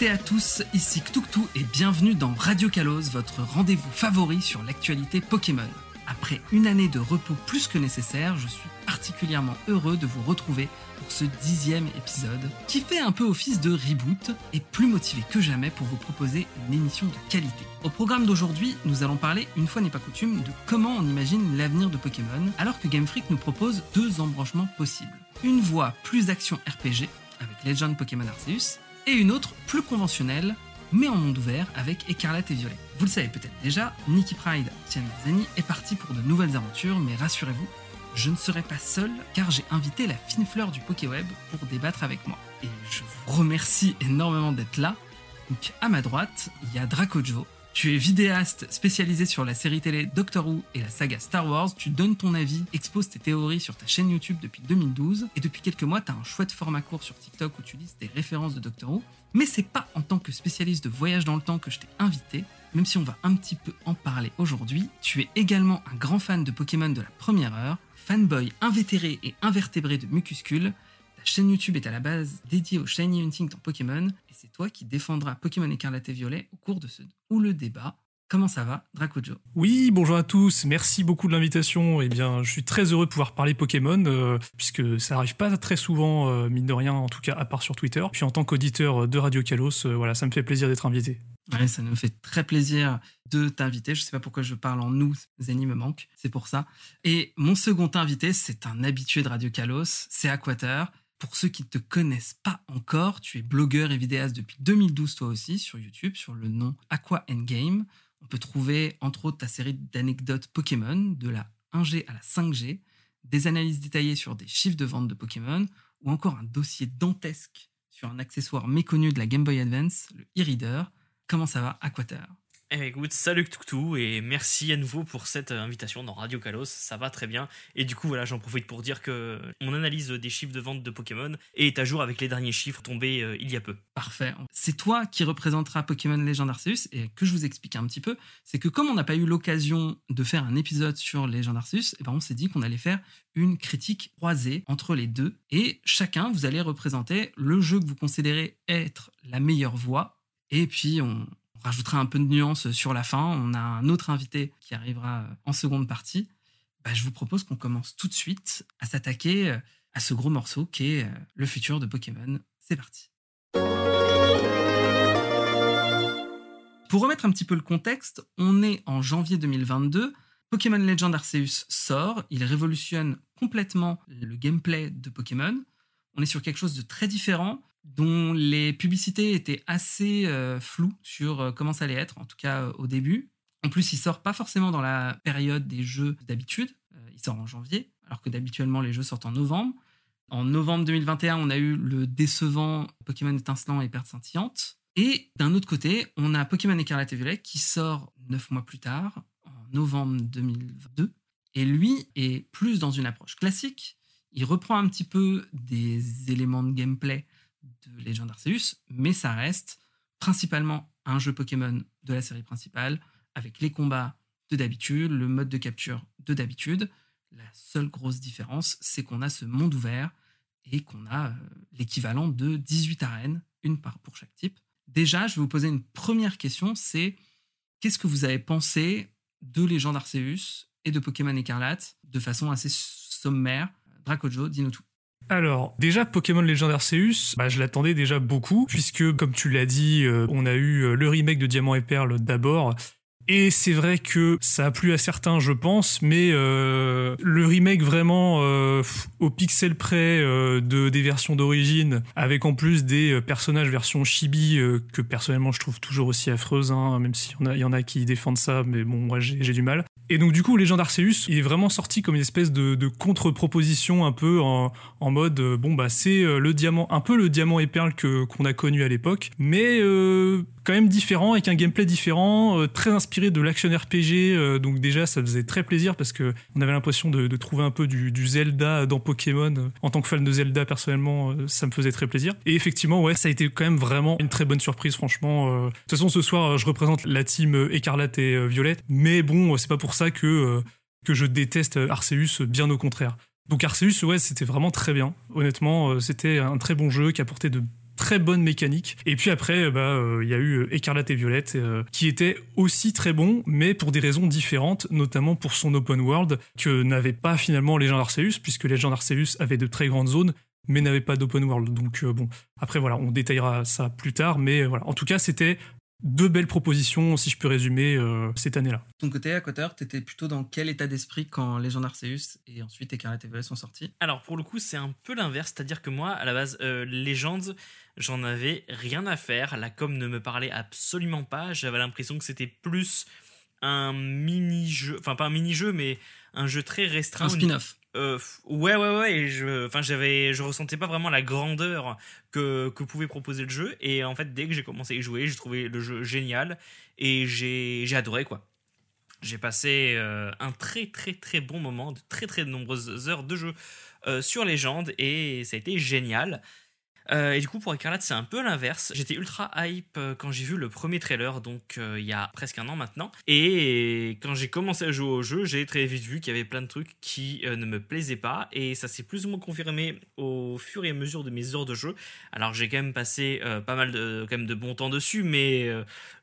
toutes et à tous, ici Ktuktu et bienvenue dans Radio Kalos, votre rendez-vous favori sur l'actualité Pokémon. Après une année de repos plus que nécessaire, je suis particulièrement heureux de vous retrouver pour ce dixième épisode qui fait un peu office de reboot et plus motivé que jamais pour vous proposer une émission de qualité. Au programme d'aujourd'hui, nous allons parler, une fois n'est pas coutume, de comment on imagine l'avenir de Pokémon alors que Game Freak nous propose deux embranchements possibles. Une voie plus action RPG avec Legend Pokémon Arceus et une autre plus conventionnelle mais en monde ouvert avec Écarlate et Violet. Vous le savez peut-être déjà, Nikki Pride, Tian Zani est parti pour de nouvelles aventures, mais rassurez-vous, je ne serai pas seul car j'ai invité la fine fleur du Pokéweb pour débattre avec moi. Et je vous remercie énormément d'être là. Donc à ma droite, il y a Dracojo, tu es vidéaste spécialisé sur la série télé Doctor Who et la saga Star Wars. Tu donnes ton avis, exposes tes théories sur ta chaîne YouTube depuis 2012. Et depuis quelques mois, tu as un chouette format court sur TikTok où tu lises des références de Doctor Who. Mais c'est pas en tant que spécialiste de voyage dans le temps que je t'ai invité, même si on va un petit peu en parler aujourd'hui. Tu es également un grand fan de Pokémon de la première heure, fanboy invétéré et invertébré de Mucuscule. Ta chaîne YouTube est à la base dédiée au Shiny Hunting dans Pokémon, c'est toi qui défendras Pokémon Écarlate et Violet au cours de ce ou le débat. Comment ça va, Dracojo? Oui, bonjour à tous, merci beaucoup de l'invitation. Eh bien, je suis très heureux de pouvoir parler Pokémon, euh, puisque ça arrive pas très souvent, euh, mine de rien, en tout cas à part sur Twitter. Puis en tant qu'auditeur de Radio Kalos, euh, voilà, ça me fait plaisir d'être invité. Ouais, ça nous fait très plaisir de t'inviter. Je sais pas pourquoi je parle en nous, Zeni me manque, c'est pour ça. Et mon second invité, c'est un habitué de Radio Kalos, c'est Aquater. Pour ceux qui ne te connaissent pas encore, tu es blogueur et vidéaste depuis 2012 toi aussi sur YouTube sur le nom Aqua Endgame. On peut trouver entre autres ta série d'anecdotes Pokémon de la 1G à la 5G, des analyses détaillées sur des chiffres de vente de Pokémon ou encore un dossier dantesque sur un accessoire méconnu de la Game Boy Advance, le e-reader. Comment ça va, Aquater eh écoute, salut Tuktu et merci à nouveau pour cette euh, invitation dans Radio Kalos, ça va très bien. Et du coup, voilà, j'en profite pour dire que mon analyse des chiffres de vente de Pokémon est à jour avec les derniers chiffres tombés euh, il y a peu. Parfait. C'est toi qui représenteras Pokémon Legend Arceus et que je vous explique un petit peu, c'est que comme on n'a pas eu l'occasion de faire un épisode sur Legend Arceus, eh ben on s'est dit qu'on allait faire une critique croisée entre les deux et chacun vous allez représenter le jeu que vous considérez être la meilleure voie et puis on, on rajoutera un peu de nuance sur la fin. On a un autre invité qui arrivera en seconde partie. Bah, je vous propose qu'on commence tout de suite à s'attaquer à ce gros morceau qui est le futur de Pokémon. C'est parti. Pour remettre un petit peu le contexte, on est en janvier 2022. Pokémon Legend Arceus sort, il révolutionne complètement le gameplay de Pokémon. On est sur quelque chose de très différent dont les publicités étaient assez euh, floues sur euh, comment ça allait être, en tout cas euh, au début. En plus, il sort pas forcément dans la période des jeux d'habitude, il sort en janvier, alors que d'habituellement les jeux sortent en novembre. En novembre 2021, on a eu le décevant Pokémon étincelant et perte scintillante. Et d'un autre côté, on a Pokémon écarlate et violet qui sort neuf mois plus tard, en novembre 2022. Et lui est plus dans une approche classique. Il reprend un petit peu des éléments de gameplay de Legend Arceus, mais ça reste principalement un jeu Pokémon de la série principale, avec les combats de d'habitude, le mode de capture de d'habitude. La seule grosse différence, c'est qu'on a ce monde ouvert et qu'on a euh, l'équivalent de 18 arènes, une par pour chaque type. Déjà, je vais vous poser une première question, c'est qu'est-ce que vous avez pensé de Legend Arceus et de Pokémon Écarlate de façon assez sommaire? Dracojo, dis-nous tout. Alors, déjà, Pokémon Legend Arceus, bah, je l'attendais déjà beaucoup, puisque, comme tu l'as dit, euh, on a eu euh, le remake de Diamant et Perle d'abord, et c'est vrai que ça a plu à certains, je pense, mais euh, le remake vraiment au pixel près de des versions d'origine, avec en plus des personnages version chibi que personnellement je trouve toujours aussi affreuses, hein, même s'il y en a, y en a qui défendent ça, mais bon, moi j'ai du mal. Et donc du coup, Legend Arceus, il est vraiment sorti comme une espèce de, contre-proposition un peu en, mode euh, bon bah c'est euh, le diamant, un peu le diamant et perle qu'on a connu à l'époque, mais euh, quand même différent avec un gameplay différent, très inspiré de l'action RPG. donc déjà, ça faisait très plaisir parce que on avait l'impression de, trouver un peu du, Zelda dans Pokémon. En tant que fan de Zelda, personnellement, ça me faisait très plaisir. Et effectivement, ouais, ça a été quand même vraiment une très bonne surprise, franchement. De toute façon, ce soir, je représente la team Écarlate et Violette, mais bon, c'est pas pour ça que, euh, que je déteste Arceus, bien au contraire. Donc Arceus, ouais, c'était vraiment très bien. Honnêtement, euh, c'était un très bon jeu qui apportait de très bonne mécanique. Et puis après, bah, il y a eu Écarlate et Violette, qui était aussi très bon, mais pour des raisons différentes, notamment pour son open world, que n'avait pas finalement Legend Arceus, puisque Legend Arceus avait de très grandes zones, mais n'avait pas d'open world. Donc bon, après voilà, on détaillera ça plus tard, mais voilà. En tout cas, c'était deux belles propositions, si je peux résumer, euh, cette année-là. De ton côté, à Cotter, t'étais plutôt dans quel état d'esprit quand Legend Arceus et ensuite Écarlate et Violet sont sortis? Alors, pour le coup, c'est un peu l'inverse, c'est-à-dire que moi, à la base, euh, Legends, j'en avais rien à faire, la com ne me parlait absolument pas, j'avais l'impression que c'était plus un mini-jeu, enfin pas un mini-jeu, mais un jeu très restreint. Un spin-off. Euh, ouais, ouais, ouais. Et je, enfin, j'avais, je ressentais pas vraiment la grandeur que, que pouvait proposer le jeu. Et en fait, dès que j'ai commencé à y jouer, j'ai trouvé le jeu génial et j'ai, j'ai adoré quoi. J'ai passé euh, un très très très bon moment, de très très nombreuses heures de jeu euh, sur Légende et ça a été génial. Euh, et du coup, pour Écarlate, c'est un peu l'inverse. J'étais ultra hype euh, quand j'ai vu le premier trailer, donc euh, il y a presque un an maintenant. Et quand j'ai commencé à jouer au jeu, j'ai très vite vu qu'il y avait plein de trucs qui ne me plaisaient pas. Et ça s'est plus ou moins confirmé au fur et à mesure de mes heures de jeu. Alors j'ai quand même passé pas mal de, quand même de bon temps dessus, mais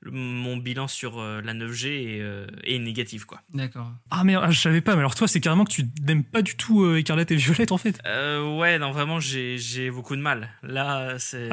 mon bilan sur la 9G est, négatif, quoi. D'accord. Ah, mais ah, je savais pas, mais alors toi, c'est carrément que tu n'aimes pas du tout Écarlate et Violette, en fait? Ouais, non, vraiment, j'ai beaucoup de mal. Là, c'est.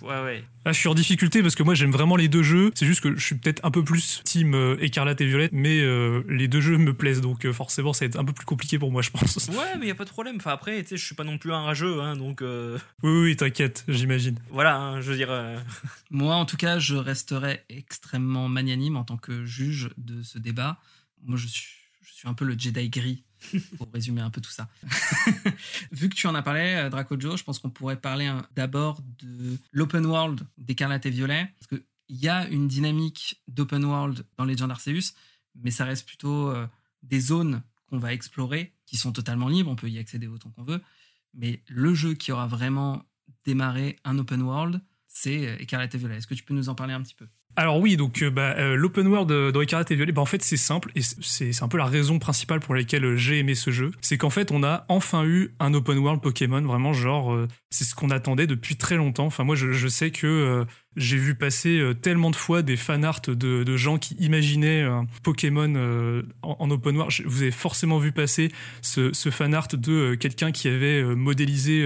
Ouais, ouais. Là, je suis en difficulté parce que moi, j'aime vraiment les deux jeux. C'est juste que je suis peut-être un peu plus team euh, écarlate et violette, mais euh, les deux jeux me plaisent, donc euh, forcément, ça va être un peu plus compliqué pour moi, je pense. Ouais, mais y a pas de problème. Enfin, après, tu sais, je suis pas non plus un rageux, hein, donc. Oui, oui, t'inquiète, j'imagine. Voilà, hein, je veux dire. moi, en tout cas, je resterai extrêmement magnanime en tant que juge de ce débat. Moi, je suis, je suis un peu le Jedi gris pour résumer un peu tout ça. Vu que tu en as parlé, euh, Draco Joe, je pense qu'on pourrait parler d'abord de l'open world d'Écarlate et Violet. Parce qu'il y a une dynamique d'open world dans Legend Arceus, mais ça reste plutôt euh, des zones qu'on va explorer, qui sont totalement libres, on peut y accéder autant qu'on veut. Mais le jeu qui aura vraiment démarré un open world, c'est euh, Écarlate et Violet. Est-ce que tu peux nous en parler un petit peu? Alors oui, donc euh, bah, euh, l'open world dans Écarlate et Violet, bah, en fait c'est simple et c'est un peu la raison principale pour laquelle j'ai aimé ce jeu. C'est qu'en fait on a enfin eu un open world Pokémon, vraiment genre c'est ce qu'on attendait depuis très longtemps. Enfin moi je sais que j'ai vu passer euh, tellement de fois des fanarts de, de gens qui imaginaient un Pokémon euh, en, open world. Vous avez forcément vu passer ce, ce fanart de euh, quelqu'un qui avait modélisé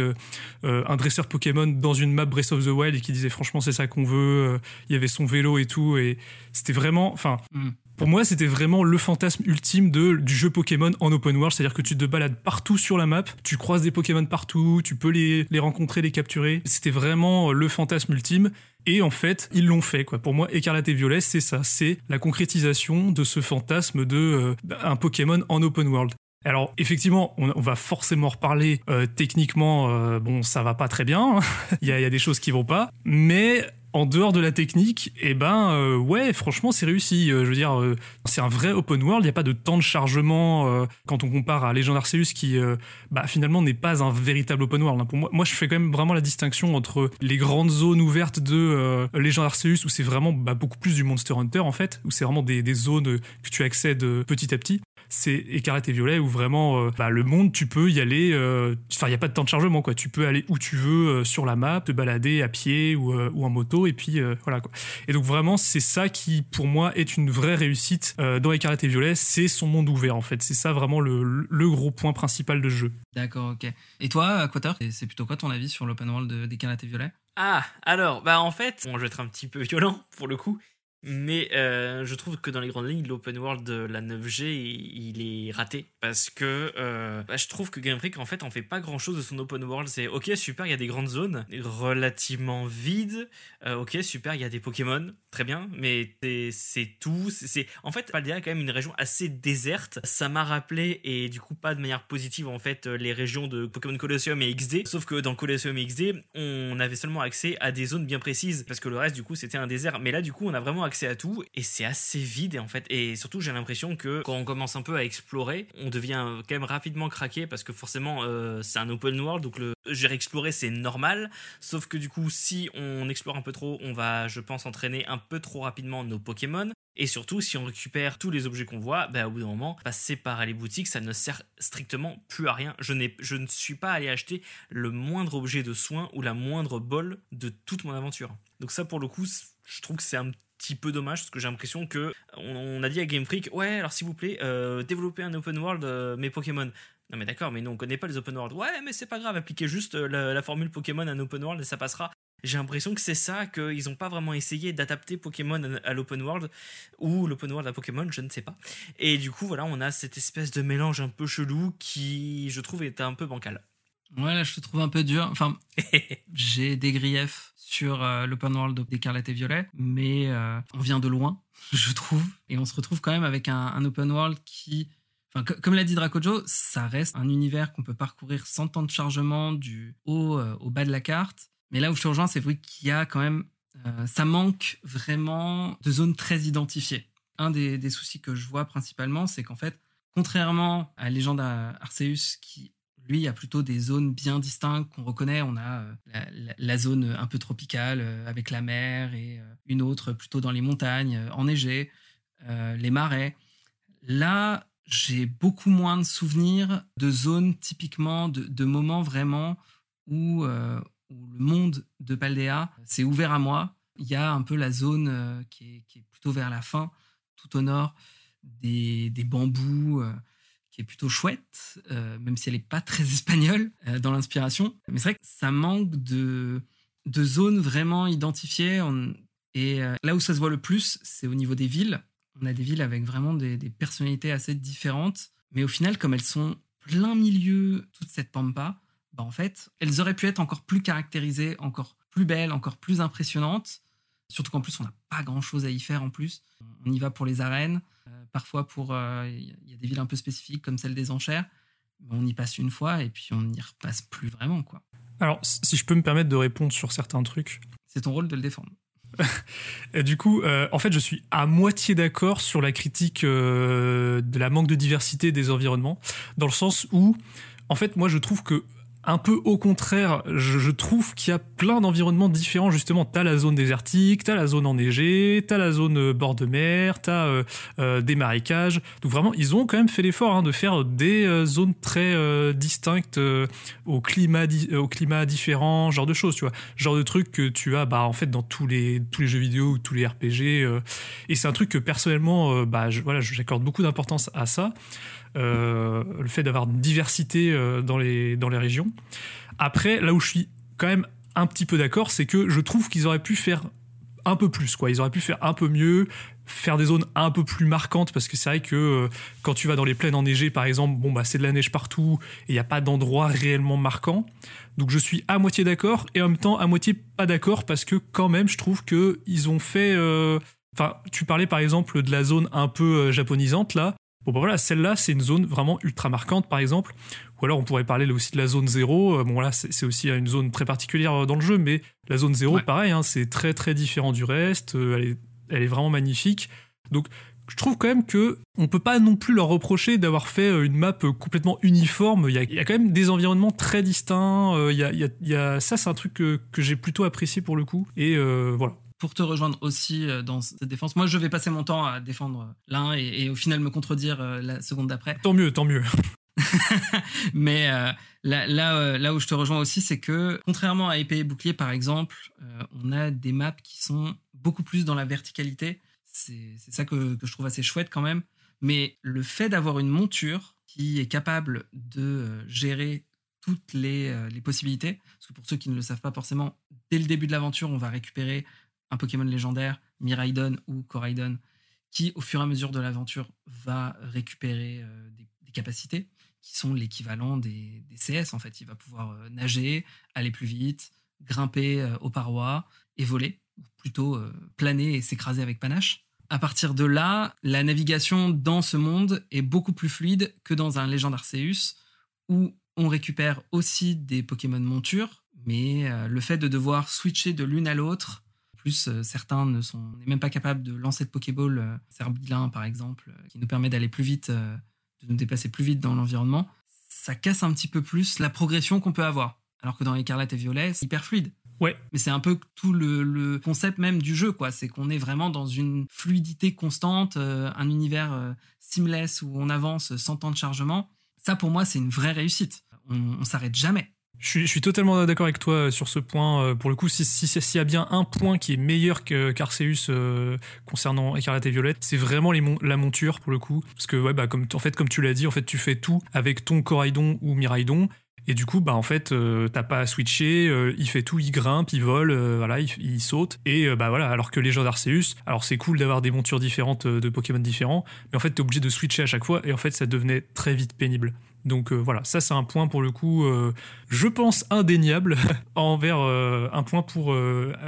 un dresseur Pokémon dans une map Breath of the Wild et qui disait franchement c'est ça qu'on veut. Il y avait son vélo et tout et c'était vraiment, enfin, mm. Pour moi, c'était vraiment le fantasme ultime de, du jeu Pokémon en open world, c'est-à-dire que tu te balades partout sur la map, tu croises des Pokémon partout, tu peux les, les rencontrer, les capturer. C'était vraiment le fantasme ultime. Et en fait, ils l'ont fait. Pour moi, Écarlate et Violet, c'est ça. C'est la concrétisation de ce fantasme de euh, un Pokémon en open world. Alors effectivement, on, va forcément reparler euh, techniquement. Euh, bon, ça va pas très bien. Hein. il y, a, des choses qui vont pas, mais en dehors de la technique, eh ben euh, ouais, franchement, c'est réussi. Euh, je veux dire, euh, c'est un vrai open world. Il n'y a pas de temps de chargement quand on compare à Legend Arceus, qui bah, finalement n'est pas un véritable open world. Hein. Pour moi, moi, je fais quand même vraiment la distinction entre les grandes zones ouvertes de Legend Arceus, où c'est vraiment bah, beaucoup plus du Monster Hunter en fait, où c'est vraiment des, des, zones que tu accèdes petit à petit, c'est Écarlate et Violet où vraiment euh, bah, le monde tu peux y aller euh, enfin il y a pas de temps de chargement quoi. Tu peux aller où tu veux euh, sur la map te balader à pied ou, ou en moto et puis voilà quoi. Et donc vraiment c'est ça qui pour moi est une vraie réussite dans Écarlate et Violet c'est son monde ouvert en fait. C'est ça vraiment le, le, gros point principal de jeu. D'accord ok. Et toi Quater c'est plutôt quoi ton avis sur l'open world d'Écarlate et Violet? Ah alors bah en fait bon, je vais être un petit peu violent pour le coup mais euh, je trouve que dans les grandes lignes, l'open world de la 9G, il, est raté. Parce que euh, bah, je trouve que Game Freak, en fait, en fait pas grand chose de son open world. C'est ok, super, il y a des grandes zones relativement vides. Euh, ok, super, il y a des Pokémon, très bien. Mais c'est tout. En fait, Paldea est quand même une région assez déserte. Ça m'a rappelé, et du coup, pas de manière positive, en fait, les régions de Pokémon Colosseum et XD. Sauf que dans Colosseum et XD, on avait seulement accès à des zones bien précises. Parce que le reste, du coup, c'était un désert. Mais là, du coup, on a vraiment accès à tout et c'est assez vide en fait et surtout j'ai l'impression que quand on commence un peu à explorer, on devient quand même rapidement craqué parce que forcément euh, c'est un open world donc le gérer explorer c'est normal, sauf que du coup si on explore un peu trop, on va je pense entraîner un peu trop rapidement nos Pokémon et surtout, si on récupère tous les objets qu'on voit, bah, au bout d'un moment, passer par les boutiques, ça ne sert strictement plus à rien. Je, je ne suis pas allé acheter le moindre objet de soin ou la moindre bol de toute mon aventure. Donc ça, pour le coup, je trouve que c'est un petit peu dommage parce que j'ai l'impression que on, a dit à Game Freak ouais alors s'il vous plaît euh, développez un open world euh, mes Pokémon non mais d'accord mais nous on connaît pas les open world ouais mais c'est pas grave appliquez juste euh, la, la, formule Pokémon à un open world et ça passera j'ai l'impression que c'est ça, qu'ils n'ont pas vraiment essayé d'adapter Pokémon à l'open world ou l'open world à Pokémon, je ne sais pas. Et du coup, voilà, on a cette espèce de mélange un peu chelou qui, je trouve, est un peu bancal. Ouais, là, je te trouve un peu dur. Enfin, j'ai des griefs sur euh, l'open world d'Écarlate et Violet, mais euh, on vient de loin, je trouve. Et on se retrouve quand même avec un, open world qui. Enfin, comme l'a dit Dracojo, ça reste un univers qu'on peut parcourir sans temps de chargement du haut euh, au bas de la carte mais là où je te rejoins, c'est vrai qu'il y a quand même, ça manque vraiment de zones très identifiées. Un des, soucis que je vois principalement, c'est qu'en fait, contrairement à Légende Arceus, qui lui a plutôt des zones bien distinctes qu'on reconnaît, on a euh, la, zone un peu tropicale euh, avec la mer et une autre plutôt dans les montagnes, enneigées, les marais. Là, j'ai beaucoup moins de souvenirs de zones typiquement, de, moments vraiment où, le monde de Paldea s'est ouvert à moi. Il y a un peu la zone euh, qui, est, plutôt vers la fin, tout au nord, des, bambous, euh, qui plutôt chouette, euh, même si elle n'est pas très espagnole dans l'inspiration. Mais c'est vrai que ça manque de, de zones vraiment identifiées. et là où ça se voit le plus, c'est au niveau des villes. On a des villes avec vraiment des, des personnalités assez différentes. Mais au final, comme elles sont plein milieu toute cette pampa, bah, en fait, elles auraient pu être encore plus caractérisées, encore plus belles, encore plus impressionnantes. Surtout qu'en plus, on n'a pas grand-chose à y faire en plus. On y va pour les arènes, euh, parfois pour... Euh, il y a des villes un peu spécifiques comme celle des enchères. on y passe une fois et puis on n'y repasse plus vraiment. quoi. Alors, si je peux me permettre de répondre sur certains trucs. C'est ton rôle de le défendre. du coup, euh, en fait, je suis à moitié d'accord sur la critique de la manque de diversité des environnements, dans le sens où, en fait, moi, je trouve que un peu au contraire, je, trouve qu'il y a plein d'environnements différents. Justement, t'as la zone désertique, t'as la zone enneigée, t'as la zone euh, bord de mer, t'as euh, euh, des marécages. Donc vraiment, ils ont quand même fait l'effort hein, de faire des zones très distinctes au climat, différent, genre de choses, tu vois, genre de trucs que tu as, bah en fait dans tous les jeux vidéo ou tous les RPG. et c'est un truc que personnellement, bah voilà, j'accorde beaucoup d'importance à ça. Euh, le fait d'avoir diversité euh, dans les régions. Après, là où je suis quand même un petit peu d'accord, c'est que je trouve qu'ils auraient pu faire un peu plus, quoi. Ils auraient pu faire un peu mieux, faire des zones un peu plus marquantes, parce que c'est vrai que euh, quand tu vas dans les plaines enneigées, par exemple, bon, bah, c'est de la neige partout, et il n'y a pas d'endroit réellement marquant. Donc je suis à moitié d'accord, et en même temps à moitié pas d'accord, parce que quand même, je trouve qu'ils ont fait... Enfin, tu parlais par exemple de la zone un peu japonisante, là. Bon, bah voilà, celle-là, c'est une zone vraiment ultra marquante, par exemple. Ou alors, on pourrait parler aussi de la zone 0. Euh, bon, là, c'est aussi une zone très particulière euh, dans le jeu, mais la zone 0, pareil, hein, c'est très très différent du reste. Euh, elle est, elle est vraiment magnifique. Donc, je trouve quand même que on peut pas non plus leur reprocher d'avoir fait une map complètement uniforme. Il y a, il y a quand même des environnements très distincts. Il y a, il y a, ça, c'est un truc que, que j'ai plutôt apprécié pour le coup. Et voilà pour te rejoindre aussi euh, dans cette défense. Moi, je vais passer mon temps à défendre l'un et, au final me contredire euh, la seconde d'après. Tant mieux, tant mieux. Mais euh, là, là, où je te rejoins aussi, c'est que contrairement à épée et bouclier, par exemple, on a des maps qui sont beaucoup plus dans la verticalité. C'est ça que, je trouve assez chouette quand même. Mais le fait d'avoir une monture qui est capable de gérer toutes les, les, possibilités. Parce que pour ceux qui ne le savent pas forcément, dès le début de l'aventure, on va récupérer un Pokémon légendaire, Miraidon ou Coraidon, qui au fur et à mesure de l'aventure va récupérer euh, des, capacités qui sont l'équivalent des, CS en fait. Il va pouvoir euh, nager, aller plus vite, grimper euh, aux parois et voler, ou plutôt planer et s'écraser avec panache. À partir de là, la navigation dans ce monde est beaucoup plus fluide que dans un Légende Arceus où on récupère aussi des Pokémon montures, mais le fait de devoir switcher de l'une à l'autre plus, certains ne sont même pas capables de lancer de Pokéball, Serbilin par exemple, qui nous permet d'aller plus vite, de nous déplacer plus vite dans l'environnement. Ça casse un petit peu plus la progression qu'on peut avoir. Alors que dans Écarlate et Violet, c'est hyper fluide. Ouais. Mais c'est un peu tout le, concept même du jeu, quoi. C'est qu'on est vraiment dans une fluidité constante, euh, un univers euh, seamless où on avance sans temps de chargement. Ça, pour moi, c'est une vraie réussite. On, s'arrête jamais. Je suis, totalement d'accord avec toi euh, sur ce point. Pour le coup, s'il si, si, y a bien un point qui est meilleur qu'Arceus concernant Écarlate et Violette, c'est vraiment la monture pour le coup. Parce que, ouais, bah, comme, en fait, comme tu l'as dit, en fait, tu fais tout avec ton Coraidon ou Miraidon. Et du coup, bah en fait, euh, t'as pas à switcher, euh, il fait tout, il grimpe, il vole, euh, voilà, il, saute. Et bah voilà, alors que les gens d'Arceus, alors c'est cool d'avoir des montures différentes de Pokémon différents, mais en fait, t'es obligé de switcher à chaque fois, et en fait, ça devenait très vite pénible. Donc voilà, ça c'est un point pour le coup, je pense indéniable envers un point pour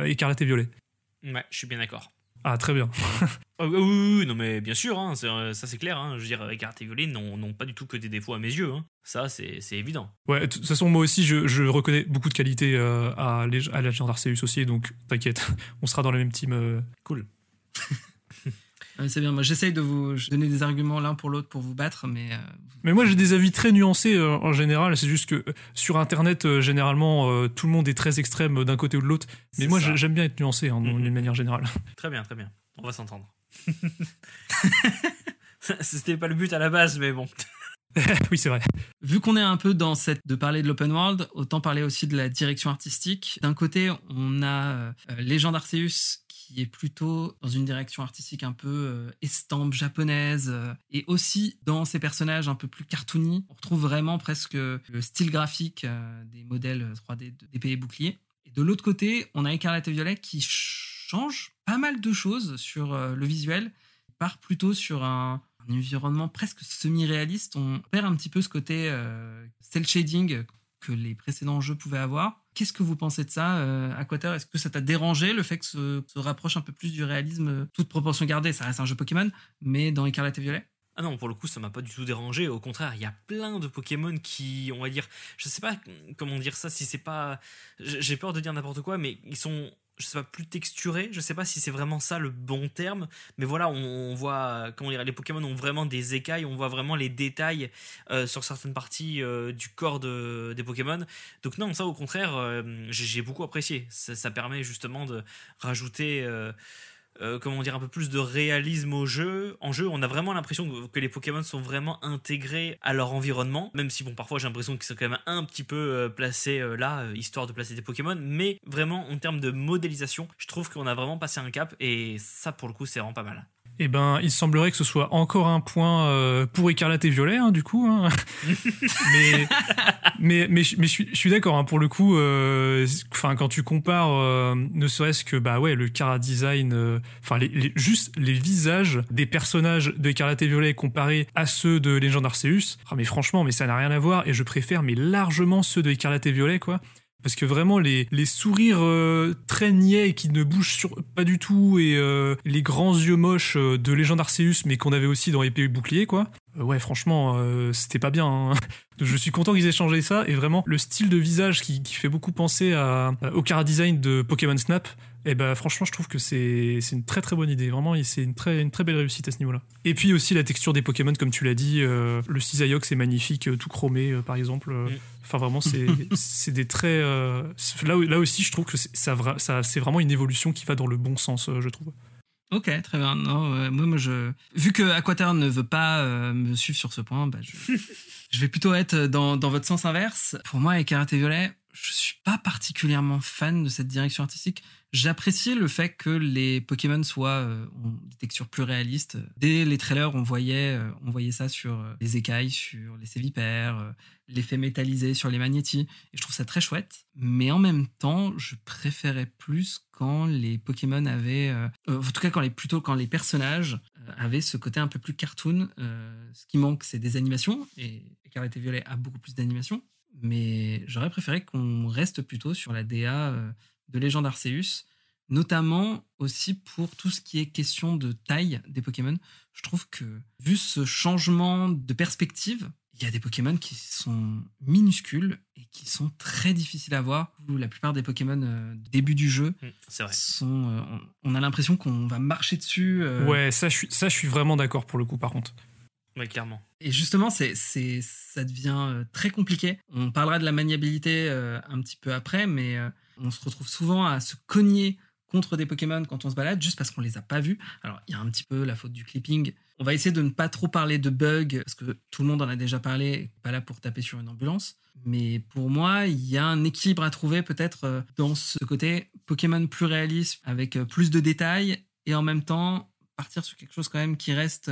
Écarlate et Violet. Ouais, je suis bien d'accord. Ah, très bien. Ah oui, non, mais bien sûr, hein, ça c'est clair. Hein, je veux dire, Écarlate et Violet n'ont pas du tout que des défauts à mes yeux. Hein. Ça, c'est évident. Ouais, de toute façon, moi aussi, je, reconnais beaucoup de qualités euh, à, à la Arceus aussi, donc t'inquiète, on sera dans le même team. Euh. Cool. c'est bien, moi j'essaye de vous donner des arguments l'un pour l'autre pour vous battre, mais. Euh, mais moi j'ai des avis très nuancés en général, c'est juste que sur internet, généralement, tout le monde est très extrême d'un côté ou de l'autre, mais moi j'aime bien être nuancé hein, d'une manière générale. Très bien, très bien, on va s'entendre. C'était pas le but à la base, mais bon. oui, c'est vrai. Vu qu'on est un peu dans cette de parler de l'open world, autant parler aussi de la direction artistique. D'un côté, on a euh, Légende Arceus qui est plutôt dans une direction artistique un peu euh, estampe japonaise euh, et aussi dans ces personnages un peu plus cartoony, on retrouve vraiment presque le style graphique des modèles 3D d'épée et bouclier. Et de l'autre côté, on a Écarlate et Violet qui change pas mal de choses sur le visuel, part plutôt sur un un environnement presque semi-réaliste, on perd un petit peu ce côté euh, cel shading que les précédents jeux pouvaient avoir. Qu'est-ce que vous pensez de ça, euh, Aquater Est-ce que ça t'a dérangé le fait que se, se rapproche un peu plus du réalisme, euh, toute proportion gardée? Ça reste un jeu Pokémon, mais dans Écarlate et Violet ah non, pour le coup, ça m'a pas du tout dérangé. Au contraire, il y a plein de Pokémon qui, on va dire, je sais pas comment dire ça, si c'est pas. J'ai peur de dire n'importe quoi, mais ils sont je sais pas, plus texturé. Je sais pas si c'est vraiment ça le bon terme, mais voilà, on, voit, comment dire, les Pokémon ont vraiment des écailles, on voit vraiment les détails euh, sur certaines parties euh, du corps des Pokémon. Donc non, ça au contraire, euh, j'ai beaucoup apprécié. Ça, ça, permet justement de rajouter euh, comment dire, un peu plus de réalisme au jeu. En jeu, on a vraiment l'impression que les Pokémon sont vraiment intégrés à leur environnement, même si bon, parfois j'ai l'impression qu'ils sont quand même un petit peu euh, placés euh, là, histoire de placer des Pokémon. Mais vraiment, en termes de modélisation, je trouve qu'on a vraiment passé un cap et ça, pour le coup, c'est vraiment pas mal eh ben, il semblerait que ce soit encore un point euh, pour Écarlate et Violet, hein, du coup. Hein. mais, mais, mais, je suis d'accord, hein, pour le coup, euh, quand tu compares, euh, ne serait-ce que, bah ouais, le cara design, enfin, les, juste les visages des personnages de Écarlate et Violet comparés à ceux de Legend Arceus, ah, mais franchement, mais ça n'a rien à voir, et je préfère, mais largement ceux de Écarlate et Violet, quoi. Parce que vraiment, les, sourires euh, très niais qui ne bougent pas du tout, et euh, les grands yeux moches euh, de Légende Arceus, mais qu'on avait aussi dans Épée et Bouclier, quoi. ouais, franchement, c'était pas bien. Hein. Je suis content qu'ils aient changé ça, et vraiment, le style de visage qui, fait beaucoup penser à, au cara design de Pokémon Snap, et eh ben franchement, je trouve que c'est une très très bonne idée. Vraiment, c'est une très, une très belle réussite à ce niveau-là. Et puis aussi la texture des Pokémon, comme tu l'as dit, le Cisaiox est magnifique, tout chromé par exemple. Mm. Enfin, vraiment, c'est des traits. Euh, là, là aussi, je trouve que ça, ça, c'est vraiment une évolution qui va dans le bon sens, euh, je trouve. Ok, très bien. Non, moi, moi, je... Vu que Aquater ne veut pas euh, me suivre sur ce point, bah, je... je vais plutôt être dans, dans, votre sens inverse. Pour moi, avec Karate Violet, je suis pas particulièrement fan de cette direction artistique. J'appréciais le fait que les Pokémon soient euh, des textures plus réalistes. Dès les trailers, on voyait, euh, on voyait ça sur euh, les écailles, sur les sévipères, l'effet métallisé sur les magnétis. Et je trouve ça très chouette. Mais en même temps, je préférais plus quand les Pokémon avaient, en tout cas quand les plutôt quand les personnages avaient ce côté un peu plus cartoon. ce qui manque, c'est des animations. Et Écarlate et Violet a beaucoup plus d'animations. Mais j'aurais préféré qu'on reste plutôt sur la DA de Légende Arceus, notamment aussi pour tout ce qui est question de taille des Pokémon. Je trouve que, vu ce changement de perspective, il y a des Pokémon qui sont minuscules et qui sont très difficiles à voir. La plupart des Pokémon euh, début du jeu Mm, C'est vrai. sont, euh, on, on a l'impression qu'on va marcher dessus. euh, Ouais, ça je suis, ça, je suis vraiment d'accord pour le coup, par contre. Ouais, clairement. Et justement, c'est, c'est, ça devient euh, très compliqué. On parlera de la maniabilité euh, un petit peu après, mais euh, on se retrouve souvent à se cogner contre des Pokémon quand on se balade juste parce qu'on les a pas vus. Alors, il y a un petit peu la faute du clipping. On va essayer de ne pas trop parler de bugs parce que tout le monde en a déjà parlé, pas là pour taper sur une ambulance. Mais pour moi, il y a un équilibre à trouver peut-être dans ce côté Pokémon plus réaliste avec plus de détails et en même temps partir sur quelque chose quand même qui reste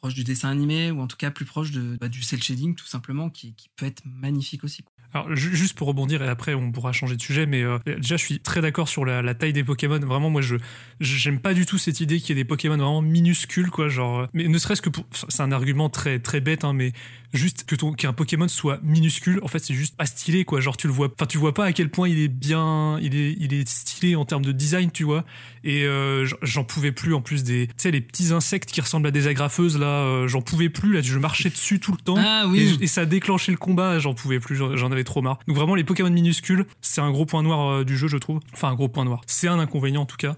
proche du dessin animé ou en tout cas plus proche bah, du cel shading tout simplement qui, qui peut être magnifique aussi. Alors, ju- juste pour rebondir, et après on pourra changer de sujet, mais euh, déjà je suis très d'accord sur la, la taille des Pokémon. Vraiment, moi je j'aime pas du tout cette idée qu'il y ait des Pokémon vraiment minuscules, quoi. Genre, euh, mais ne serait-ce que pour. C'est un argument très, très bête, hein, mais juste que ton qu'un Pokémon soit minuscule, en fait, c'est juste pas stylé, quoi. Genre, tu le vois. Enfin, tu vois pas à quel point il est bien. Il est, il est stylé en termes de design, tu vois. Et euh, j'en- pouvais plus en plus des. Tu sais, les petits insectes qui ressemblent à des agrafeuses, là, euh, j'en pouvais plus, là, je marchais dessus tout le temps. Ah Et, et ça a déclenché le combat, j'en pouvais plus, j'en j'en avais trop marre. Donc vraiment, les Pokémon minuscules, c'est un gros point noir euh, du jeu, je trouve. Enfin, un gros point noir. C'est un inconvénient en tout cas.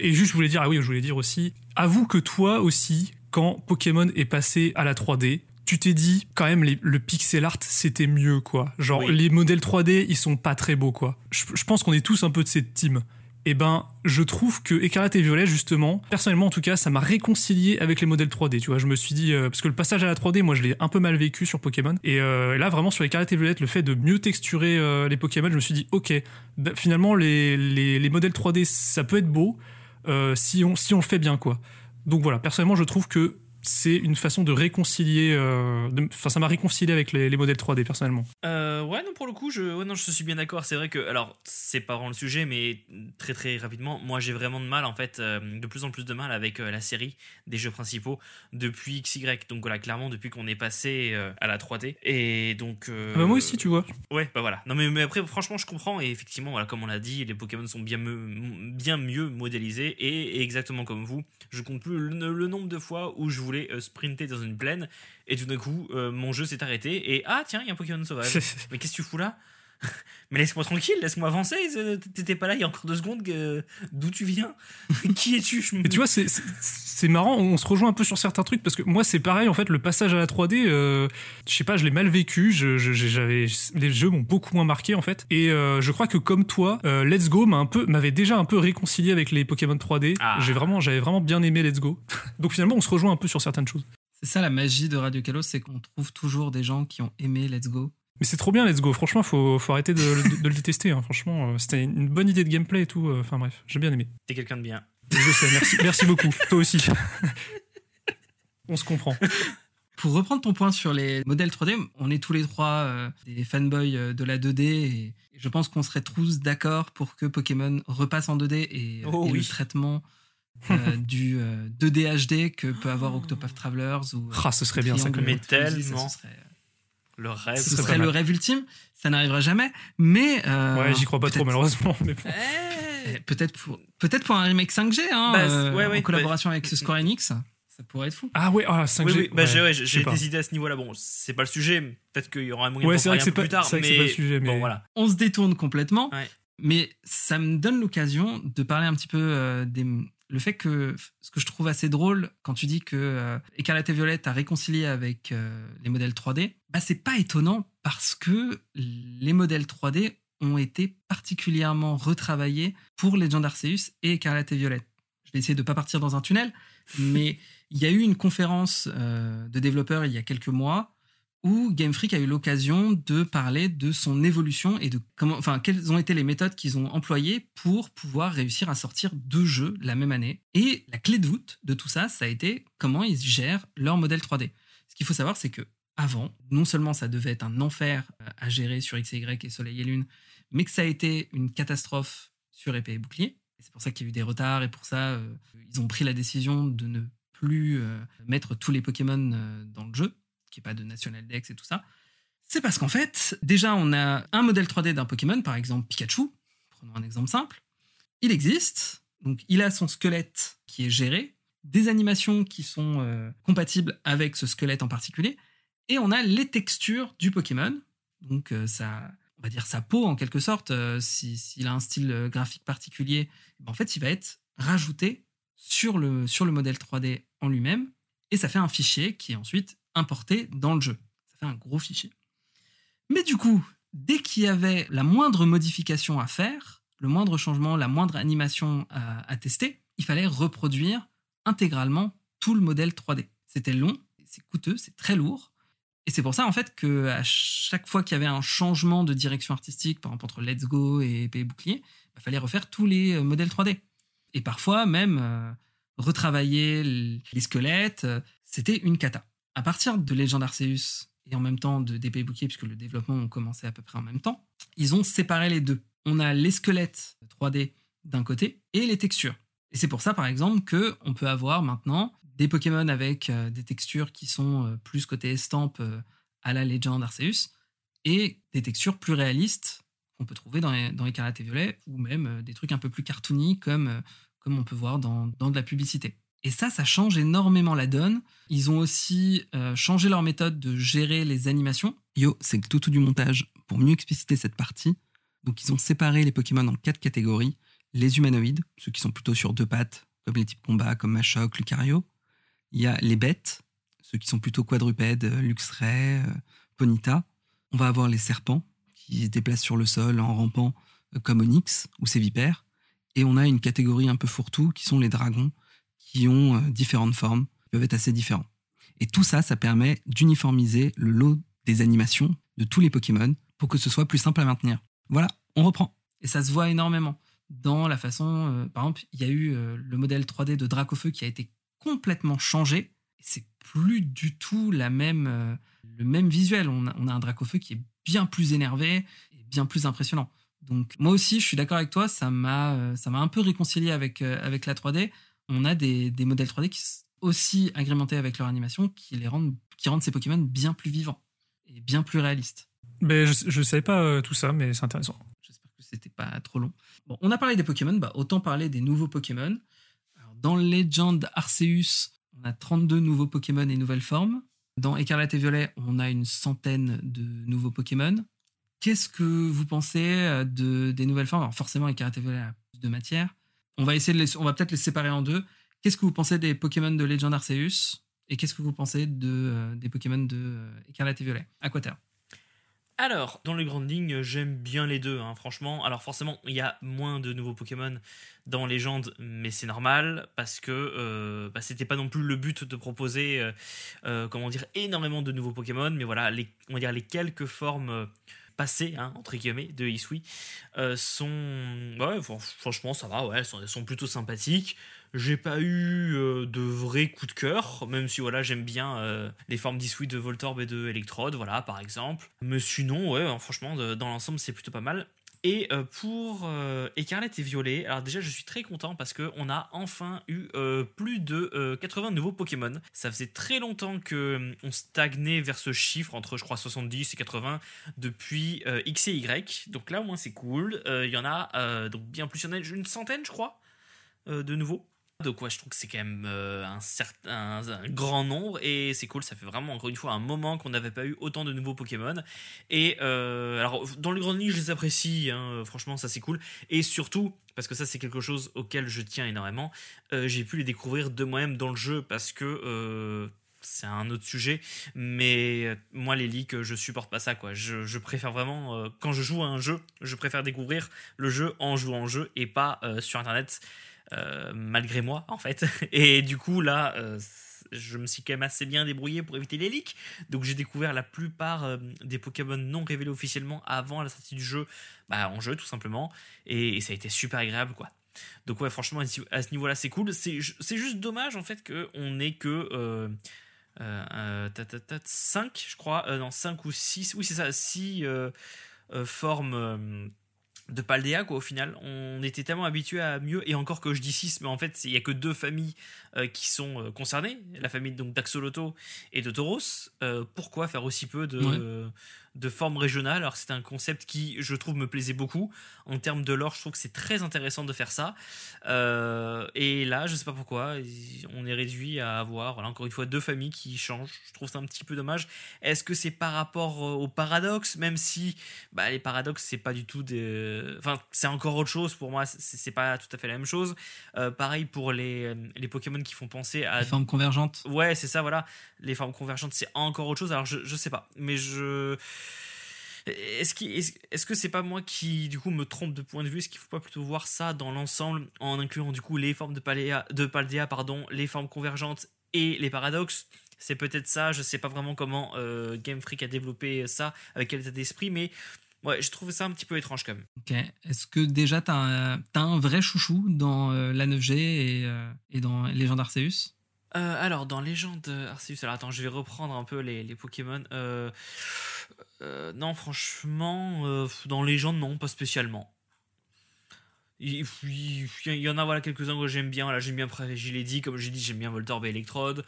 Et juste, je voulais dire, ah oui, je voulais dire aussi, avoue que toi aussi, quand Pokémon est passé à la 3D, tu t'es dit, quand même, les- le pixel art, c'était mieux, quoi. Genre, Oui. les modèles 3D, ils sont pas très beaux, quoi. Je, je pense qu'on est tous un peu de cette team. Eh ben, je trouve que Écarlate et Violet, justement, personnellement en tout cas, ça m'a réconcilié avec les modèles 3D. Tu vois, je me suis dit, euh, parce que le passage à la 3D, moi, je l'ai un peu mal vécu sur Pokémon. Et euh, là, vraiment, sur Écarlate et Violet, le fait de mieux texturer euh, les Pokémon, je me suis dit, ok, bah, finalement, les, les, les modèles 3D, ça peut être beau si, on, si on le fait bien, quoi. Donc voilà, personnellement, je trouve que c'est une façon de réconcilier. euh, Enfin, ça m'a réconcilié avec les, les modèles 3D, personnellement. Euh, ouais, non, pour le coup, je, ouais, non, je suis bien d'accord. C'est vrai que, alors, c'est pas vraiment le sujet, mais très très rapidement, moi j'ai vraiment de mal, en fait, euh, de plus en plus de mal avec la série des jeux principaux depuis XY. Donc voilà, clairement, depuis qu'on est passé à la 3D. Et donc. Ah bah, moi aussi, tu vois. Ouais, bah voilà. Non, mais, mais après, franchement, je comprends. Et effectivement, voilà, comme on l'a dit, les Pokémon sont bien, me- bien mieux modélisés. Et, et exactement comme vous, je compte plus le, le nombre de fois où je voulais euh, sprinter dans une plaine. Et tout d'un coup, euh, mon jeu s'est arrêté. Et ah, tiens, il y a un Pokémon sauvage. mais qu'est-ce que tu fous là? Mais laisse-moi tranquille, laisse-moi avancer. euh, T'étais pas là il y a encore deux secondes. que- D'où tu viens? Qui es-tu? Me- Mais tu vois, c'est- c'est c'est marrant, on se rejoint un peu sur certains trucs parce que moi, c'est pareil, en fait, le passage à la 3D, euh, je sais pas, je l'ai mal vécu, je, j'avais, les jeux m'ont beaucoup moins marqué, en fait. Et euh, je crois que comme toi, euh, Let's Go m'a un peu, m'avait déjà un peu réconcilié avec les Pokémon 3D. Ah. J'ai vraiment, j'avais vraiment bien aimé Let's Go. Donc finalement, on se rejoint un peu sur certaines choses. C'est ça la magie de Radio Kalos, c'est qu'on trouve toujours des gens qui ont aimé Let's Go. Mais c'est trop bien, Let's Go. Franchement, faut, faut arrêter de, de- de le détester. hein. Franchement, euh, c'était une bonne idée de gameplay et tout. euh, Enfin bref, j'ai bien aimé. T'es quelqu'un de bien. Je sais, merci, merci beaucoup. Toi aussi. on se comprend. Pour reprendre ton point sur les modèles 3D, on est tous les trois euh, des fanboys de la 2D et je pense qu'on serait tous d'accord pour que Pokémon repasse en 2D et, Oh et le traitement euh, du euh, 2D HD que peut avoir Octopath Travelers ou Ah, ce serait bien ça. Triangle quand même. Mais ça, tellement. ce serait, Le rêve. ce serait le rêve ultime. Ça n'arrivera jamais, mais euh, Ouais, j'y crois pas trop peut-être- malheureusement. Mais bon. eh, Peut-être pour peut-être pour un remake 5G hein, Bah, euh, ouais, ouais, en collaboration avec Square Enix, ça pourrait être fou. Ah ouais, ah, 5G. Oui, oui, bah, ouais, j'ai des idées à ce niveau-là. Bon, c'est pas le sujet. Peut-être qu'il y aura un moyen Ouais, c'est vrai parler que un c'est peu pas, plus tard. c'est vrai que mais c'est pas le sujet, mais bon, voilà. on se détourne complètement, Ouais. mais ça me donne l'occasion de parler un petit peu euh, des le fait que ce que je trouve assez drôle quand tu dis que euh, Écarlate et Violette a réconcilié avec euh, les modèles 3D, bah c'est pas étonnant parce que les modèles 3D ont été particulièrement retravaillés pour Legend Arceus et Écarlate et Violette. Je vais essayer de pas partir dans un tunnel, mais il y a eu une conférence euh, de développeurs il y a quelques mois où Game Freak a eu l'occasion de parler de son évolution et de comment, enfin, quelles ont été les méthodes qu'ils ont employées pour pouvoir réussir à sortir deux jeux la même année. Et la clé de voûte de tout ça, ça a été comment ils gèrent leur modèle 3D. Ce qu'il faut savoir, c'est que avant, non seulement ça devait être un enfer euh, à gérer sur X et Y et Soleil et Lune, mais que ça a été une catastrophe sur Épée et Bouclier. C'est pour ça qu'il y a eu des retards et pour ça, euh, ils ont pris la décision de ne plus euh, mettre tous les Pokémon euh, dans le jeu pas de National Dex et tout ça, c'est parce qu'en fait, déjà, on a un modèle 3D d'un Pokémon, par exemple Pikachu, prenons un exemple simple. Il existe, donc il a son squelette qui est géré, des animations qui sont euh, compatibles avec ce squelette en particulier, Et on a les textures du Pokémon. Donc, ça, on va dire sa peau en quelque sorte. S'il a un style graphique particulier, ben, en fait, il va être rajouté sur le, sur le modèle 3D en lui-même. Et ça fait un fichier qui est ensuite importé dans le jeu. Ça fait un gros fichier. Mais du coup, dès qu'il y avait la moindre modification à faire, le moindre changement, la moindre animation à, tester, il fallait reproduire intégralement tout le modèle 3D. C'était long, c'est coûteux, c'est très lourd. Et c'est pour ça, en fait, que à chaque fois qu'il y avait un changement de direction artistique, par exemple entre Let's Go et Épée Bouclier, il bah, fallait refaire tous les euh, modèles 3D. Et parfois, même euh, retravailler les squelettes, euh, c'était une cata. À partir de Legend Arceus et en même temps de d'Épée Bouclier, puisque le développement a commencé à peu près en même temps, ils ont séparé les deux. On a les squelettes 3D d'un côté et les textures. Et c'est pour ça, par exemple, que on peut avoir maintenant des Pokémon avec euh, des textures qui sont euh, plus côté estampe euh, à la Legend Arceus et des textures plus réalistes qu'on peut trouver dans les, dans et Violet ou même des trucs un peu plus cartoony comme, comme on peut voir dans, dans de la publicité. Et ça, ça change énormément la donne. Ils ont aussi changé leur méthode de gérer les animations. Yo, c'est le tout du montage pour mieux expliciter cette partie. Donc ils ont séparé les Pokémon en quatre catégories. Les humanoïdes, ceux qui sont plutôt sur deux pattes, comme les types combat, comme Machoc, Lucario. Il y a les bêtes, ceux qui sont plutôt quadrupèdes, Luxray, euh, Ponita. On va avoir les serpents, qui se déplacent sur le sol en rampant, euh, comme Onyx ou ses vipères. Et on a une catégorie un peu fourre-tout, qui sont les dragons, qui ont euh, différentes formes, qui peuvent être assez différents. Et tout ça, ça permet d'uniformiser le lot des animations de tous les Pokémon pour que ce soit plus simple à maintenir. Voilà, on reprend. Et ça se voit énormément dans la façon. par exemple, il y a eu le modèle 3D de Dracofeu qui a été complètement changé. C'est plus du tout la même, euh, le même visuel. On a, on a un Dracofeu qui est bien plus énervé et bien plus impressionnant. Donc moi aussi, je suis d'accord avec toi, ça m'a euh, un peu réconcilié avec euh, avec la 3D. On a des, des modèles 3D qui sont aussi agrémentés avec leur animation qui les rendent qui rendent ces Pokémon bien plus vivants et bien plus réalistes. Mais je, je savais pas tout ça, mais c'est intéressant. J'espère que c'était pas trop long. Bon, on a parlé des Pokémon, bah autant parler des nouveaux Pokémon dans Legend Arceus, on a 32 nouveaux Pokémon et nouvelles formes. Dans Écarlate et Violet, on a une centaine de nouveaux Pokémon. Qu'est-ce que vous pensez euh, de, des nouvelles formes? Alors forcément, Écarlate et Violet a plus de matière. On va essayer de on va peut-être les séparer en deux. Qu'est-ce que vous pensez des Pokémon de Legend Arceus et qu'est-ce que vous pensez de, euh, des Pokémon de euh, Écarlate et Violet Aquaterre? Alors, dans les grandes lignes, j'aime bien les deux, hein, franchement. Alors forcément, il y a moins de nouveaux Pokémon dans Légende, mais c'est normal parce que euh, bah, c'était pas non plus le but de proposer, euh, comment dire, énormément de nouveaux Pokémon. Mais voilà, les, on va dire les quelques formes passées, hein, entre guillemets, de Isui sont, ouais, franchement, ça va, ouais, sont, sont plutôt sympathiques. J'ai pas eu euh, de vrais coups de cœur, même si voilà, j'aime bien euh, les formes d'Isui de Voltorb et de Electrode, voilà, par exemple. Mais sinon, ouais, hein, franchement, dans l'ensemble, c'est plutôt pas mal. Et euh, pour Écarlate et Violet, alors déjà je suis très content parce qu'on a enfin eu plus de 80 nouveaux Pokémon. Ça faisait très longtemps que on stagnait vers ce chiffre entre je crois 70 et 80 depuis X et Y. Donc là au moins c'est cool. Il y en a donc bien plus, il y en a une centaine je crois de nouveaux. Donc ouais, je trouve que c'est quand même euh, un, certain, un, grand nombre et c'est cool, ça fait vraiment encore une fois un moment qu'on n'avait pas eu autant de nouveaux Pokémon. Et euh, alors dans les grandes lignes, je les apprécie, hein, franchement ça c'est cool. Et surtout, parce que ça c'est quelque chose auquel je tiens énormément, euh, j'ai pu les découvrir de moi-même dans le jeu parce que c'est un autre sujet, mais moi les leaks, je supporte pas ça quoi. Je, préfère vraiment quand je joue à un jeu, je préfère découvrir le jeu en jouant au jeu et pas sur internet. Euh, malgré moi en fait. Et du coup là, euh, je me suis quand même assez bien débrouillé pour éviter les leaks. Donc j'ai découvert la plupart euh, des Pokémon non révélés officiellement avant la sortie du jeu, bah, en jeu tout simplement. Et, ça a été super agréable quoi. Donc ouais franchement à ce niveau-là c'est cool. C'est juste dommage en fait qu'on n'ait que... 5 je crois, non 5 ou 6, oui c'est ça, 6 formes de Paldea quoi au final. On était tellement habitué à mieux et encore que je dis 6 mais en fait il y a que deux familles euh, qui sont euh, concernées. La famille donc d'Axoloto et de Tauros. Euh, pourquoi faire aussi peu de, de forme régionale. Alors c'était un concept qui, je trouve, me plaisait beaucoup. En termes de lore, je trouve que c'est très intéressant de faire ça. Euh, et là, je sais pas pourquoi, on est réduit à avoir, voilà, encore une fois, deux familles qui changent. Je trouve ça un petit peu dommage. Est-ce que c'est par rapport au paradoxe, même si bah, les paradoxes, c'est pas du tout des... Enfin, c'est encore autre chose pour moi, c'est pas tout à fait la même chose. Euh, pareil pour les, les Pokémon qui font penser à... Les formes convergentes. Ouais, c'est ça, voilà. Les formes convergentes, c'est encore autre chose. Alors, je, je sais pas, mais je est-ce est que c'est pas moi qui du coup me trompe de point de vue? Est-ce qu'il faut pas plutôt voir ça dans l'ensemble en incluant du coup les formes de, Paléa, de Paldea, pardon, les formes convergentes et les paradoxes? C'est peut-être ça. Je sais pas vraiment comment euh, Game Freak a développé ça avec quel état d'esprit, mais je trouve ça un petit peu étrange quand même. Ok. Est-ce que déjà tu as, un vrai chouchou dans euh, la 9G et, euh, et dans Légende Arceus? Alors, dans Légende Arceus, alors attends, je vais reprendre un peu les, les Pokémon. Euh, euh, non, franchement, euh, dans Légende, non, pas spécialement. Il, y en a voilà, quelques-uns que j'aime bien. Voilà, j'aime bien dit comme j'ai dit, j'aime bien Voltorb et Electrode.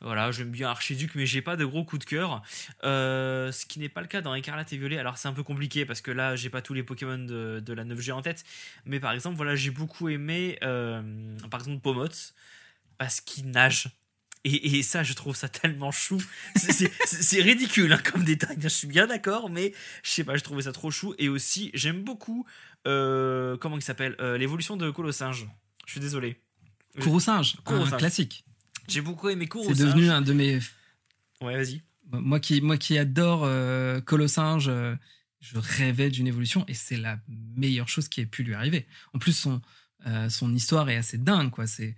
Voilà, j'aime bien Archiduc, mais j'ai pas de gros coups de cœur. Euh, ce qui n'est pas le cas dans Écarlate et Violet. Alors c'est un peu compliqué parce que là, j'ai pas tous les Pokémon de, de, la 9G en tête. Mais par exemple, voilà, j'ai beaucoup aimé, par exemple, Pomots parce qu'il nage. Et, ça, je trouve ça tellement chou. C'est ridicule hein, comme détail, je suis bien d'accord, mais je sais pas, je trouvais ça trop chou. Et aussi, j'aime beaucoup, euh, comment il s'appelle euh, L'évolution de Colossinge. Je suis désolé. Courroucinge, un classique. J'ai beaucoup aimé Courroucinge. C'est devenu un de mes. Ouais, vas-y. Moi qui, moi qui adore euh, Colossinge, euh, je rêvais d'une évolution et c'est la meilleure chose qui ait pu lui arriver. En plus, son, son histoire est assez dingue, quoi. C'est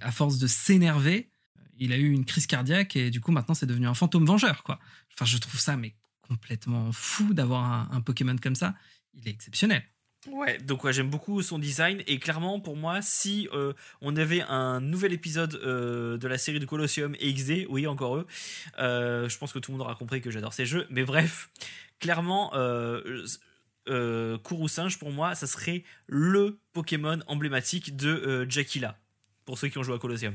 à force de s'énerver, il a eu une crise cardiaque et du coup maintenant c'est devenu un fantôme vengeur quoi. Enfin je trouve ça mais complètement fou d'avoir un, Pokémon comme ça. Il est exceptionnel. Ouais, donc ouais, j'aime beaucoup son design et clairement pour moi, si euh, on avait un nouvel épisode euh, de la série de Colosseum et XD, oui encore eux, euh, je pense que tout le monde aura compris que j'adore ces jeux, mais bref, clairement, euh, Singe pour moi, ça serait le Pokémon emblématique de Jackila, pour ceux qui ont joué à Colosseum.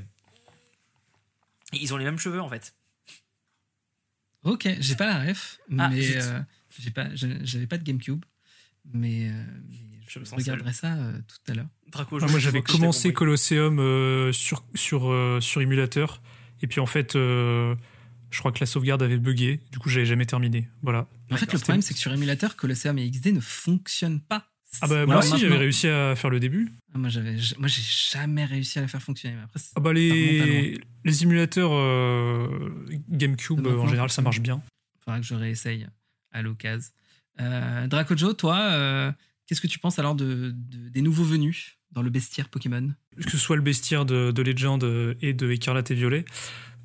Ils ont les mêmes cheveux en fait. Ok, j'ai pas la ref, ah, mais euh, j'ai pas, j'avais pas de GameCube, mais, euh, je, regarderai ça euh, tout à l'heure. Ah, moi j'avais commencé Colosseum sur sur sur émulateur, et puis en fait, je crois que la sauvegarde avait bugué, du coup j'avais jamais terminé. Voilà. En fait, le problème c'est que sur émulateur, Colosseum et XD ne fonctionnent pas. Ah bah moi aussi j'avais réussi à faire le début. Ah, moi j'avais moi j'ai jamais réussi à la faire fonctionner. Après, ah bah les les émulateurs euh, GameCube en général ça marche bien. Faudra que je réessaye à l'occasion. Euh, Dracojo, toi, euh, qu'est-ce que tu penses alors de, des nouveaux venus dans le bestiaire Pokémon? Que ce soit le bestiaire de, de Legend et de Écarlate et Violet,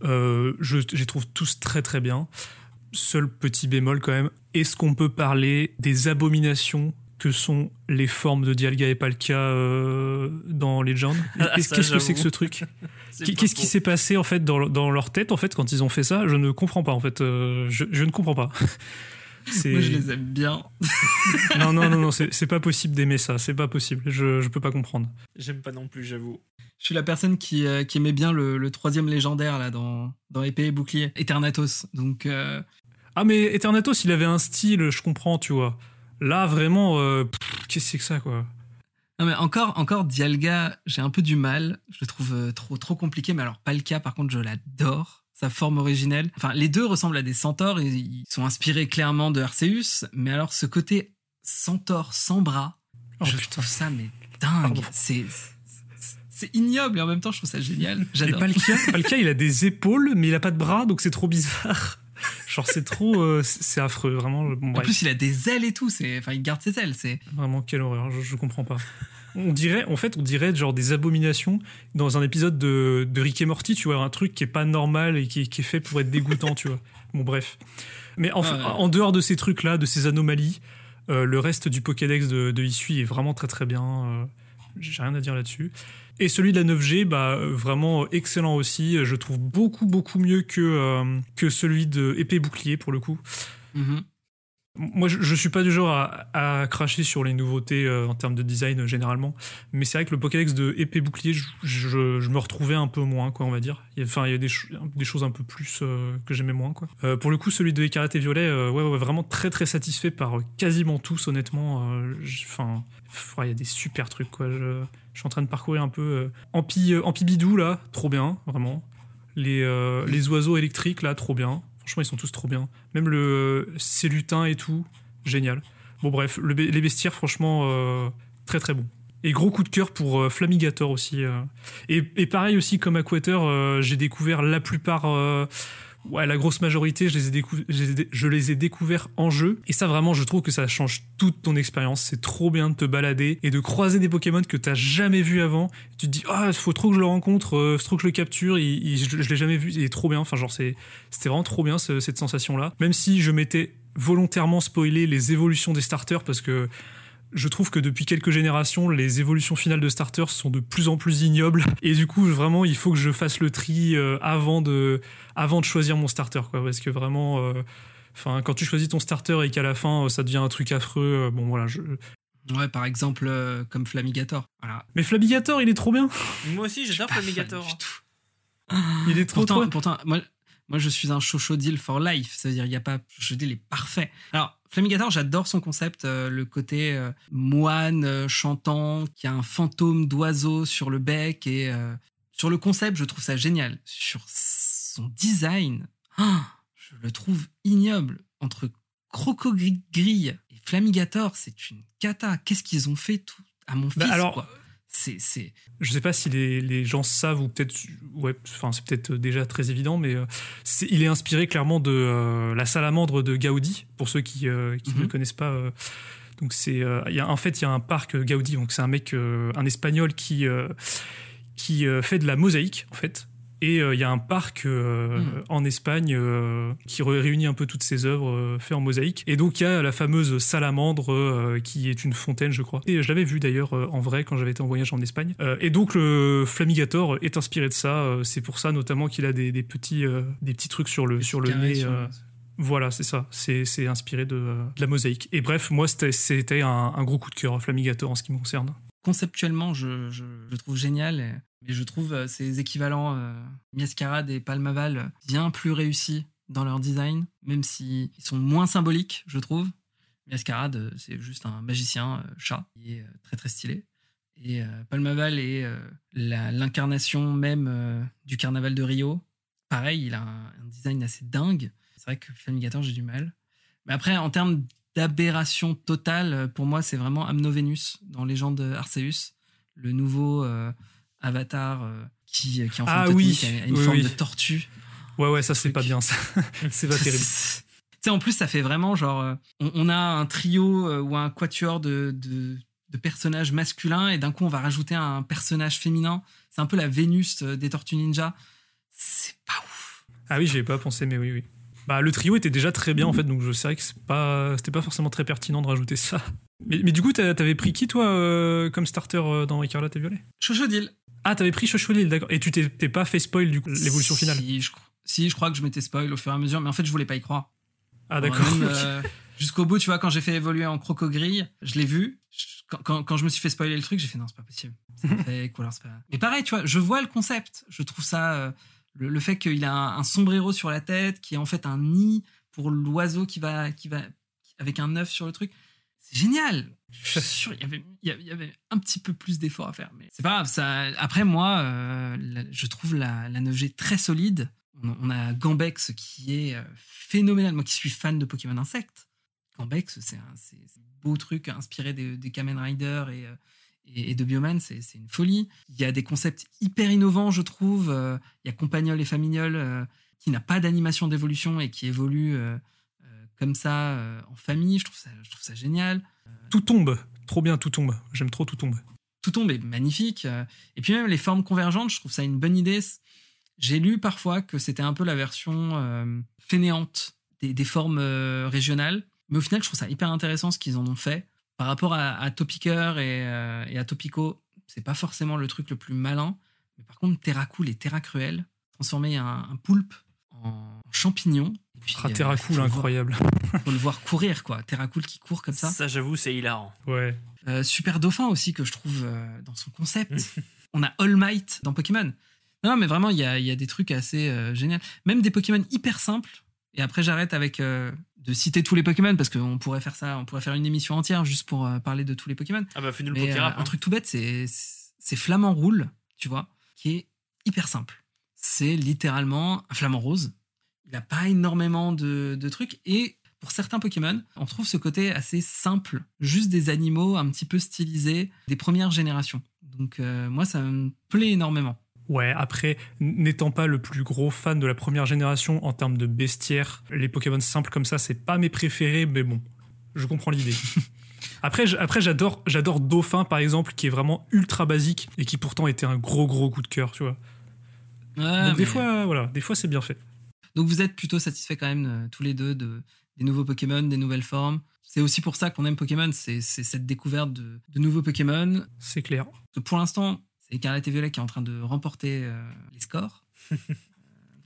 je, je les trouve tous très très bien. Seul petit bémol quand même, est-ce qu'on peut parler des abominations que sont les formes de Dialga et Palkia euh, dans Legend? Ah, qu'est-ce que c'est que ce truc? Qu'est-ce qui s'est passé en fait dans, dans, leur tête en fait quand ils ont fait ça? Je ne comprends pas en fait. Euh, je, je, ne comprends pas. Moi je les aime bien. non non non non, c'est pas possible d'aimer ça. C'est pas possible. Je je peux pas comprendre. J'aime pas non plus, j'avoue. Je suis la personne qui, euh, qui aimait bien le, le, troisième légendaire là dans dans épée et bouclier, Eternatos. Donc ah mais Eternatos, il avait un style, je comprends, tu vois. Là, vraiment, euh, qu'est-ce que c'est que ça, quoi? Non mais encore, encore Dialga, j'ai un peu du mal. Je le trouve euh, trop, trop compliqué. Mais alors Palka, par contre, je l'adore. Sa forme originelle. Enfin, les deux ressemblent à des centaures. Ils sont inspirés clairement de Arceus. Mais alors, ce côté centaure sans bras, oh, je trouve ça mais dingue. C'est c'est ignoble et en même temps je trouve ça génial. J'adore. Palkia, Palkia, il a des épaules mais il a pas de bras donc c'est trop bizarre. Genre, c'est trop. Euh, c'est affreux, vraiment. en plus, il a des ailes et tout. Enfin, il garde ses ailes. C'est Vraiment, quelle horreur. Je, je, comprends pas. On dirait, en fait, on dirait genre des abominations dans un épisode de, de Rick et Morty, tu vois, un truc qui est pas normal et qui, est fait pour être dégoûtant, tu vois. Bon, bref. Mais en, en dehors de ces trucs-là, de ces anomalies, euh, le reste du Pokédex de, de Issui est vraiment très très bien. Euh, j'ai rien à dire là-dessus. Et celui de la 9G, bah, vraiment excellent aussi. Je trouve beaucoup, beaucoup mieux que, euh, que celui de épée bouclier pour le coup. Mhm. Moi, je, je suis pas du genre à, à cracher sur les nouveautés euh, en termes de design euh, généralement, mais c'est vrai que le Pokédex de épée bouclier, je, je- je me retrouvais un peu moins, quoi, on va dire. Enfin, il y a des, des choses un peu plus euh, que j'aimais moins, quoi. Pour le coup, celui de écarlate et violet, ouais, ouais, vraiment très très satisfait par quasiment tous, honnêtement. Enfin, il y a des super trucs, quoi. Je, suis en train de parcourir un peu euh, Ampi, euh, Ampibidou, là, trop bien, vraiment. Les, euh, les oiseaux électriques, là, trop bien. Franchement, ils sont tous trop bien. Même le euh, c'est lutin et tout, génial. Bon bref, les bestiaires, franchement, euh, très très bon. Et gros coup de cœur pour Flamigator aussi. Et, pareil aussi comme Aquater, j'ai découvert la plupart, ouais, la grosse majorité, je les, ai décou- découverts en jeu. Et ça vraiment, je trouve que ça change toute ton expérience. C'est trop bien de te balader et de croiser des Pokémon que t'as jamais vu avant. Tu te dis, ah, il faut trop que je le rencontre, euh, faut trop que je le capture, il- je, je l'ai jamais vu, il est trop bien. Enfin, genre, c'était vraiment trop bien ce- cette sensation-là. Même si je m'étais volontairement spoilé les évolutions des starters parce que je trouve que depuis quelques générations, les évolutions finales de starters sont de plus en plus ignobles. Et du coup, vraiment, il faut que je fasse le tri euh, avant, de, avant de choisir mon starter. Quoi, parce que vraiment, euh, enfin, quand tu choisis ton starter et qu'à la fin, euh, ça devient un truc affreux, bon voilà. Je... Ouais, par exemple, euh, comme Flamigator. Voilà. Mais Flabigator, il est trop bien. Moi aussi, j'adore Flamigator. du tout. Il est trop Pourtant, trop. pourtant moi, moi, je suis un Chochodil for life. C'est-à-dire, il y a pas. Chochodil est parfait. Alors, Flamigator, j'adore son concept, euh, le côté euh, moine euh, chantant, qui a un fantôme d'oiseau sur le bec. Et sur le concept, je trouve ça génial. Sur son design, ah, je le trouve ignoble. Entre Crocogrille et Flamigator, c'est une cata. Qu'est-ce qu'ils ont fait tout à mon fils Bah, alors, quoi? C'est, c'est, Je sais pas si les, les gens savent ou peut-être, ouais, enfin c'est peut-être déjà très évident, mais euh, c'est- il est inspiré clairement de euh, la salamandre de Gaudi. Pour ceux qui, euh, qui ne Mhm. le connaissent pas, euh, donc c'est, euh, il y a en fait il y a un parc euh, Gaudi, donc c'est un mec, euh, un espagnol qui euh, qui euh, fait de la mosaïque en fait. Et euh, il y a un parc euh, Mhm. en Espagne euh, qui ré- réunit un peu toutes ses œuvres euh, faites en mosaïque. Et donc il y a la fameuse salamandre euh, qui est une fontaine, je crois. Et je l'avais vu d'ailleurs euh, en vrai quand j'avais été en voyage en Espagne. Euh, et donc le Flamigator est inspiré de ça. Euh, c'est pour ça notamment qu'il a des, des petits euh, des petits trucs sur le sur le nez. sur- euh, voilà, c'est ça. C'est c'est inspiré de, euh, de la mosaïque. Et bref, moi c'était c'était un, un gros coup de cœur Flamigator en ce qui me concerne. conceptuellement, je, je, je trouve génial. Mais je trouve euh, ces équivalents euh, Miascarade et Palmaval euh, bien plus réussis dans leur design, même s'ils sont moins symboliques, je trouve. Miascarade, c'est juste un magicien chat qui est très très stylé. Et Palmaval est l'incarnation même du carnaval de Rio. Pareil, il a un, design assez dingue. C'est vrai que Flamigator, j'ai du mal. Mais après, en termes d'aberration totale, pour moi, c'est vraiment Amnovenus dans Légende Arceus, le nouveau avatar euh, qui, qui en Ah oui, a une oui, forme oui. de tortue. Ouais, ouais, ça c'est pas bien, ça. c'est pas terrible. Tu sais, en plus, ça fait vraiment genre. euh, on, on a un trio euh, ou un quatuor de, de, de personnages masculins et d'un coup, on va rajouter un personnage féminin. C'est un peu la Vénus euh, des Tortues Ninja. C'est pas ouf. Ah oui, j'y ai pas pensé, mais oui, oui. Bah, le trio était déjà très bien en fait, donc je sais que c'est pas, c'était pas forcément très pertinent de rajouter ça. Mais, mais du coup, t'avais pris qui toi euh, comme starter euh, dans Écarlate et Violet Chochodil. Ah, t'avais pris Chochodil, d'accord. Et tu t'es pas fait spoil du coup l'évolution finale. Si je, cro- si, je crois que je m'étais spoil au fur et à mesure, mais en fait, je voulais pas y croire. Ah d'accord. Euh, Jusqu'au bout, tu vois, quand j'ai fait évoluer en crocogrille, je l'ai vu. Je- Quand, quand- quand je me suis fait spoiler le truc, j'ai fait non, c'est pas possible. Fake, alors c'est pas. Mais pareil, tu vois, je vois le concept. Je trouve ça. euh, le, le fait qu'il a un, un sombrero sur la tête, qui est en fait un nid pour l'oiseau qui va, qui va. avec un œuf sur le truc. C'est génial. Je suis sûr, il y avait, il y un petit peu plus d'efforts à faire. Mais c'est pas grave. Ça, après, moi, euh, la- je trouve la, la 9G très solide. On, on a Gambex qui est euh, phénoménal. Moi qui suis fan de Pokémon Insectes. Gambex, c'est un, c'est- c'est un beau truc inspiré des, des Kamen Rider et, euh, et, et de Bioman, c'est c'est une folie. Il y a des concepts hyper innovants, je trouve. Il y a Compagnol et Famignol qui n'a pas d'animation d'évolution et qui évolue comme ça euh, en famille. Je trouve ça, je trouve ça génial. Tout tombe, trop bien, tout tombe. J'aime trop tout tombe. tout tombe est magnifique. Euh, Et puis même les formes convergentes, je trouve ça une bonne idée. J'ai lu parfois que c'était un peu la version euh, fainéante des, des formes euh, régionales. Mais au final, je trouve ça hyper intéressant ce qu'ils en ont fait. Par rapport à, à Topiqueur et, euh, et à Topico, c'est pas forcément le truc le plus malin. Mais par contre, Terra Cool et Terra Cruel, transformer un, un poulpe en champignon, Puis, Ah, euh, Terracool, faut le voir- incroyable. Faut le voir courir, quoi. Terracool qui court comme ça. Ça, j'avoue, c'est hilarant. Ouais. Euh, Super Dauphin aussi, que je trouve euh, dans son concept. On a All Might dans Pokémon. Non, mais vraiment, il y a, il y a des trucs assez euh, géniaux. Même des Pokémon hyper simples. Et après, j'arrête avec euh, de citer tous les Pokémon parce qu'on pourrait faire ça, on pourrait faire une émission entière juste pour euh, parler de tous les Pokémon. Ah bah, fais-nous le euh, Pokérap. un truc tout bête, c'est c'est Flamant Roule, tu vois, qui est hyper simple. C'est littéralement un flamant rose. Il n'a pas énormément de, de trucs. Et pour certains Pokémon, on trouve ce côté assez simple, juste des animaux un petit peu stylisés des premières générations. Donc euh, moi, ça me plaît énormément. Ouais, après, n'étant pas le plus gros fan de la première génération en termes de bestiaire, les Pokémon simples comme ça, c'est pas mes préférés, mais bon, je comprends l'idée. après, après j'adore, j'adore Dauphin, par exemple, qui est vraiment ultra basique et qui pourtant était un gros gros coup de cœur, tu vois. Donc des fois, voilà, des fois c'est bien fait. Donc vous êtes plutôt satisfaits quand même euh, tous les deux de, des nouveaux Pokémon, des nouvelles formes. C'est aussi pour ça qu'on aime Pokémon, c'est cette découverte de, de nouveaux Pokémon. C'est clair. Pour l'instant, c'est Écarlate et Violet qui est en train de remporter euh, les scores.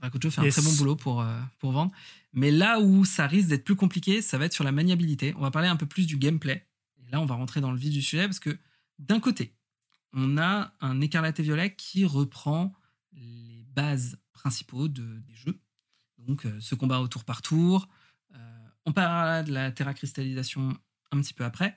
Euh, Dracocho fait Yes. un très bon boulot pour, euh, pour vendre. Mais là où ça risque d'être plus compliqué, ça va être sur la maniabilité. On va parler un peu plus du gameplay. Et là, on va rentrer dans le vif du sujet parce que d'un côté, on a un Écarlate et Violet qui reprend les bases principaux de, des jeux. Donc, euh, ce combat au tour par tour. Euh, on parlera de la terra cristallisation un petit peu après.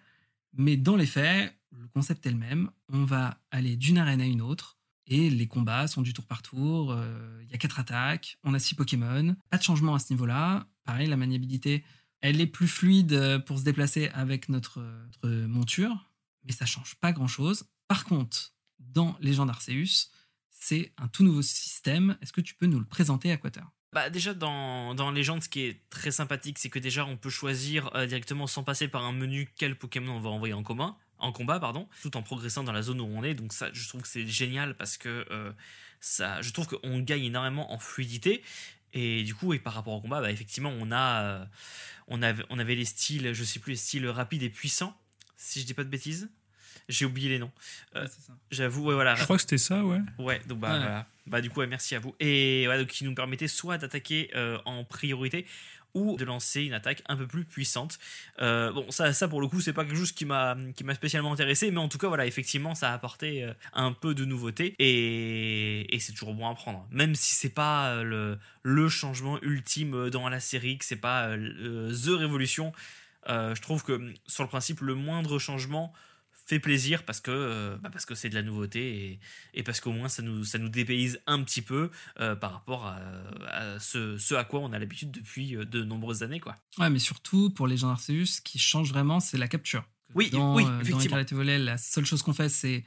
Mais dans les faits, le concept est le même. On va aller d'une arène à une autre. Et les combats sont du tour par tour. euh, Il y a quatre attaques. On a six Pokémon. Pas de changement à ce niveau-là. Pareil, la maniabilité, elle est plus fluide euh, pour se déplacer avec notre, notre monture. Mais ça change pas grand-chose. Par contre, dans Légende Arceus, c'est un tout nouveau système. Est-ce que tu peux nous le présenter, Aquater Bah déjà dans, dans Légende, ce qui est très sympathique, c'est que déjà on peut choisir euh, directement sans passer par un menu quel Pokémon on va envoyer en en combat pardon, tout en progressant dans la zone où on est. Donc ça, je trouve que c'est génial parce que euh, ça, je trouve qu'on gagne énormément en fluidité. Et du coup, et par rapport au combat, bah, effectivement, on a, euh, on avait, on avait les styles, je sais plus les styles rapides et puissants, si je dis pas de bêtises. J'ai oublié les noms. Euh. J'avoue, ouais, voilà. Je crois que c'était ça, ouais. Ouais, donc bah Ouais. voilà. Bah du coup, ouais, merci à vous. Et donc qui nous permettait soit d'attaquer euh, en priorité ou de lancer une attaque un peu plus puissante. Euh, bon, ça, ça pour le coup, c'est pas quelque chose qui m'a qui m'a spécialement intéressé, mais en tout cas, voilà, effectivement, ça a apporté euh, un peu de nouveauté et, et c'est toujours bon à prendre. Même si c'est pas euh, le, le changement ultime dans la série, que c'est pas euh, the révolution. euh, je trouve que sur le principe, le moindre changement fait plaisir parce que euh, bah, parce que c'est de la nouveauté et, et parce qu'au moins ça nous ça nous dépayse un petit peu euh, par rapport à, à ce, ce à quoi on a l'habitude depuis euh, de nombreuses années quoi. Ouais, mais surtout pour les gens Arceus, ce qui change vraiment, c'est la capture. Oui, dans, oui, dans la seule chose qu'on fait, c'est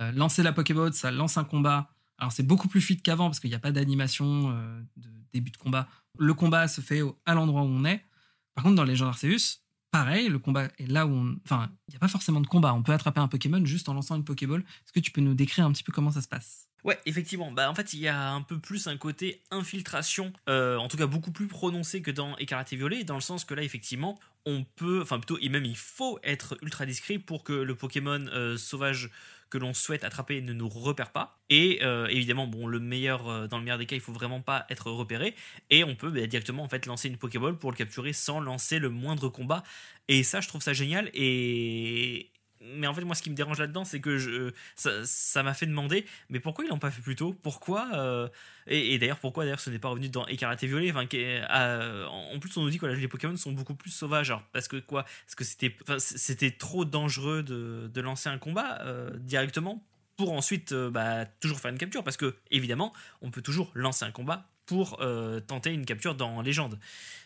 euh, lancer la Pokéball, ça lance un combat. Alors c'est beaucoup plus fluide qu'avant parce qu'il n'y a pas d'animation de début de combat. Le combat se fait au- à l'endroit où on est. Par contre, dans les gens Arceus, pareil, le combat est là où on. Enfin, il n'y a pas forcément de combat. On peut attraper un Pokémon juste en lançant une Pokéball. Est-ce que tu peux nous décrire un petit peu comment ça se passe? Ouais, effectivement. Bah, en fait, il y a un peu plus un côté infiltration, euh, en tout cas beaucoup plus prononcé que dans Écarlate et Violet, dans le sens que là, effectivement, on peut, enfin plutôt, et même il faut être ultra discret pour que le Pokémon euh, sauvage que l'on souhaite attraper ne nous repère pas. Et euh, évidemment, bon, le meilleur, dans le meilleur des cas, il faut vraiment pas être repéré. Et on peut bah, directement en fait lancer une Pokéball pour le capturer sans lancer le moindre combat. Et ça, je trouve ça génial. Et mais en fait, moi, ce qui me dérange là-dedans, c'est que je, ça m'a fait demander, mais pourquoi ils l'ont pas fait plus tôt? Pourquoi euh, Et, d'ailleurs, pourquoi d'ailleurs ce n'est pas revenu dans Écarlate et Violet? Enfin, euh, En plus, on nous dit que les Pokémon sont beaucoup plus sauvages. Alors, parce que quoi? Parce que c'était, trop dangereux de, de lancer un combat euh, directement pour ensuite bah, toujours faire une capture. Parce que évidemment, on peut toujours lancer un combat pour tenter une capture dans Légende.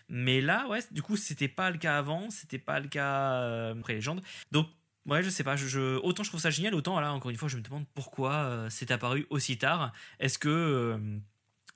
Mais là, ouais, du coup, c'était pas le cas avant, c'était pas le cas après Légende. Donc Ouais, je sais pas. Je, autant je trouve ça génial, autant là, encore une fois, je me demande pourquoi euh, c'est apparu aussi tard. Est-ce que euh,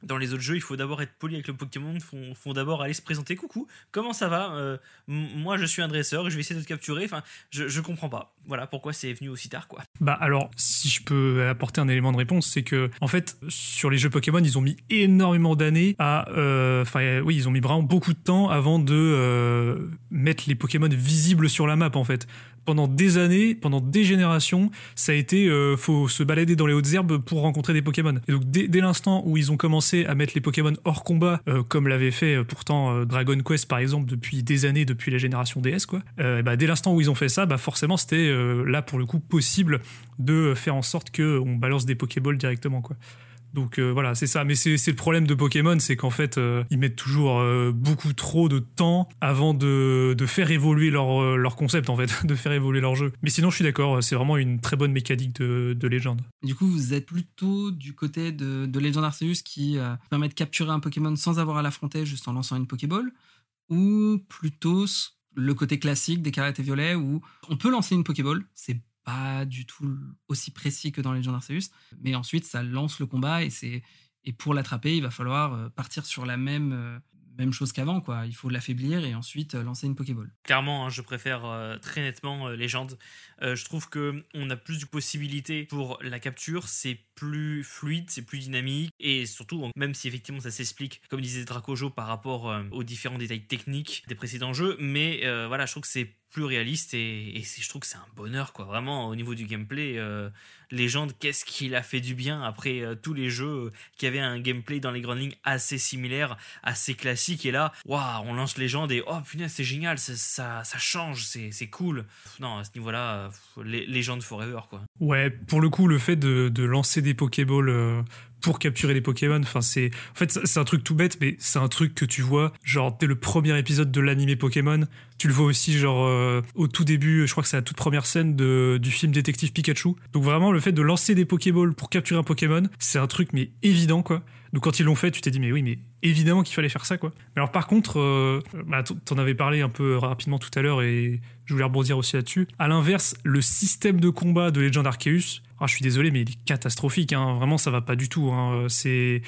dans les autres jeux, il faut d'abord être poli avec le Pokémon, font, font d'abord aller se présenter coucou, comment ça va? Euh, Moi, je suis un dresseur je vais essayer de te capturer. Enfin, je, je comprends pas. Voilà pourquoi c'est venu aussi tard, quoi. Bah alors, si je peux apporter un élément de réponse, c'est que en fait, sur les jeux Pokémon, ils ont mis énormément d'années à, euh, enfin, oui, ils ont mis vraiment beaucoup de temps avant de euh, mettre les Pokémon visibles sur la map, en fait. Pendant des années, pendant des générations, ça a été, euh, faut se balader dans les hautes herbes pour rencontrer des Pokémon. Et donc, dès l'instant où ils ont commencé à mettre les Pokémon hors combat, euh, comme l'avait fait euh, pourtant euh, Dragon Quest par exemple depuis des années, depuis la génération DS, quoi, bah, dès l'instant où ils ont fait ça, bah, forcément c'était là pour le coup possible de faire en sorte qu'on balance des Pokéballs directement. Quoi. Donc euh, voilà, c'est ça. Mais c'est le problème de Pokémon, c'est qu'en fait, euh, ils mettent toujours euh, beaucoup trop de temps avant de, faire évoluer leur, concept, en fait, de faire évoluer leur jeu. Mais sinon, je suis d'accord, c'est vraiment une très bonne mécanique de, de légende. Du coup, vous êtes plutôt du côté de, Legend Arceus qui permet de capturer un Pokémon sans avoir à l'affronter juste en lançant une Pokéball ou plutôt le côté classique des carrettes et violets où on peut lancer une Pokéball, c'est pas du tout aussi précis que dans Legend Arceus, mais ensuite ça lance le combat et c'est et pour l'attraper, il va falloir euh, partir sur la même euh, même chose qu'avant quoi. Il faut l'affaiblir et ensuite euh, lancer une Pokéball. Clairement, hein, je préfère très nettement euh, Légende. Je trouve que on a plus de possibilités pour la capture, c'est plus fluide, c'est plus dynamique et surtout, même si effectivement ça s'explique, comme disait Dracojo, par rapport aux différents détails techniques des précédents jeux, mais voilà, je trouve que c'est plus réaliste et, je trouve que c'est un bonheur quoi. Vraiment au niveau du gameplay, euh, Légende, qu'est-ce qu'il a fait du bien après euh, tous les jeux euh, qui avaient un gameplay dans les grandes lignes assez similaire, assez classique et là, waouh, on lance Légende et oh punaise c'est génial, ça, change, c'est cool. Non, à ce niveau-là, pff, Lé- Légende forever quoi. Ouais, pour le coup, le fait de, lancer des Pokéballs pour capturer les Pokémon, enfin c'est, en fait, c'est- un truc tout bête, mais c'est un truc que tu vois, genre dès le premier épisode de l'animé Pokémon, tu le vois aussi genre euh, au tout début, je crois que c'est la toute première scène de, du film Détective Pikachu. Donc vraiment, le fait de lancer des Pokéballs pour capturer un Pokémon, c'est un truc mais évident quoi. Donc quand ils l'ont fait, tu t'es dit mais oui, mais évidemment qu'il fallait faire ça quoi. Mais alors par contre, euh, bah, t'en avais parlé un peu rapidement tout à l'heure et je voulais rebondir aussi là-dessus. À l'inverse, le système de combat de Legend Arceus, ah, je suis désolé, mais il est catastrophique. hein. Vraiment, ça va pas du tout. hein. C'est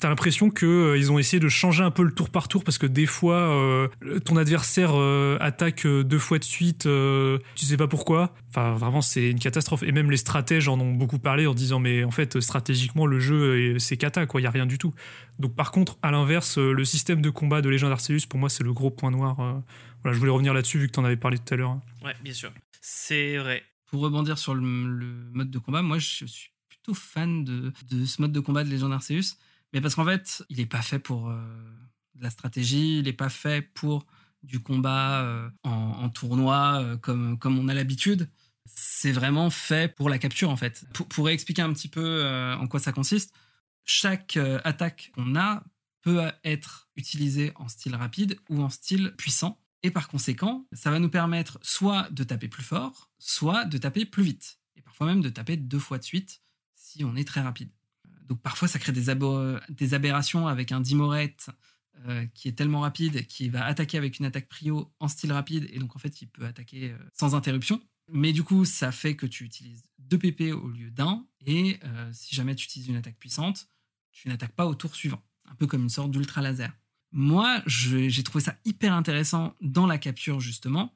t'as l'impression que euh, ils ont essayé de changer un peu le tour par tour parce que des fois, euh, ton adversaire euh, attaque euh, deux fois de suite, tu sais pas pourquoi. Enfin, vraiment, c'est une catastrophe. Et même les stratèges en ont beaucoup parlé en disant, mais en fait, stratégiquement, le jeu, est- c'est cata, quoi. Il y a rien du tout. Donc, par contre, à l'inverse, euh, le système de combat de Legend Arceus, pour moi, c'est le gros point noir. euh. Voilà, je voulais revenir là-dessus vu que t'en avais parlé tout à l'heure. hein. Ouais, bien sûr. C'est vrai. Pour rebondir sur le, le mode de combat, moi je suis plutôt fan de, de ce mode de combat de Legend Arceus, mais parce qu'en fait, il n'est pas fait pour euh, de la stratégie, il n'est pas fait pour du combat euh, en, en tournoi euh, comme, comme on a l'habitude. C'est vraiment fait pour la capture en fait. Pour, pour expliquer un petit peu euh, en quoi ça consiste, chaque euh, attaque qu'on a peut être utilisée en style rapide ou en style puissant. Et par conséquent, ça va nous permettre soit de taper plus fort, soit de taper plus vite. Et parfois même de taper deux fois de suite si on est très rapide. Donc parfois, ça crée des, aberrations avec un Dimorette euh, qui est tellement rapide qui va attaquer avec une attaque prio en style rapide. Et donc en fait, il peut attaquer euh, sans interruption. Mais du coup, ça fait que tu utilises deux PP au lieu d'un. Et euh, si jamais tu utilises une attaque puissante, tu n'attaques pas au tour suivant. Un peu comme une sorte d'ultra laser. Moi, j'ai trouvé ça hyper intéressant dans la capture, justement,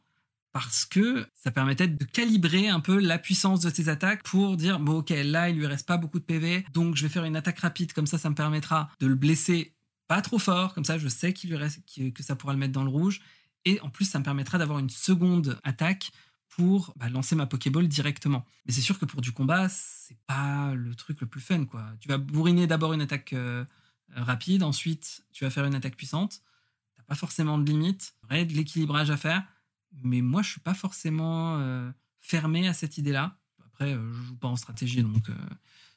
parce que ça permettait de calibrer un peu la puissance de ses attaques pour dire, bon, ok, là, il lui reste pas beaucoup de PV, donc je vais faire une attaque rapide, comme ça, ça me permettra de le blesser pas trop fort, comme ça, je sais qu'il lui reste, que ça pourra le mettre dans le rouge, et en plus, ça me permettra d'avoir une seconde attaque pour bah, lancer ma Pokéball directement. Mais c'est sûr que pour du combat, c'est pas le truc le plus fun, quoi. Tu vas bourriner d'abord une attaque euh, rapide, ensuite tu vas faire une attaque puissante. T'as pas forcément de limite, aurait de l'équilibrage à faire, mais moi je suis pas forcément euh, fermé à cette idée-là. Après, euh, je joue pas en stratégie, donc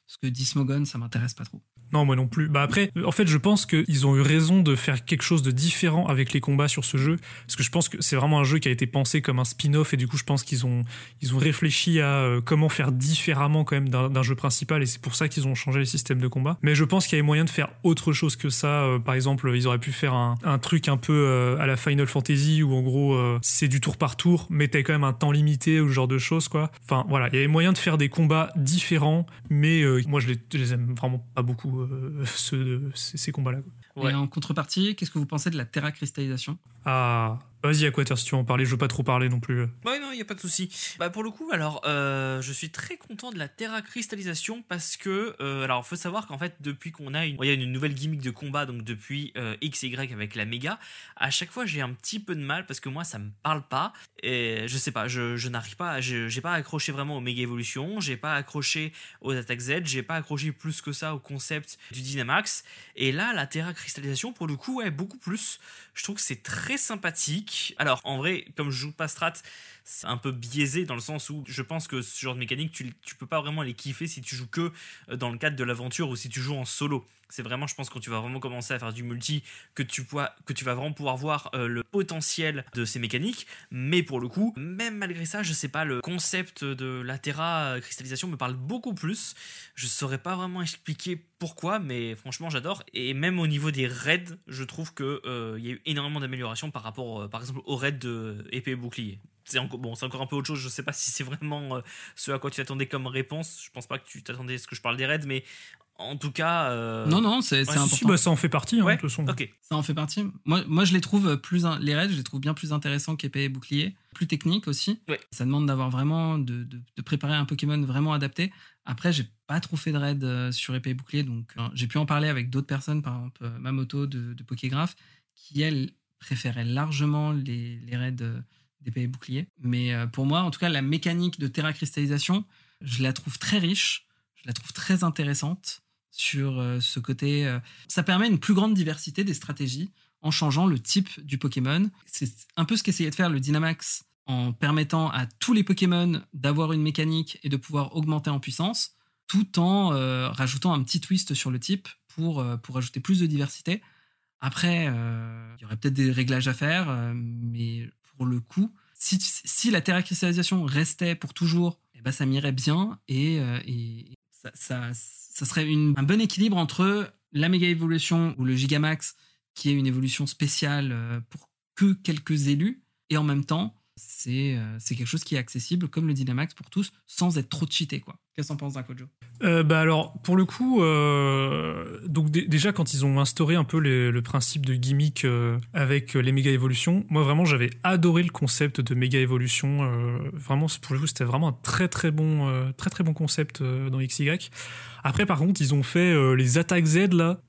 ce que dit Smogon, ça m'intéresse pas trop. Non, moi non plus. Bah après, en fait, je pense qu'ils ont eu raison de faire quelque chose de différent avec les combats sur ce jeu, parce que je pense que c'est vraiment un jeu qui a été pensé comme un spin-off, et du coup, je pense qu'ils ont, ils ont réfléchi à euh, comment faire différemment quand même d'un jeu principal, et c'est pour ça qu'ils ont changé les systèmes de combat. Mais je pense qu'il y avait moyen de faire autre chose que ça. Euh, par exemple, ils auraient pu faire un, truc un peu euh, à la Final Fantasy, où en gros, euh, c'est du tour par tour, mais t'as quand même un temps limité ou ce genre de choses, quoi. Enfin, voilà, il y avait moyen de faire des combats différents, mais euh, moi, je je les aime vraiment pas beaucoup, euh, ces, ces combats-là. Ouais. Et en contrepartie, qu'est-ce que vous pensez de la terra cristallisation Ah, Vas-y, Aquater, si tu veux en parler, je veux pas trop parler non plus. Ouais, non, il n'y a pas de souci. Bah, pour le coup, alors, euh, je suis très content de la Terra cristallisation parce que, euh, alors, faut savoir qu'en fait, depuis qu'on a une, y a une nouvelle gimmick de combat, donc depuis euh, XY avec la méga, à chaque fois, j'ai un petit peu de mal parce que moi, ça me parle pas. Et je sais pas, je, je n'arrive pas, j'ai pas accroché vraiment aux méga évolutions, j'ai pas accroché aux attaques Z, j'ai pas accroché plus que ça au concept du Dynamax. Et là, la Terra cristallisation, pour le coup, est beaucoup plus. Je trouve que c'est très sympathique. Alors, en vrai, comme je joue pas Strat, c'est un peu biaisé dans le sens où je pense que ce genre de mécanique, tu, tu peux pas vraiment les kiffer si tu joues que euh, dans le cadre de l'aventure ou si tu joues en solo. C'est vraiment, je pense, quand tu vas vraiment commencer à faire du multi, que tu, que tu vas vraiment pouvoir voir euh, le potentiel de ces mécaniques. Mais pour le coup, même malgré ça, je sais pas, le concept de la Terra cristallisation me parle beaucoup plus. Je saurais pas vraiment expliquer pourquoi, mais franchement, j'adore. Et même au niveau des raids, je trouve qu'il euh, y a eu énormément d'améliorations par rapport, par exemple, aux raids de épée et bouclier c'est encore, bon, c'est encore un peu autre chose. Je sais pas si c'est vraiment euh, ce à quoi tu t'attendais comme réponse. Je pense pas que tu t'attendais à ce que je parle des raids, mais en tout cas. Euh, non, non, c'est important. bah, ça en fait partie, hein, ouais, de toute façon. Ok. Ça en fait partie. Moi, moi, je les trouve plus. Les raids, je les trouve bien plus intéressants qu'épée et bouclier. Plus technique aussi. Ouais. Ça demande d'avoir vraiment. De, de, de, préparer un Pokémon vraiment adapté. Après, j'ai pas trop fait de raids euh, sur épée et bouclier, donc j'ai pu en parler avec d'autres personnes, par exemple Mamoto de, de Pokégraph, qui elle préférait largement les, les raids d'épée et bouclier. Mais euh, pour moi, en tout cas, la mécanique de Terra cristallisation, je la trouve très riche, je la trouve très intéressante sur euh, ce côté. Euh, ça permet une plus grande diversité des stratégies en changeant le type du Pokémon. C'est un peu ce qu'essayait de faire le Dynamax en permettant à tous les Pokémon d'avoir une mécanique et de pouvoir augmenter en puissance, tout en rajoutant un petit twist sur le type pour, pour ajouter plus de diversité. Après, il y aurait peut-être des réglages à faire, mais pour le coup, si, la terra-cristallisation restait pour toujours, eh ben, ça m'irait bien et, et ça, ça, ça, serait une, un bon équilibre entre la méga évolution ou le Gigamax, qui est une évolution spéciale pour que quelques élus, et en même temps, c'est c'est quelque chose qui est accessible comme le Dynamax pour tous sans être trop cheaté quoi. Qu'est-ce que t'en penses Kojo euh, bah alors pour le coup euh, donc déjà quand ils ont instauré un peu le principe de gimmick euh, avec les méga évolutions moi vraiment j'avais adoré le concept de méga évolution vraiment pour le coup c'était vraiment un très très bon très très bon concept dans XY après par contre ils ont fait les attaques Z là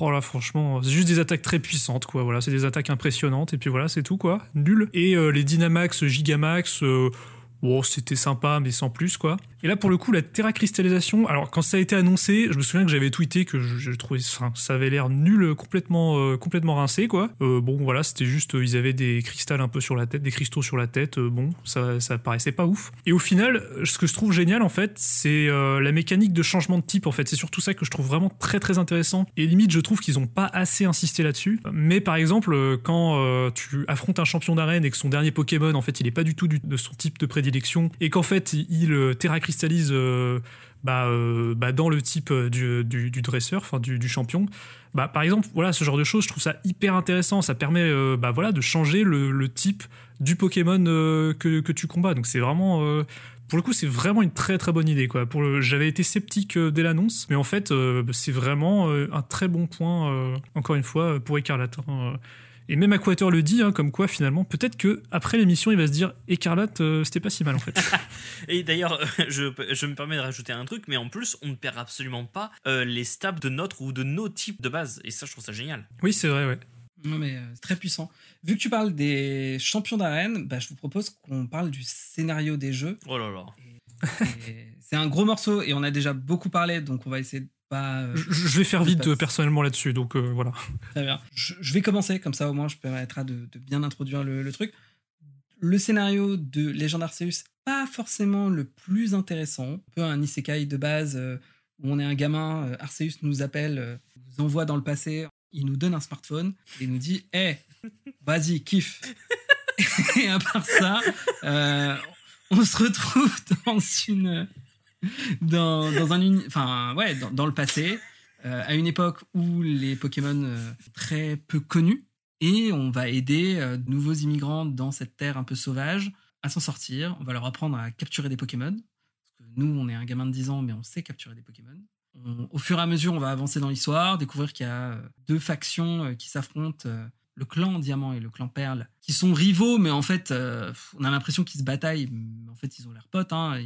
Oh là, franchement, c'est juste des attaques très puissantes, quoi. Voilà, c'est des attaques impressionnantes, et puis voilà, c'est tout, quoi. Nul. Et euh, les Dynamax, Gigamax, euh, Bon, c'était sympa, mais sans plus, quoi. Et là, pour le coup, la Terra cristallisation, alors quand ça a été annoncé, je me souviens que j'avais tweeté que je, trouvais, enfin, ça avait l'air nul, complètement, euh, complètement rincé, quoi. Euh, bon, voilà, c'était juste, ils avaient des cristals un peu sur la tête, des cristaux sur la tête. Euh, bon, ça, ça paraissait pas ouf. Et au final, ce que je trouve génial, en fait, c'est la mécanique de changement de type. En fait, c'est surtout ça que je trouve vraiment très, très intéressant. Et limite, je trouve qu'ils ont pas assez insisté là-dessus. Mais par exemple, quand tu affrontes un champion d'arène et que son dernier Pokémon, en fait, il est pas du tout de son type de prédilection et qu'en fait il euh, terra cristallise euh, bah, euh, bah, dans le type du, du, dresseur, enfin du, du, champion. Bah, par exemple, voilà, ce genre de choses, je trouve ça hyper intéressant. Ça permet bah, voilà, de changer le, type du Pokémon que, tu combats. Donc c'est vraiment pour le coup, c'est vraiment une très très bonne idée. J'avais été sceptique dès l'annonce, mais en fait, c'est vraiment un très bon point, encore une fois, pour Écarlate. Hein. Et même Aquator le dit, hein, comme quoi finalement, peut-être que après l'émission, il va se dire Écarlate, euh, c'était pas si mal en fait. et d'ailleurs, je, je, me permets de rajouter un truc, mais en plus, on ne perd absolument pas euh, les stabs de notre ou de nos types de base. Et ça, je trouve ça génial. Oui, c'est vrai, ouais. Non, mais euh, très puissant. Vu que tu parles des champions d'arène, bah, je vous propose qu'on parle du scénario des jeux. Oh là là. c'est un gros morceau et on a déjà beaucoup parlé, donc on va essayer euh, je, vais faire vite personnellement là-dessus, donc euh, voilà. Très bien. Je, vais commencer, comme ça au moins je permettra de, de bien introduire le, truc. Le scénario de Legend Arceus, pas forcément le plus intéressant. Un peu un isekai de base euh, où on est un gamin, Arceus nous appelle, nous envoie dans le passé, il nous donne un smartphone et nous dit Hé, vas-y, kiffe Et à part ça, on se retrouve dans une dans, un enfin ouais dans, le passé euh, à une époque où les Pokémon euh, très peu connus et on va aider euh, de nouveaux immigrants dans cette terre un peu sauvage à s'en sortir on va leur apprendre à capturer des Pokémon parce que nous on est un gamin de 10 ans mais on sait capturer des Pokémon au fur et à mesure on va avancer dans l'histoire découvrir qu'il y a deux factions qui s'affrontent le clan Diamant et le clan Perle, qui sont rivaux, mais en fait, euh, on a l'impression qu'ils se bataillent. Mais en fait, ils ont l'air potes. Hein,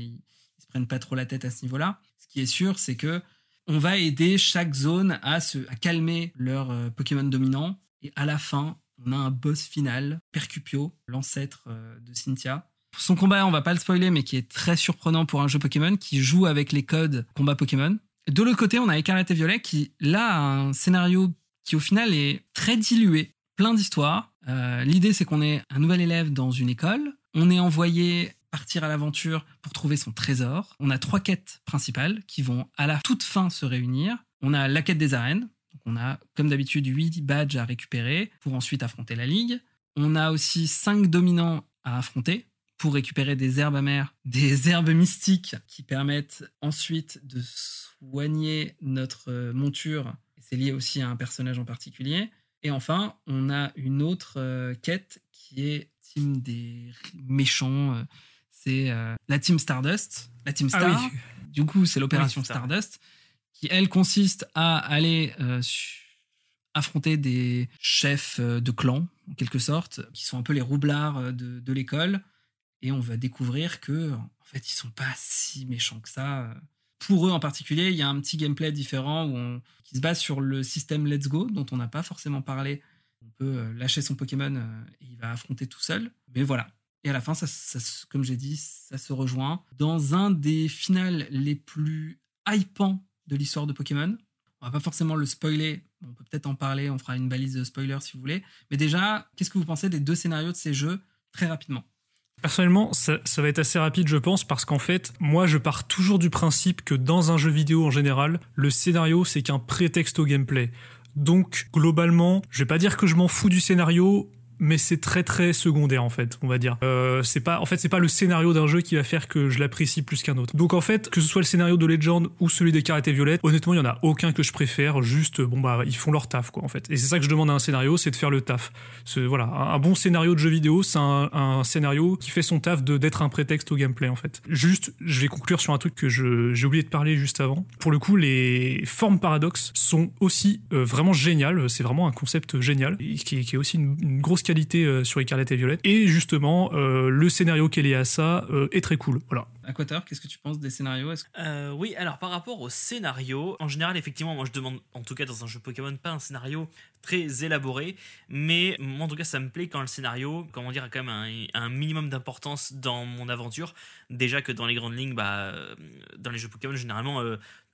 pas trop la tête à ce niveau-là. Ce qui est sûr, c'est que on va aider chaque zone à, se, à calmer leurs euh, Pokémon dominants. Et à la fin, on a un boss final, Percupio, l'ancêtre euh, de Cynthia. Son combat, on va pas le spoiler, mais qui est très surprenant pour un jeu Pokémon, qui joue avec les codes combat Pokémon. De l'autre côté, on a Écarlate et Violet, qui là a un scénario qui au final est très dilué, plein d'histoires. Euh, l'idée, c'est qu'on est un nouvel élève dans une école. On est envoyé partir à l'aventure pour trouver son trésor. On a trois quêtes principales qui vont à la toute fin se réunir. On a la quête des arènes. on a, comme d'habitude, 8 badges à récupérer pour ensuite affronter la ligue. On a aussi 5 dominants à affronter pour récupérer des herbes amères, des herbes mystiques qui permettent ensuite de soigner notre monture. C'est lié aussi à un personnage en particulier. Et enfin, on a une autre euh, quête qui est team des méchants. Euh, c'est euh, la team Stardust, la team ah Star. Du coup, c'est l'opération Stardust, qui elle consiste à aller affronter des chefs de clan, en quelque sorte, qui sont un peu les roublards de, de l'école. Et on va découvrir que, en fait, ils sont pas si méchants que ça pour eux en particulier, il y a un petit gameplay différent où qui se base sur le système Let's Go, dont on n'a pas forcément parlé. On peut euh, lâcher son Pokémon euh, et il va affronter tout seul. Mais voilà. Et à la fin, ça, comme j'ai dit, ça se rejoint dans un des finales les plus hypants de l'histoire de Pokémon. On va pas forcément le spoiler, on peut peut-être en parler, on fera une balise de spoiler si vous voulez. Mais déjà, qu'est-ce que vous pensez des deux scénarios de ces jeux très rapidement? Personnellement, ça, va être assez rapide, je pense, parce qu'en fait, moi, je pars toujours du principe que dans un jeu vidéo en général, le scénario, c'est qu'un prétexte au gameplay. Donc, globalement, je vais pas dire que je m'en fous du scénario, mais c'est très très secondaire en fait, on va dire. Euh, c'est pas, en fait, c'est pas le scénario d'un jeu qui va faire que je l'apprécie plus qu'un autre. Donc en fait, que ce soit le scénario de Legend ou celui des et Violettes, honnêtement, il y en a aucun que je préfère. Juste, bon bah, ils font leur taf quoi en fait. Et c'est ça que je demande à un scénario, c'est de faire le taf. Voilà, un, bon scénario de jeu vidéo, c'est un, scénario qui fait son taf de d'être un prétexte au gameplay en fait. Juste, je vais conclure sur un truc que j'ai oublié de parler juste avant. Pour le coup, les formes paradoxes sont aussi euh, vraiment géniales. C'est vraiment un concept génial qui, est aussi une, une grosse qualité euh, sur Écarlate et Violette. Et justement, euh, le scénario qu'elle est à ça euh, est très cool. Voilà. Aquator, qu'est-ce que tu penses des scénarios? Oui, alors par rapport au scénario, en général, effectivement, moi je demande, en tout cas dans un jeu Pokémon, pas un scénario très élaboré, mais moi en tout cas ça me plaît quand le scénario, comment dire, a quand même un, un minimum d'importance dans mon aventure. Déjà que dans les grandes lignes, bah, dans les jeux Pokémon, généralement,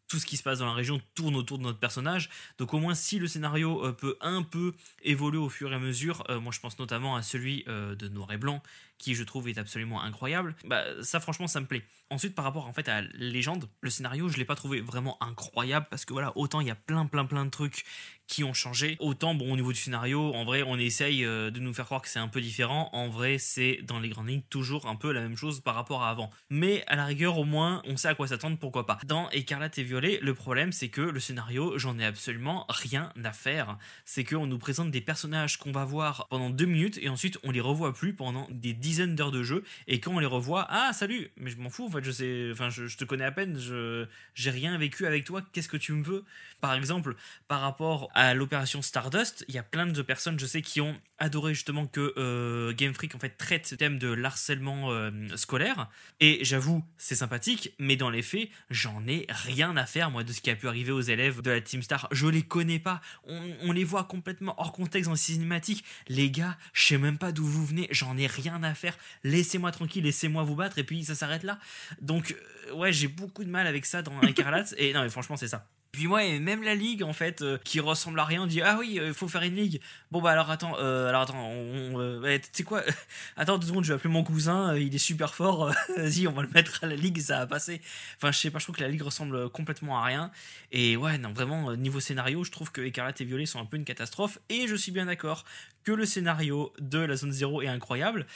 tout ce qui se passe dans la région tourne autour de notre personnage. Donc au moins si le scénario euh, peut un peu évoluer au fur et à mesure, euh, moi je pense notamment à celui euh, de Noir et Blanc, qui je trouve est absolument incroyable, bah ça franchement ça me plaît. Ensuite par rapport en fait à Légende, le scénario je l'ai pas trouvé vraiment incroyable parce que voilà, autant il y a plein plein plein de trucs qui ont changé, autant bon au niveau du scénario, en vrai on essaye de nous faire croire que c'est un peu différent, en vrai c'est dans les grandes lignes toujours un peu la même chose par rapport à avant. Mais à la rigueur au moins on sait à quoi s'attendre, pourquoi pas. Dans Écarlate et Violet, le problème c'est que le scénario j'en ai absolument rien à faire. C'est qu'on nous présente des personnages qu'on va voir pendant deux minutes et ensuite on les revoit plus pendant des dizaines d'heures de jeu et quand on les revoit, ah salut, mais je m'en fous en fait, je sais, enfin je, te connais à peine, je j'ai rien vécu avec toi, qu'est-ce que tu me veux? Par exemple, par rapport l'opération Stardust, il y a plein de personnes, je sais, qui ont adoré justement que euh, Game Freak en fait traite ce thème de l'harcèlement euh, scolaire. Et j'avoue c'est sympathique, mais dans les faits j'en ai rien à faire moi de ce qui a pu arriver aux élèves de la Team Star, je les connais pas, on, on les voit complètement hors contexte dans les cinématiques, les gars, je sais même pas d'où vous venez, j'en ai rien à faire. Laissez-moi tranquille, laissez-moi vous battre, et puis ça s'arrête là. Donc, euh, ouais, j'ai beaucoup de mal avec ça dans Incarlate, et non, mais franchement, c'est ça. Puis moi, et même la ligue, en fait, euh, qui ressemble à rien, on dit Ah oui, il euh, faut faire une ligue. Bon, bah alors attends, alors attends, on, tu sais quoi? Attends deux secondes, je vais appeler mon cousin, il est super fort, vas-y, on va le mettre à la ligue, ça va passer. Enfin, je sais pas, je trouve que la ligue ressemble complètement à rien. Et ouais, non, vraiment, niveau scénario, je trouve que Écarlate et Violet sont un peu une catastrophe, et je suis bien d'accord que le scénario de la zone 0 est incroyable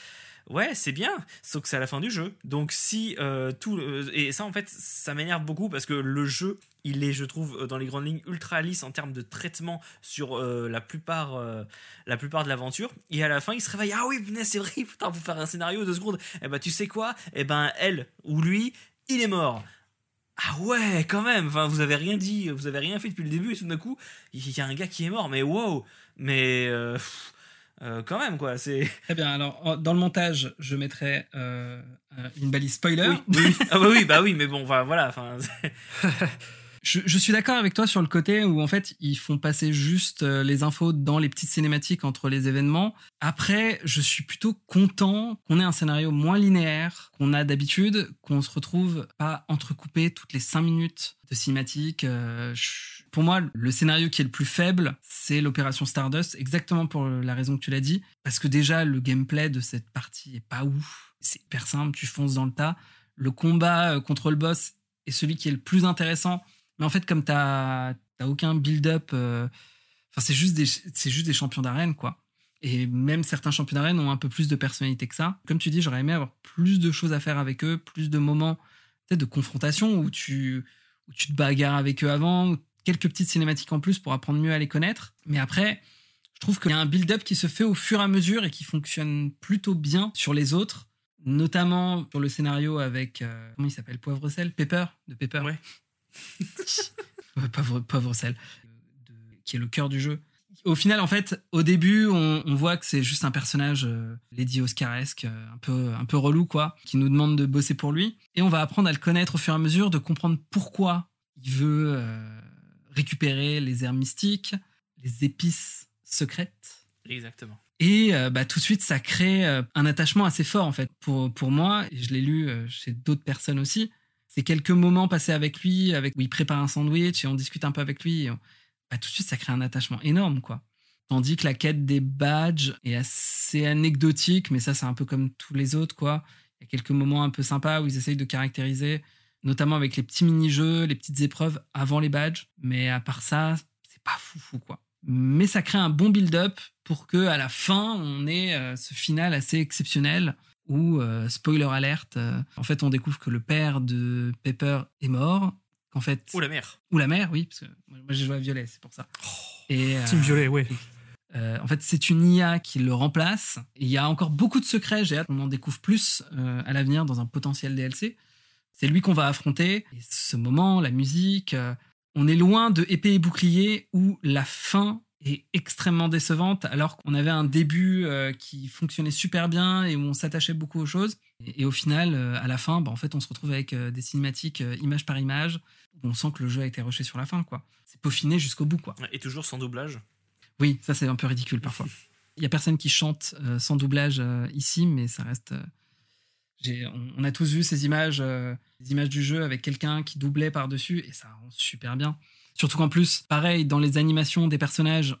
ouais, c'est bien, sauf que c'est à la fin du jeu. Donc si euh, tout... et ça en fait, ça m'énerve beaucoup parce que le jeu, il est, je trouve, dans les grandes lignes, ultra lisse en termes de traitement sur euh, la, plupart, euh, la plupart de l'aventure. Et à la fin, il se réveille, ah oui, c'est vrai, putain, faut faire un scénario, deux secondes. Et eh ben tu sais quoi? Eh ben elle ou lui, il est mort. Ah ouais, quand même. Enfin, vous avez rien dit, vous avez rien fait depuis le début et tout d'un coup, il y a un gars qui est mort. Mais wow. Mais quand même, quoi. C'est très bien. Alors, dans le montage, je mettrai une balise spoiler. Oui, oui. ah bah oui, bah oui, mais bon, voilà. Enfin, je, suis d'accord avec toi sur le côté où en fait ils font passer juste euh, les infos dans les petites cinématiques entre les événements. Après, je suis plutôt content qu'on ait un scénario moins linéaire qu'on a d'habitude, qu'on se retrouve pas entrecoupé toutes les cinq minutes de cinématiques. Euh, pour moi, le scénario qui est le plus faible, c'est l'opération Stardust, exactement pour la raison que tu l'as dit, parce que déjà le gameplay de cette partie est pas ouf. C'est hyper simple, tu fonces dans le tas. Le combat euh, contre le boss est celui qui est le plus intéressant mais en fait, comme t'as aucun build-up, euh, c'est juste, des, juste des champions d'arène, quoi. Et même certains champions d'arène ont un peu plus de personnalité que ça. Comme tu dis, j'aurais aimé avoir plus de choses à faire avec eux, plus de moments de confrontation où tu, où tu te bagarres avec eux avant, quelques petites cinématiques en plus pour apprendre mieux à les connaître. Mais après, je trouve qu'il y a un build-up qui se fait au fur et à mesure et qui fonctionne plutôt bien sur les autres, notamment sur le scénario avec, euh, comment il s'appelle, Poivre Sel Pepper De Pepper ouais. pauvre, pauvre sel, qui est le cœur du jeu. Au final, en fait, au début, on, voit que c'est juste un personnage euh, Lady Oscaresque, euh, un peu, un peu relou, quoi, qui nous demande de bosser pour lui. Et on va apprendre à le connaître au fur et à mesure, de comprendre pourquoi il veut euh, récupérer les airs mystiques, les épices secrètes. Exactement. Et bah, tout de suite, ça crée un attachement assez fort, en fait, pour, pour moi. Et je l'ai lu chez d'autres personnes aussi c'est quelques moments passés avec lui, avec où il prépare un sandwich et on discute un peu avec lui. bah, tout de suite, ça crée un attachement énorme, quoi. Tandis que la quête des badges est assez anecdotique, mais ça, c'est un peu comme tous les autres, quoi. Il y a quelques moments un peu sympas où ils essayent de caractériser, notamment avec les petits mini-jeux, les petites épreuves avant les badges. Mais à part ça, c'est pas foufou, quoi. Mais ça crée un bon build-up pour que à la fin, on ait euh, ce final assez exceptionnel où, euh, spoiler alerte, euh, en fait, on découvre que le père de Pepper est mort. En fait, ou la mère. Ou la mère, oui, parce que moi j'ai joué à Violet, c'est pour ça. Oh, et, euh, Team Violet, oui. en fait, c'est une IA qui le remplace. il y a encore beaucoup de secrets, j'ai hâte qu'on en découvre plus à l'avenir dans un potentiel DLC. C'est lui qu'on va affronter. Et ce moment, la musique, on est loin de épée et bouclier où la fin est extrêmement décevante alors qu'on avait un début euh, qui fonctionnait super bien et où on s'attachait beaucoup aux choses. Et, au final, euh, à la fin, bah, en fait, on se retrouve avec euh, des cinématiques image par image où on sent que le jeu a été rushé sur la fin. quoi. C'est peaufiné jusqu'au bout. quoi. Et toujours sans doublage? Oui, ça c'est un peu ridicule parfois. Il y a personne qui chante sans doublage ici, mais ça reste. On, a tous vu ces images, les images du jeu avec quelqu'un qui doublait par-dessus et ça rend super bien. Surtout qu'en plus, pareil, dans les animations des personnages,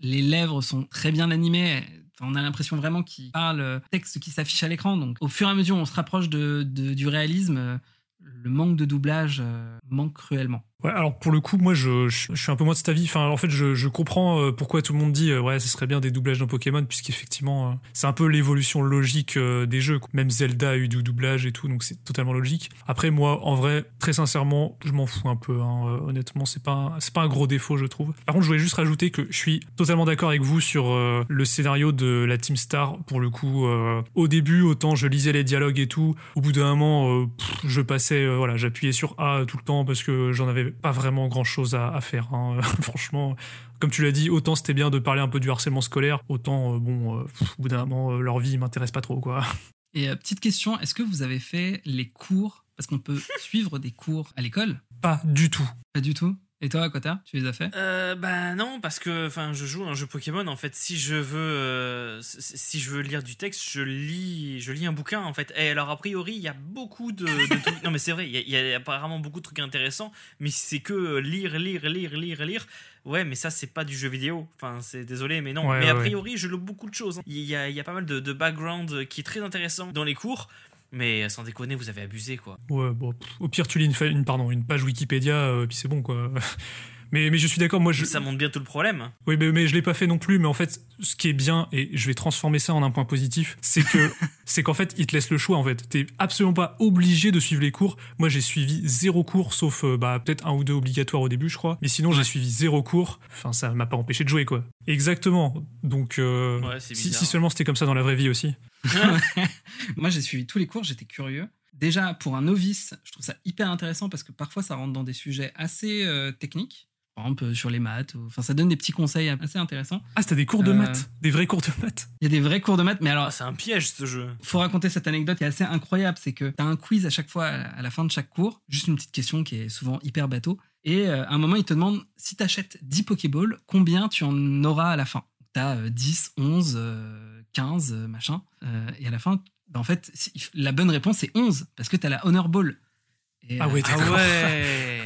les lèvres sont très bien animées. on a l'impression vraiment qu'ils parlent euh, texte qui s'affiche à l'écran. Donc, au fur et à mesure, on se rapproche de, du réalisme. Euh, le manque de doublage euh, manque cruellement. Alors pour le coup, moi, je, suis un peu moins de cet avis. Enfin, en fait, je, comprends euh, pourquoi tout le monde dit, euh, ouais, ce serait bien des doublages dans Pokémon, puisqu'effectivement, c'est un peu l'évolution logique des jeux. Même Zelda a eu du doublage et tout, donc c'est totalement logique. Après, moi, en vrai, très sincèrement, je m'en fous un peu. Hein, honnêtement, c'est pas, c'est pas un gros défaut, je trouve. Par contre, je voulais juste rajouter que je suis totalement d'accord avec vous sur le scénario de la Team Star. Pour le coup, au début, autant je lisais les dialogues et tout, au bout d'un moment, je passais, voilà, j'appuyais sur A tout le temps parce que j'en avais pas vraiment grand chose à, faire. Hein. Franchement, comme tu l'as dit, autant c'était bien de parler un peu du harcèlement scolaire, autant, euh, bon, euh, au bout d'un moment, euh, leur vie m'intéresse pas trop, quoi. Et petite question, est-ce que vous avez fait les cours? Parce qu'on peut suivre des cours à l'école? Pas du tout. Pas du tout? Et toi, Quata, tu les as fait? Euh, Bah non, parce que enfin, je joue un jeu Pokémon. En fait, si je veux, euh, si je veux lire du texte, je lis, je lis un bouquin. En fait. Et alors a priori, il y a beaucoup de, trucs. Non, mais c'est vrai, il y, a apparemment beaucoup de trucs intéressants. Mais c'est que lire, lire, lire, lire, lire. Ouais, mais ça, c'est pas du jeu vidéo. Enfin, c'est désolé, mais non. mais a priori, je lis beaucoup de choses. Il y a, y a, pas mal de, de background qui est très intéressant dans les cours. Mais sans déconner, vous avez abusé, quoi. Ouais, bon, au pire, tu lis une, pardon, une page Wikipédia, euh, et puis c'est bon, quoi. Mais, mais je suis d'accord, moi je. Ça montre bien tout le problème. Oui, mais, mais je l'ai pas fait non plus. Mais en fait, ce qui est bien, et je vais transformer ça en un point positif, c'est que c'est qu'en fait, il te laisse le choix. En fait, t'es absolument pas obligé de suivre les cours. Moi, j'ai suivi zéro cours, sauf euh, bah, peut-être un ou deux obligatoires au début, je crois. Mais sinon, j'ai suivi zéro cours. Enfin, ça m'a pas empêché de jouer, quoi. Exactement. Donc, euh, si, si seulement c'était comme ça dans la vraie vie aussi. Moi, j'ai suivi tous les cours, j'étais curieux. Déjà, pour un novice, je trouve ça hyper intéressant parce que parfois, ça rentre dans des sujets assez euh, techniques. Par exemple sur les maths. Enfin, ça donne des petits conseils assez intéressants. Ah, c'était des cours de Euh, maths, des vrais cours de maths. Il y a des vrais cours de maths, mais alors Ah, c'est un piège ce jeu. faut raconter cette anecdote qui est assez incroyable, c'est que tu as un quiz à chaque fois à la fin de chaque cours, juste une petite question qui est souvent hyper bateau. Et euh, à un moment, il te demande si tu achètes 10 Pokéballs, combien tu en auras à la fin? Tu as 10, 11, euh, 15, euh, machin. Euh, et à la fin, bah, en fait, si- la bonne réponse c'est 11, parce que tu as la Honor Ball. Et, Ah ouais, euh, Ah D'accord. ouais.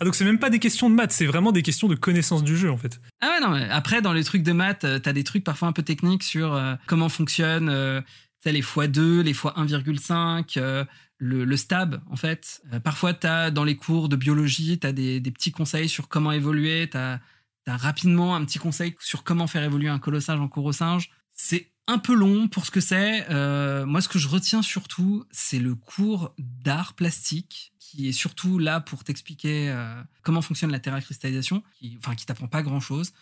Ah, donc c'est même pas des questions de maths, c'est vraiment des questions de connaissance du jeu en fait. Ah ouais, non, mais après, dans les trucs de maths, euh, t'as des trucs parfois un peu techniques sur euh, comment fonctionne euh, les x2, les x 1,5, euh, le, le stab, en fait. Parfois, t'as dans les cours de biologie, t'as des, des petits conseils sur comment évoluer, t'as as rapidement un petit conseil sur comment faire évoluer un colossage en cours au singe. C'est un peu long pour ce que c'est. Euh, moi, ce que je retiens surtout, c'est le cours d'art plastique qui est surtout là pour t'expliquer euh, comment fonctionne la terracristallisation, qui, enfin, qui t'apprend pas grand-chose.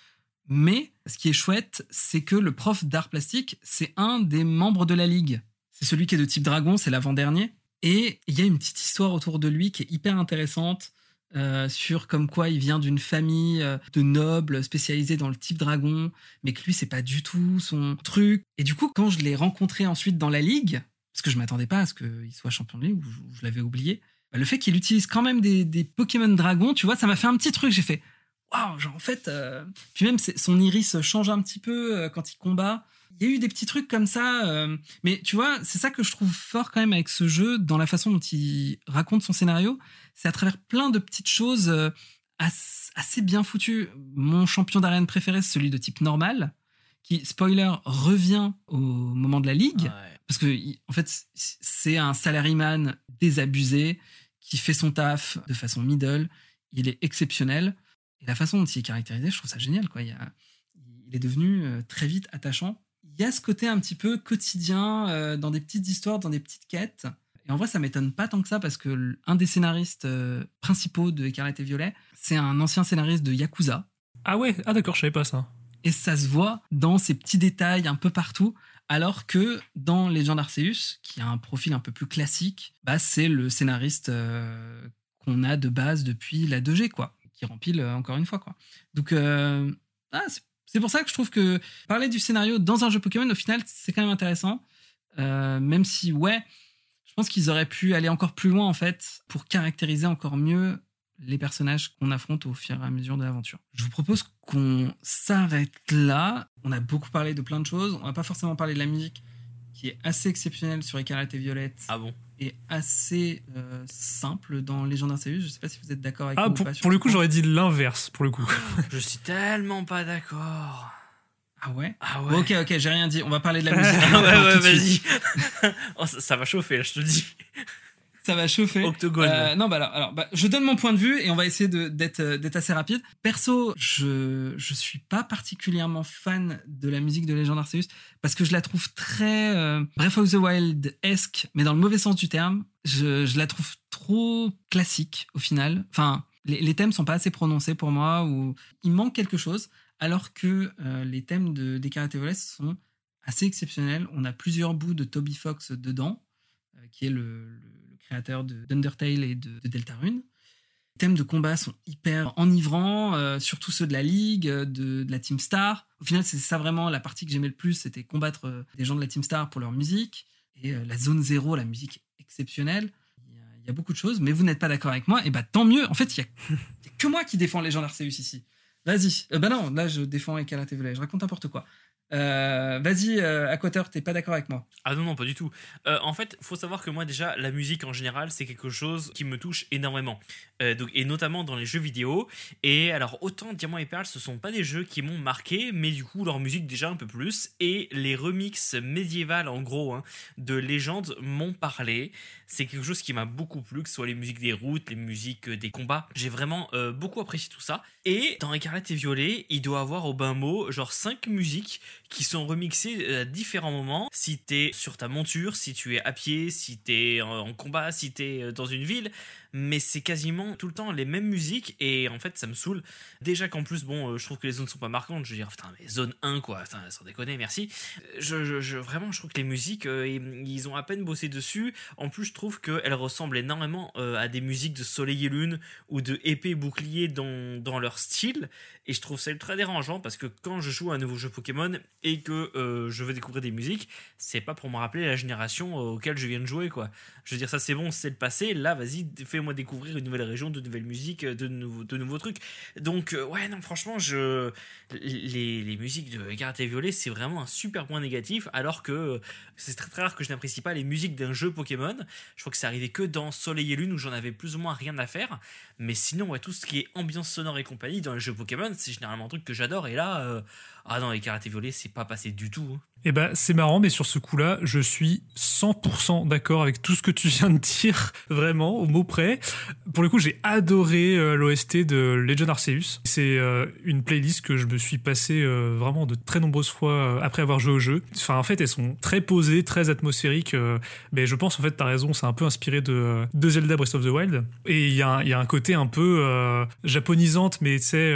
Mais ce qui est chouette, c'est que le prof d'art plastique, c'est un des membres de la ligue. C'est celui qui est de type dragon, c'est l'avant-dernier. Et il y a une petite histoire autour de lui qui est hyper intéressante euh, sur comme quoi il vient d'une famille euh, de nobles spécialisés dans le type dragon, mais que lui c'est pas du tout son truc. Et du coup, quand je l'ai rencontré ensuite dans la ligue, parce que je m'attendais pas à ce qu'il soit champion de ligue ou je, l'avais oublié, bah, le fait qu'il utilise quand même des, Pokémon dragons, tu vois, ça m'a fait un petit truc. J'ai fait waouh, genre en fait, euh, puis même son iris change un petit peu quand il combat. Il y a eu des petits trucs comme ça, euh, mais tu vois, c'est ça que je trouve fort quand même avec ce jeu, dans la façon dont il raconte son scénario. C'est à travers plein de petites choses euh, as- assez bien foutues. Mon champion d'arène préféré, c'est celui de type normal, qui, spoiler, revient au moment de la ligue. Ouais. Parce que, en fait, c'est un salaryman désabusé qui fait son taf de façon middle. Il est exceptionnel. Et la façon dont il est caractérisé, je trouve ça génial. Quoi. Il, y a- il est devenu euh, très vite attachant. Il y a ce côté un petit peu quotidien, euh, dans des petites histoires, dans des petites quêtes. Et en vrai, ça m'étonne pas tant que ça parce que un des scénaristes euh, principaux de Écarlate et Violet, c'est un ancien scénariste de Yakuza. Ah ouais, ah d'accord, je savais pas ça. Et ça se voit dans ces petits détails un peu partout. Alors que dans Legend Arceus, qui a un profil un peu plus classique, bah c'est le scénariste euh, qu'on a de base depuis la 2G, quoi, qui rempile encore une fois, quoi. Donc, ah, c'est- c'est pour ça que je trouve que parler du scénario dans un jeu Pokémon, au final, c'est quand même intéressant. Euh, même si, ouais, je pense qu'ils auraient pu aller encore plus loin, en fait, pour caractériser encore mieux les personnages qu'on affronte au fur et à mesure de l'aventure. Je vous propose qu'on s'arrête là. On a beaucoup parlé de plein de choses. On va pas forcément parler de la musique, qui est assez exceptionnelle sur Écarlate et Violette Ah bon? Et assez euh, simple dans Legend Arceus. Je sais pas si vous êtes d'accord avec Ah, moi ou pour, pas sur pour le coup, j'aurais dit l'inverse, pour le coup. Je suis tellement pas d'accord. Ah ouais? Ah Bon, Ok, ok, j'ai rien dit. On va parler de la musique. Ah ouais, ouais, vas-y. Oh, ça, ça va chauffer, là, je te dis. Ça va chauffer. Octogone. Euh, non, bah alors, alors bah, je donne mon point de vue et on va essayer d'être euh, d'être assez rapide. Perso, je je suis pas particulièrement fan de la musique de Legend Arceus parce que je la trouve très euh, Breath of the Wild esque, mais dans le mauvais sens du terme. Je, je la trouve trop classique au final. Enfin, les, les thèmes sont pas assez prononcés pour moi ou il manque quelque chose. Alors que euh, les thèmes de des Voles sont assez exceptionnels. On a plusieurs bouts de Toby Fox dedans, qui est le, le- le créateur de- d'Undertale et de, de Deltarune. Les thèmes de combat sont hyper enivrants, euh, surtout ceux de la Ligue, euh, de, la Team Star. Au final, c'est ça vraiment la partie que j'aimais le plus, c'était combattre euh, des gens de la Team Star pour leur musique. Et euh, la Zone Zero, la musique exceptionnelle. Il y a, beaucoup de choses, mais vous n'êtes pas d'accord avec moi, et bah tant mieux. En fait, il y a, que moi qui défends les gens d'Arceus ici. Vas-y. Bah non, là je défends Ekarate Volley, je raconte n'importe quoi. Euh, Vas-y, euh, t'es pas d'accord avec moi Ah non, non, pas du tout. Euh, en fait, faut savoir que moi, déjà, la musique en général, c'est quelque chose qui me touche énormément. Euh, donc, et notamment dans les jeux vidéo. Et alors, autant Diamant et Perle, ce sont pas des jeux qui m'ont marqué, mais du coup, leur musique déjà un peu plus. Et les remixes médiévales, en gros, hein, de légendes m'ont parlé. C'est quelque chose qui m'a beaucoup plu, que ce soit les musiques des routes, les musiques euh, des combats. J'ai vraiment beaucoup apprécié tout ça. Et dans Écarlate et Violet, il doit avoir au bain mot, genre 5 musiques qui sont remixés à différents moments. Si t'es sur ta monture, si tu es à pied, si t'es en combat, si t'es dans une ville, mais c'est quasiment tout le temps les mêmes musiques et en fait ça me saoule. Déjà qu'en plus, bon, euh, je trouve que les zones sont pas marquantes, je veux dire, putain, mais zone 1 quoi, sans déconner, merci. Je, je, vraiment, je trouve que les musiques, euh, ils ont à peine bossé dessus. En plus, je trouve qu'elles ressemblent énormément euh, à des musiques de Soleil et Lune ou de Épée Bouclier dans, dans leur style et je trouve ça ultra dérangeant parce que quand je joue à un nouveau jeu Pokémon et que je veux découvrir des musiques, c'est pas pour me rappeler la génération auquel je viens de jouer quoi. Je veux dire, ça c'est bon, c'est le passé, là vas-y, fais découvrir une nouvelle région, de nouvelles musiques, de nouveaux, de nouveaux trucs. Donc, euh, ouais, non, franchement, je... les, musiques de Gareth et Violet, c'est vraiment un super point négatif, alors que c'est très, très rare que je n'apprécie pas les musiques d'un jeu Pokémon. Je crois que c'est arrivé que dans Soleil et Lune où j'en avais plus ou moins rien à faire. Mais sinon, ouais, tout ce qui est ambiance sonore et compagnie dans les jeux Pokémon, c'est généralement un truc que j'adore. Et là, euh, ah non, les karaté violets, c'est pas passé du tout. Hein. Eh ben, c'est marrant, mais sur ce coup-là, je suis 100% d'accord avec tout ce que tu viens de dire, vraiment, au mot près. Pour le coup, j'ai adoré euh, l'OST de Legend Arceus. C'est euh, une playlist que je me suis passé euh, vraiment de très nombreuses fois après avoir joué au jeu. Enfin, en fait, elles sont très posées, très atmosphériques. mais je pense, en fait, t'as raison, c'est un peu inspiré de, de Zelda Breath of the Wild. Et il y, y, a un côté un peu japonisante, mais tu sais,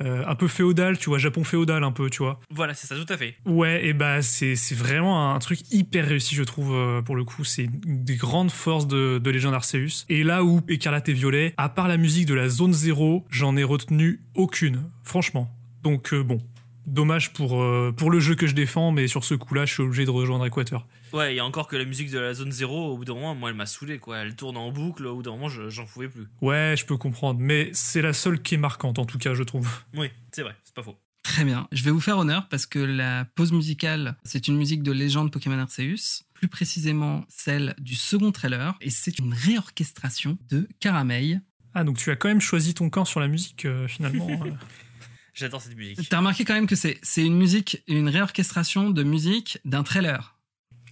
un peu féodal, tu vois, Japon féodal un peu, tu vois. Voilà, c'est ça, tout à fait. Ouais, et bah c'est vraiment un truc hyper réussi, je trouve, euh, pour le coup. C'est une des grandes forces de, de Legend Arceus. Et là où Écarlate et Violet, à part la musique de la zone 0, j'en ai retenu aucune, franchement. Donc euh, bon, dommage pour, euh, pour le jeu que je défends, mais sur ce coup-là, je suis obligé de rejoindre Equator. Ouais, il y a encore que la musique de la zone 0, au bout d'un moment, moi, elle m'a saoulé, quoi. Elle tourne en boucle, au bout d'un moment, j'en pouvais plus. Ouais, je peux comprendre, mais c'est la seule qui est marquante, en tout cas, je trouve. Oui, c'est vrai, c'est pas faux. Très bien. Je vais vous faire honneur parce que la pause musicale, c'est une musique de légende Pokémon Arceus, plus précisément celle du second trailer, et c'est une réorchestration de Caramel. Ah, donc tu as quand même choisi ton camp sur la musique euh, finalement. Euh. J'adore cette musique. T'as remarqué quand même que c'est une musique, une réorchestration de musique d'un trailer.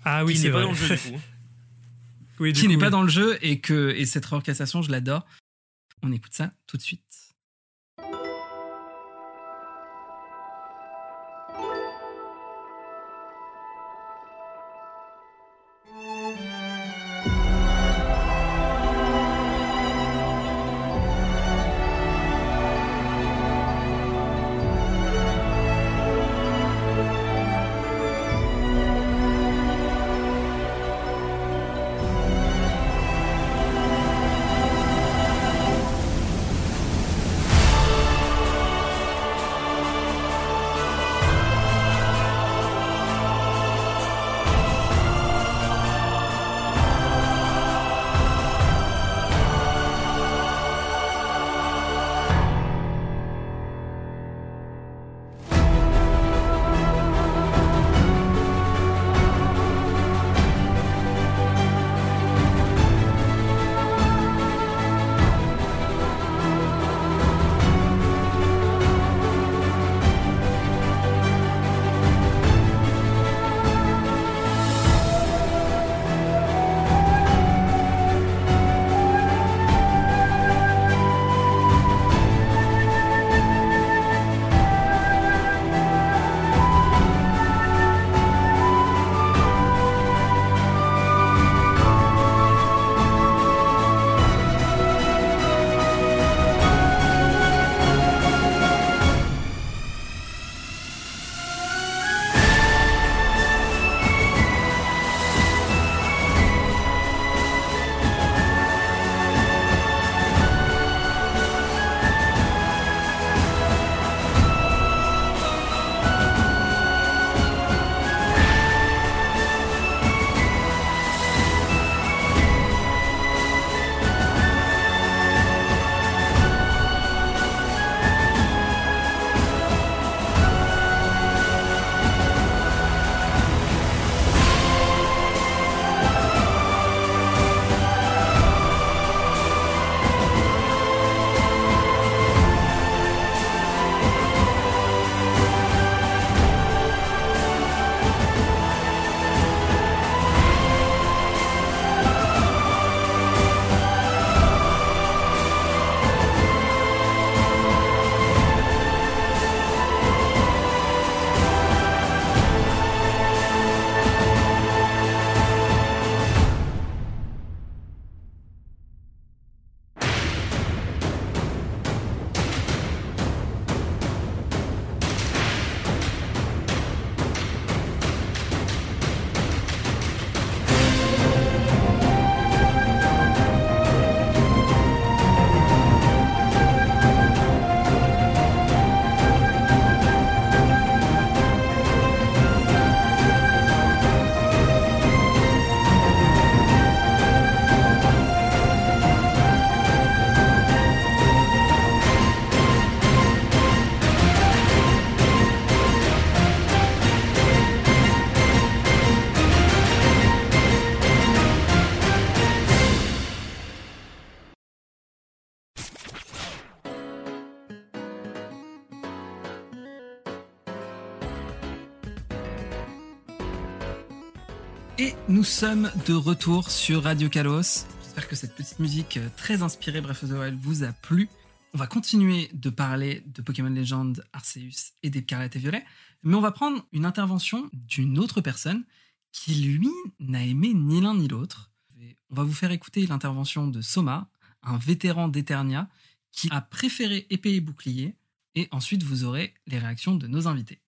Ah oui, c'est pas dans le jeu du coup. oui, qui n'est pas dans le jeu et que et cette réorchestration, je l'adore. On écoute ça tout de suite. Nous sommes de retour sur Radio Kalos. J'espère que cette petite musique euh, très inspirée Breath of the Wild vous a plu. On va continuer de parler de Pokémon Legend, Arceus et d'Écarlate et Violet, mais on va prendre une intervention d'une autre personne qui, lui, n'a aimé ni l'un ni l'autre. On va vous faire écouter l'intervention de Soma, un vétéran d'Eternia, qui a préféré épée et bouclier, et ensuite vous aurez les réactions de nos invités.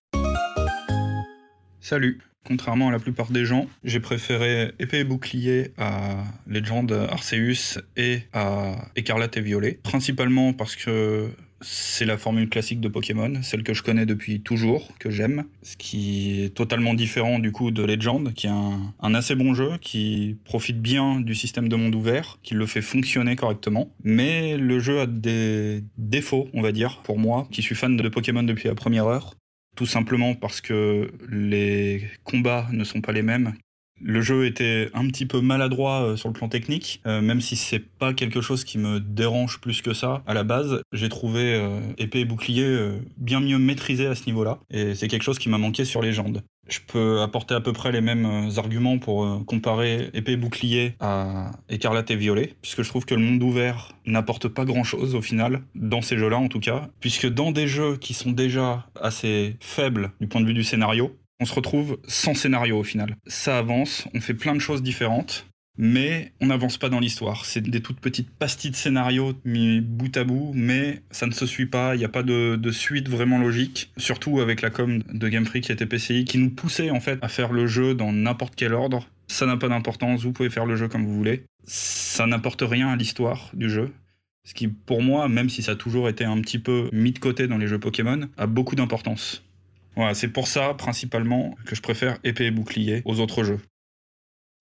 Salut, Contrairement à la plupart des gens, j'ai préféré épée et bouclier à Legend Arceus et à Écarlate et Violet. Principalement parce que c'est la formule classique de Pokémon, celle que je connais depuis toujours, que j'aime. Ce qui est totalement différent du coup de Legend, qui est un, un, assez bon jeu, qui profite bien du système de monde ouvert, qui le fait fonctionner correctement. Mais le jeu a des défauts, on va dire, pour moi, qui suis fan de Pokémon depuis la première heure tout simplement parce que les combats ne sont pas les mêmes. Le jeu était un petit peu maladroit euh, sur le plan technique, euh, même si c'est pas quelque chose qui me dérange plus que ça à la base. J'ai trouvé euh, épée et bouclier bien mieux maîtrisé à ce niveau-là, et c'est quelque chose qui m'a manqué sur Légende. Je peux apporter à peu près les mêmes arguments pour comparer épée et bouclier à écarlate et violet, puisque je trouve que le monde ouvert n'apporte pas grand chose au final, dans ces jeux-là en tout cas, puisque dans des jeux qui sont déjà assez faibles du point de vue du scénario, on se retrouve sans scénario au final. Ça avance, on fait plein de choses différentes, mais on n'avance pas dans l'histoire. C'est des toutes petites pastilles de scénario mis bout à bout, mais ça ne se suit pas, il n'y a pas de, suite vraiment logique, surtout avec la com de Game Freak et TPCI qui nous poussait en fait à faire le jeu dans n'importe quel ordre. Ça n'a pas d'importance, vous pouvez faire le jeu comme vous voulez. Ça n'apporte rien à l'histoire du jeu. Ce qui, pour moi, même si ça a toujours été un petit peu mis de côté dans les jeux Pokémon, a beaucoup d'importance. C'est pour ça, principalement, que je préfère épée et bouclier aux autres jeux.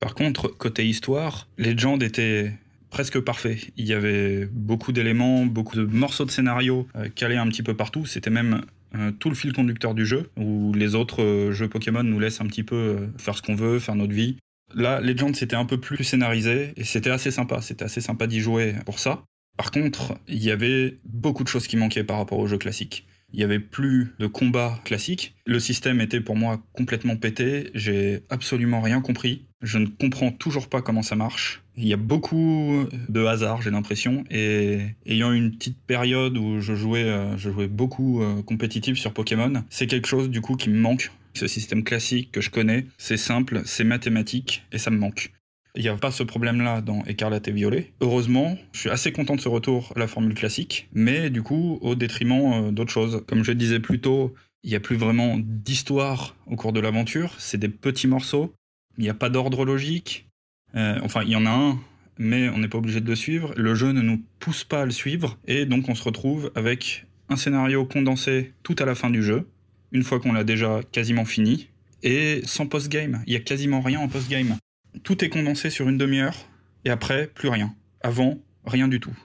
Par contre, côté histoire, Legend était presque parfait. Il y avait beaucoup d'éléments, beaucoup de morceaux de scénario euh, calés un petit peu partout. C'était même euh, tout le fil conducteur du jeu, où les autres euh, jeux Pokémon nous laissent un petit peu faire ce qu'on veut, faire notre vie. Là, Legend, c'était un peu plus scénarisé, et c'était assez sympa. C'était assez sympa d'y jouer pour ça. Par contre, il y avait beaucoup de choses qui manquaient par rapport au jeu classique il n'y avait plus de combat classique. Le système était pour moi complètement pété. J'ai absolument rien compris. Je ne comprends toujours pas comment ça marche. Il y a beaucoup de hasard, j'ai l'impression. Et ayant une petite période où je jouais, euh, je jouais beaucoup euh, compétitif sur Pokémon, c'est quelque chose du coup qui me manque. Ce système classique que je connais, c'est simple, c'est mathématique et ça me manque. Il n'y a pas ce problème-là dans Écarlate et Violet. Heureusement, je suis assez content de ce retour à la formule classique, mais du coup, au détriment euh, d'autres choses. Comme je disais plus tôt, il n'y a plus vraiment d'histoire au cours de l'aventure, c'est des petits morceaux, il n'y a pas d'ordre logique. Euh, enfin, il y en a un, mais on n'est pas obligé de le suivre. Le jeu ne nous pousse pas à le suivre, et donc on se retrouve avec un scénario condensé tout à la fin du jeu, une fois qu'on l'a déjà quasiment fini, et sans post-game. Il y a quasiment rien en post-game tout est condensé sur une demi-heure, et après, plus rien. Avant, rien du tout.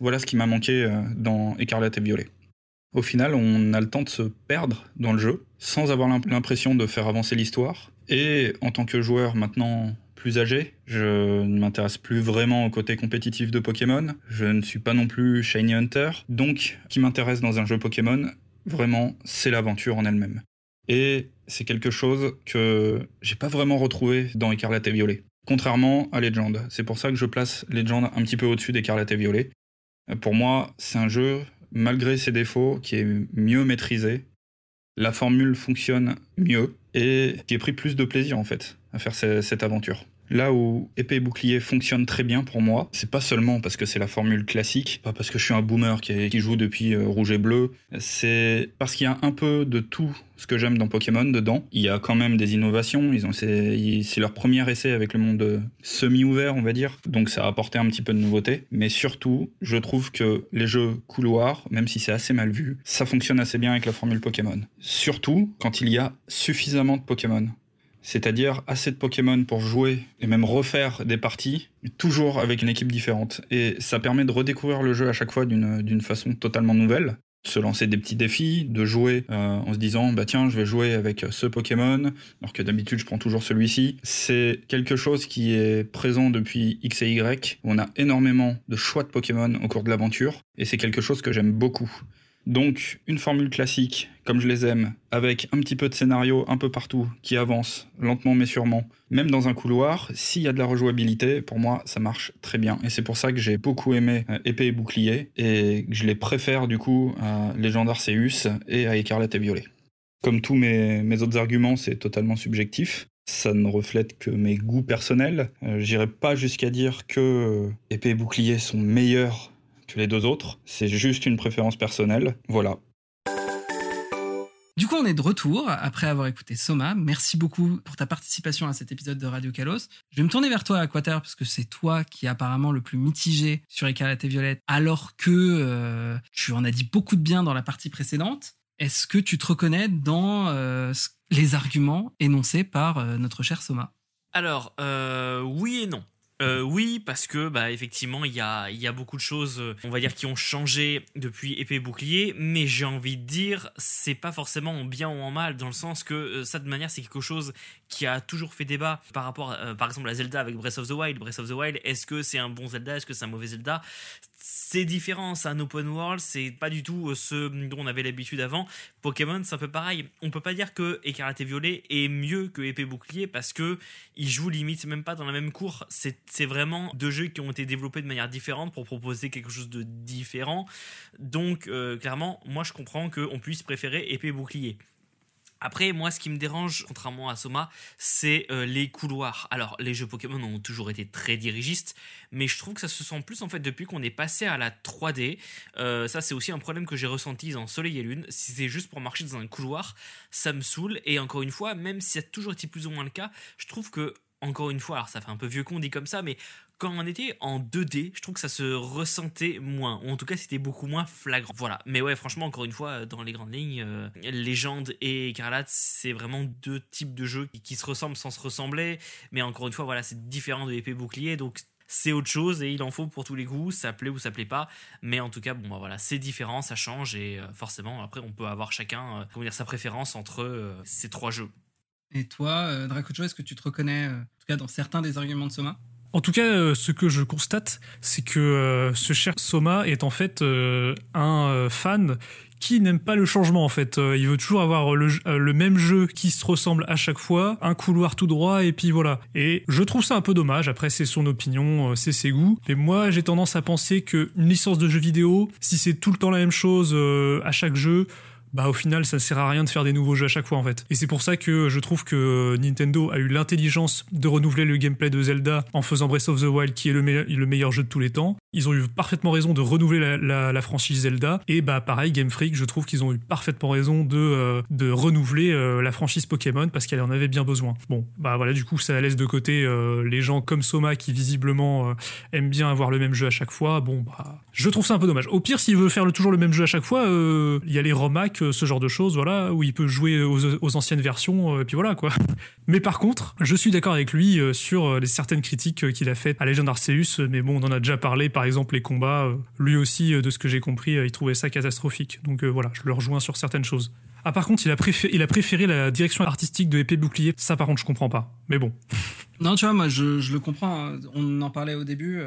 Voilà ce qui m'a manqué euh, dans Écarlate et Violet. Au final, on a le temps de se perdre dans le jeu, sans avoir l'impression de faire avancer l'histoire. Et en tant que joueur maintenant plus âgé, je ne m'intéresse plus vraiment au côté compétitif de Pokémon. Je ne suis pas non plus Shiny Hunter. Donc, ce qui m'intéresse dans un jeu Pokémon, vraiment, c'est l'aventure en elle-même. Et c'est quelque chose que j'ai pas vraiment retrouvé dans Écarlate et Violet. Contrairement à Legend. C'est pour ça que je place Legend un petit peu au-dessus d'Écarlate et Violet. Pour moi, c'est un jeu, malgré ses défauts, qui est mieux maîtrisé. La formule fonctionne mieux et qui est pris plus de plaisir en fait à faire cette aventure. Là où épée et bouclier fonctionne très bien pour moi, c'est pas seulement parce que c'est la formule classique, pas parce que je suis un boomer qui, joue depuis euh, rouge et bleu, c'est parce qu'il y a un peu de tout ce que j'aime dans Pokémon dedans. Il y a quand même des innovations, ils ont c'est leur premier essai avec le monde semi-ouvert, on va dire, donc ça a apporté un petit peu de nouveauté. Mais surtout, je trouve que les jeux couloirs, même si c'est assez mal vu, ça fonctionne assez bien avec la formule Pokémon. Surtout quand il y a suffisamment de Pokémon c'est-à-dire assez de Pokémon pour jouer et même refaire des parties, toujours avec une équipe différente. Et ça permet de redécouvrir le jeu à chaque fois d'une façon totalement nouvelle. Se lancer des petits défis, de jouer euh, en se disant bah tiens je vais jouer avec ce Pokémon alors que d'habitude je prends toujours celui-ci. C'est quelque chose qui est présent depuis X et Y. On a énormément de choix de Pokémon au cours de l'aventure et c'est quelque chose que j'aime beaucoup. Donc une formule classique, comme je les aime, avec un petit peu de scénario un peu partout, qui avance lentement mais sûrement, même dans un couloir, s'il y a de la rejouabilité, pour moi ça marche très bien. Et c'est pour ça que j'ai beaucoup aimé euh, Épée et Bouclier, et que je les préfère du coup à Legend Arceus et à Écarlate et Violet. Comme tous mes, mes autres arguments, c'est totalement subjectif. Ça ne reflète que mes goûts personnels. Euh, J'irai pas jusqu'à dire que euh, Épée et Bouclier sont meilleurs que les deux autres. C'est juste une préférence personnelle. Voilà. Du coup, on est de retour après avoir écouté Soma. Merci beaucoup pour ta participation à cet épisode de Radio Kalos. Je vais me tourner vers toi, Aquater, parce que c'est toi qui est apparemment le plus mitigé sur Écarlate et Violette, alors que euh, tu en as dit beaucoup de bien dans la partie précédente. Est-ce que tu te reconnais dans euh, les arguments énoncés par euh, notre cher Soma? Alors, euh, oui et non. Euh, oui, parce que bah effectivement il y a, beaucoup de choses, euh, on va dire, qui ont changé depuis épée et bouclier, mais j'ai envie de dire c'est pas forcément en bien ou en mal dans le sens que euh, ça de manière c'est quelque chose qui a toujours fait débat par rapport, par exemple à Zelda avec Breath of the Wild. Breath of the Wild, est-ce que c'est un bon Zelda, est-ce que c'est un mauvais Zelda? C'est différent, c'est un open world, c'est pas du tout euh, ce dont on avait l'habitude avant. Pokémon c'est un peu pareil. On peut pas dire que Écarlate et Violet est mieux que épée bouclier parce que ils jouent limite même pas dans la même cour. C'est vraiment deux jeux qui ont été développés de manière différente pour proposer quelque chose de différent. Donc, euh, clairement, moi je comprends qu'on puisse préférer épée bouclier. Après, moi, ce qui me dérange, contrairement à Soma, c'est euh, les couloirs. Alors, les jeux Pokémon ont toujours été très dirigistes, mais je trouve que ça se sent plus en fait depuis qu'on est passé à la 3D. Euh, ça, c'est aussi un problème que j'ai ressenti dans Soleil et Lune. Si c'est juste pour marcher dans un couloir, ça me saoule. Et encore une fois, même si ça a toujours été plus ou moins le cas, je trouve que encore une fois, alors ça fait un peu vieux con dit comme ça, mais quand on était en 2D, je trouve que ça se ressentait moins, ou en tout cas c'était beaucoup moins flagrant. Voilà, mais ouais, franchement, encore une fois, dans les grandes lignes, euh, Légende et Écarlate, c'est vraiment deux types de jeux qui, se ressemblent sans se ressembler, mais encore une fois, voilà, c'est différent de épée bouclier, donc c'est autre chose et il en faut pour tous les goûts, ça plaît ou ça plaît pas, mais en tout cas, bon, bah voilà, c'est différent, ça change et euh, forcément, après, on peut avoir chacun, euh, dire, sa préférence entre euh, ces trois jeux. Et toi, euh, Dracocho, est-ce que tu te reconnais, euh, en tout cas dans certains des arguments de Soma? En tout cas, euh, ce que je constate, c'est que euh, ce cher Soma est en fait euh, un fan qui n'aime pas le changement en fait. Il veut toujours avoir le, même jeu qui se ressemble à chaque fois, un couloir tout droit et puis voilà. Et je trouve ça un peu dommage. Après, c'est son opinion, c'est ses goûts. Mais moi, j'ai tendance à penser que une licence de jeu vidéo, si c'est tout le temps la même chose à chaque jeu, bah au final ça sert à rien de faire des nouveaux jeux à chaque fois en fait. Et c'est pour ça que je trouve que Nintendo a eu l'intelligence de renouveler le gameplay de Zelda en faisant Breath of the Wild qui est le, le meilleur jeu de tous les temps. Ils ont eu parfaitement raison de renouveler la, franchise Zelda. Et bah pareil, Game Freak, je trouve qu'ils ont eu parfaitement raison de, euh, de renouveler euh, la franchise Pokémon parce qu'elle en avait bien besoin. Bon, bah voilà, du coup ça laisse de côté euh, les gens comme Soma qui visiblement aiment bien avoir le même jeu à chaque fois. Bon, bah je trouve ça un peu dommage. Au pire, s'il veut faire toujours le même jeu à chaque fois, il y a les romacs, ce genre de choses, voilà, où il peut jouer aux, anciennes versions, euh, et puis voilà quoi. Mais par contre, je suis d'accord avec lui euh, sur euh, les certaines critiques qu'il a faites à Legend Arceus, mais bon, on en a déjà parlé, par exemple les combats, lui aussi, de ce que j'ai compris, il trouvait ça catastrophique. Donc voilà, je le rejoins sur certaines choses. Ah par contre, il a, préféré, la direction artistique de épée bouclier, ça par contre je comprends pas. Mais bon. Non, tu vois, moi, je, je le comprends. hein. On en parlait au début.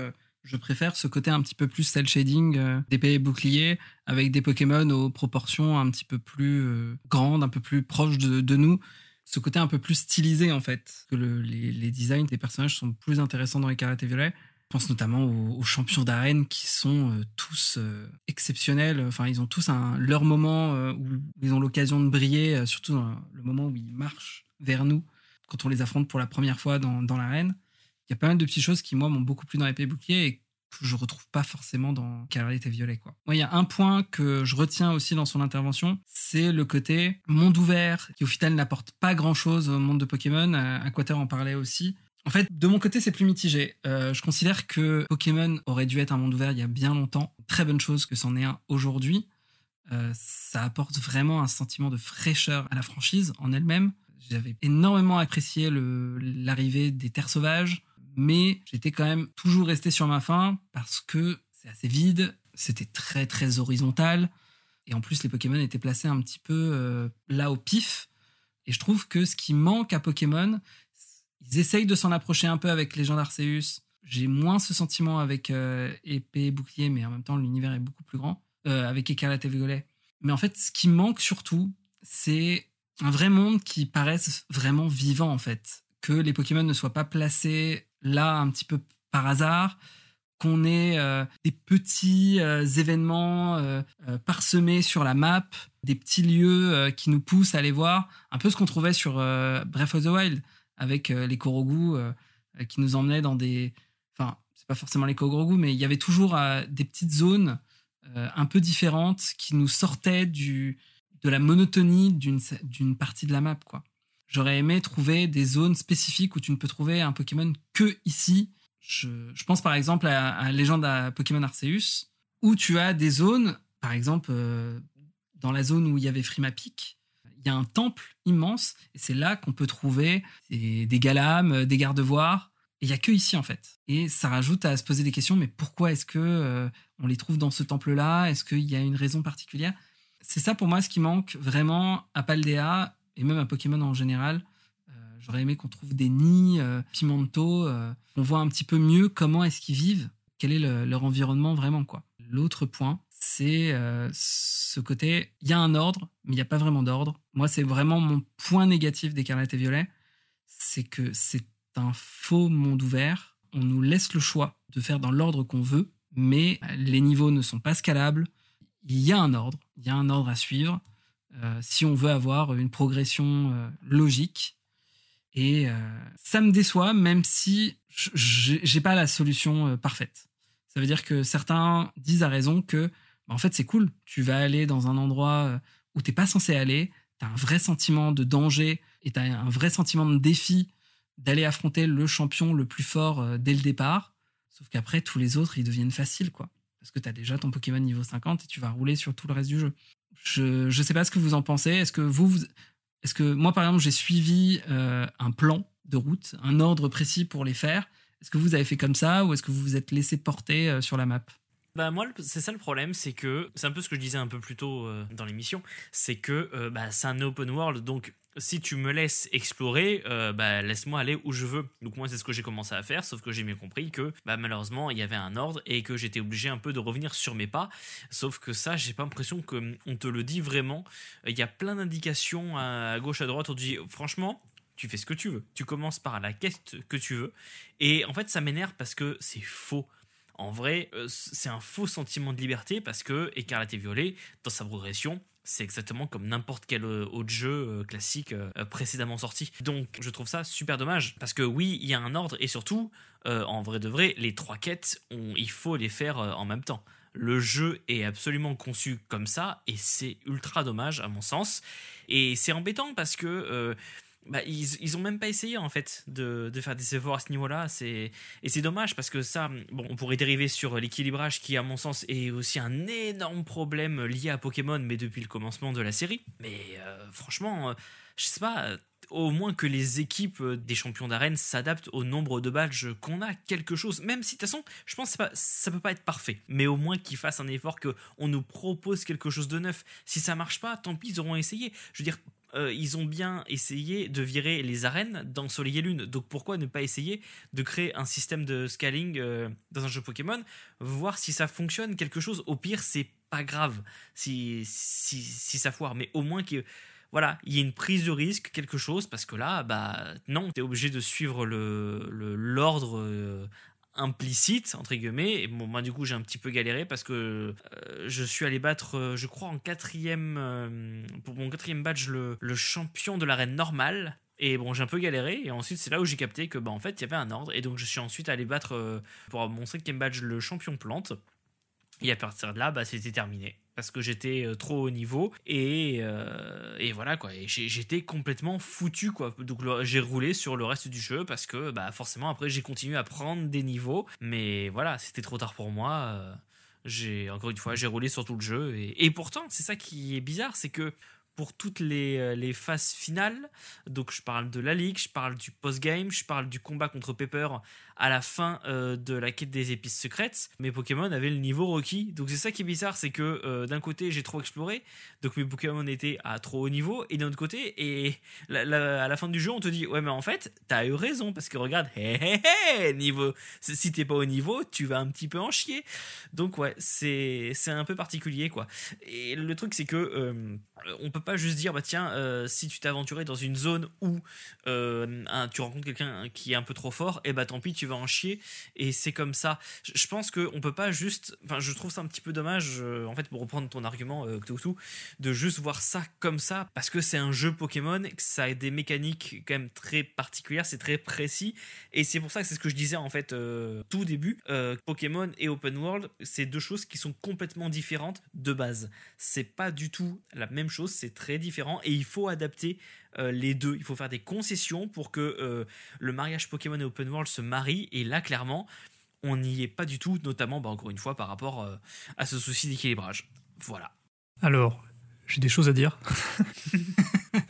Je préfère ce côté un petit peu plus cel shading euh, d'épée et bouclier avec des Pokémon aux proportions un petit peu plus euh, grandes, un peu plus proches de, nous. Ce côté un peu plus stylisé, en fait. Que le- les, designs des personnages sont plus intéressants dans les Écarlate et Violet. Je pense notamment aux, champions d'arène qui sont euh, tous euh, exceptionnels. Enfin, ils ont tous leur moment où ils ont l'occasion de briller, surtout dans le moment où ils marchent vers nous quand on les affronte pour la première fois dans l'arène. Il y a pas mal de petites choses qui, moi, m'ont beaucoup plu dans l'épée bouclier et que je retrouve pas forcément dans Scarlet et Violet. Quoi. Moi, il y a un point que je retiens aussi dans son intervention, c'est le côté monde ouvert, qui au final n'apporte pas grand-chose au monde de Pokémon. Euh, Aquater en parlait aussi. En fait, de mon côté, c'est plus mitigé. Euh, je considère que Pokémon aurait dû être un monde ouvert il y a bien longtemps. Très bonne chose que c'en est un aujourd'hui. Euh, ça apporte vraiment un sentiment de fraîcheur à la franchise en elle-même. J'avais énormément apprécié l'arrivée des terres sauvages, mais j'étais quand même toujours resté sur ma faim parce que c'est assez vide, c'était très très horizontal, et en plus les Pokémon étaient placés un petit peu euh, là au pif. Et je trouve que ce qui manque à Pokémon, ils essayent de s'en approcher un peu avec Légende Arceus. J'ai moins ce sentiment avec euh, épée et bouclier, mais en même temps l'univers est beaucoup plus grand. Euh, avec Écarlate et Violet, Mais en fait, ce qui manque surtout, c'est un vrai monde qui paraisse vraiment vivant en fait. Que les Pokémon ne soient pas placés là un petit peu par hasard, qu'on ait euh, des petits euh, événements euh, parsemés sur la map, des petits lieux qui nous poussent à aller voir, un peu ce qu'on trouvait sur Breath of the Wild avec les Korogu qui nous emmenaient dans des... Enfin, c'est pas forcément les Korogu, mais il y avait toujours des petites zones un peu différentes qui nous sortaient du, de la monotonie d'une partie de la map, quoi. J'aurais aimé trouver des zones spécifiques où tu ne peux trouver un Pokémon que ici. Je, pense par exemple à, à Légende à Pokémon Arceus, où tu as des zones, par exemple, euh, dans la zone où il y avait Frimapic, il y a un temple immense, et c'est là qu'on peut trouver des, des galames, des gardes-voirs, et il y a que ici en fait. Et ça rajoute à se poser des questions, mais pourquoi est-ce que euh, on les trouve dans ce temple-là? Est-ce qu'il y a une raison particulière? C'est ça pour moi ce qui manque vraiment à Paldea et même à Pokémon en général. Euh, j'aurais aimé qu'on trouve des nids, euh, Pimento, euh, qu'on voit un petit peu mieux comment est-ce qu'ils vivent, quel est leur environnement vraiment quoi. L'autre point, c'est ce côté, il y a un ordre, mais il n'y a pas vraiment d'ordre. Moi, c'est vraiment mon point négatif d'Écarlate et Violet, c'est que c'est un faux monde ouvert. On nous laisse le choix de faire dans l'ordre qu'on veut, mais les niveaux ne sont pas scalables il y a un ordre, il y a un ordre à suivre si on veut avoir une progression euh, logique. Et euh, ça me déçoit, même si j'ai pas la solution parfaite. Ça veut dire que certains disent à raison que, bah, en fait, c'est cool. Tu vas aller dans un endroit où t'es pas censé aller. tu as un vrai sentiment de danger et tu as un vrai sentiment de défi d'aller affronter le champion le plus fort dès le départ. Sauf qu'après, tous les autres, ils deviennent faciles, quoi parce que tu as déjà ton Pokémon niveau 50 et tu vas rouler sur tout le reste du jeu. Je ne sais pas ce que vous en pensez. Est-ce que vous, est-ce que moi par exemple j'ai suivi euh, un plan de route, un ordre précis pour les faire Est-ce que vous avez fait comme ça ou est-ce que vous vous êtes laissé porter euh, sur la map? Bah moi c'est ça le problème c'est que c'est un peu ce que je disais un peu plus tôt euh, dans l'émission c'est que bah, c'est un open world donc si tu me laisses explorer, euh, bah, laisse-moi aller où je veux. Donc moi, c'est ce que j'ai commencé à faire, sauf que j'ai bien compris que bah, malheureusement, il y avait un ordre et que j'étais obligé un peu de revenir sur mes pas. Sauf que ça, j'ai pas l'impression qu'on te le dit vraiment. Il y a plein d'indications à gauche, à droite. On te dit, franchement, tu fais ce que tu veux. Tu commences par la quête que tu veux. Et en fait, ça m'énerve parce que c'est faux. En vrai, euh, c'est un faux sentiment de liberté parce que Écarlate et Violet, dans sa progression, c'est exactement comme n'importe quel euh, autre jeu euh, classique euh, précédemment sorti. Donc je trouve ça super dommage parce que oui, il y a un ordre et surtout, en vrai de vrai, les trois quêtes, il faut les faire en même temps. Le jeu est absolument conçu comme ça et c'est ultra dommage à mon sens. Et c'est embêtant parce que bah, ils, ils ont même pas essayé en fait de, faire des efforts à ce niveau-là. Et c'est dommage parce que ça, bon, on pourrait dériver sur l'équilibrage qui, à mon sens, est aussi un énorme problème lié à Pokémon, mais depuis le commencement de la série. Mais euh, franchement, euh, je sais pas. Au moins que les équipes des champions d'arène s'adaptent au nombre de badges qu'on a, quelque chose. Même si, de toute façon, je pense que pas, ça peut pas être parfait. Mais au moins qu'ils fassent un effort, qu'on nous propose quelque chose de neuf. Si ça marche pas, tant pis, ils auront essayé. Je veux dire, euh, ils ont bien essayé de virer les arènes dans Soleil et Lune. Donc pourquoi ne pas essayer de créer un système de scaling euh, dans un jeu Pokémon, voir si ça fonctionne quelque chose. Au pire, c'est pas grave si, si, ça foire, mais au moins qu'il voilà, il y a une prise de risque, quelque chose, parce que là, bah non, tu es obligé de suivre le l'ordre euh, implicite entre guillemets et bon moi du coup j'ai un petit peu galéré parce que euh, je suis allé battre euh, je crois en quatrième euh, pour mon quatrième badge le, le champion de l'arène normale. Et bon j'ai un peu galéré et ensuite c'est là où j'ai capté que bah en fait il y avait un ordre. Et donc je suis ensuite allé battre pour mon cinquième badge le champion plante. Et à partir de là bah c'était terminé parce que j'étais euh, trop haut niveau et, euh, et voilà quoi j'étais complètement foutu quoi donc j'ai roulé sur le reste du jeu parce que bah forcément après j'ai continué à prendre des niveaux mais voilà c'était trop tard pour moi euh, j'ai encore une fois j'ai roulé sur tout le jeu et, et pourtant c'est ça qui est bizarre c'est que pour toutes les, les, phases finales. Donc je parle de la ligue, je parle du post-game, je parle du combat contre Pepper à la fin euh, de la quête des épices secrètes, mes Pokémon avaient le niveau requis. Donc c'est ça qui est bizarre, c'est que euh, d'un côté j'ai trop exploré, donc mes Pokémon étaient à trop haut niveau, et d'un autre côté, et à la fin du jeu on te dit ouais mais en fait t'as eu raison parce que regarde, hé hé hé, niveau, si t'es pas au niveau, tu vas un petit peu en chier. Donc ouais, c'est c'est un peu particulier quoi. Et le truc c'est que euh, on peut pas juste dire bah tiens si tu t'es aventuré dans une zone où tu rencontres quelqu'un qui est un peu trop fort, et bah tant pis tu en chier et c'est comme ça. Je pense qu'on peut pas juste. Enfin, je trouve ça un petit peu dommage, euh, en fait, pour reprendre ton argument, euh, de juste voir ça comme ça parce que c'est un jeu Pokémon, que ça a des mécaniques quand même très particulières, c'est très précis et c'est pour ça que c'est ce que je disais en fait euh, tout début. Euh, Pokémon et Open World, c'est deux choses qui sont complètement différentes de base. C'est pas du tout la même chose, c'est très différent et il faut adapter euh, les deux. Il faut faire des concessions pour que euh, le mariage Pokémon et Open World se marient. Et là, clairement, on n'y est pas du tout, notamment, bah, encore une fois, par rapport euh, à ce souci d'équilibrage. Voilà. Alors, j'ai des choses à dire.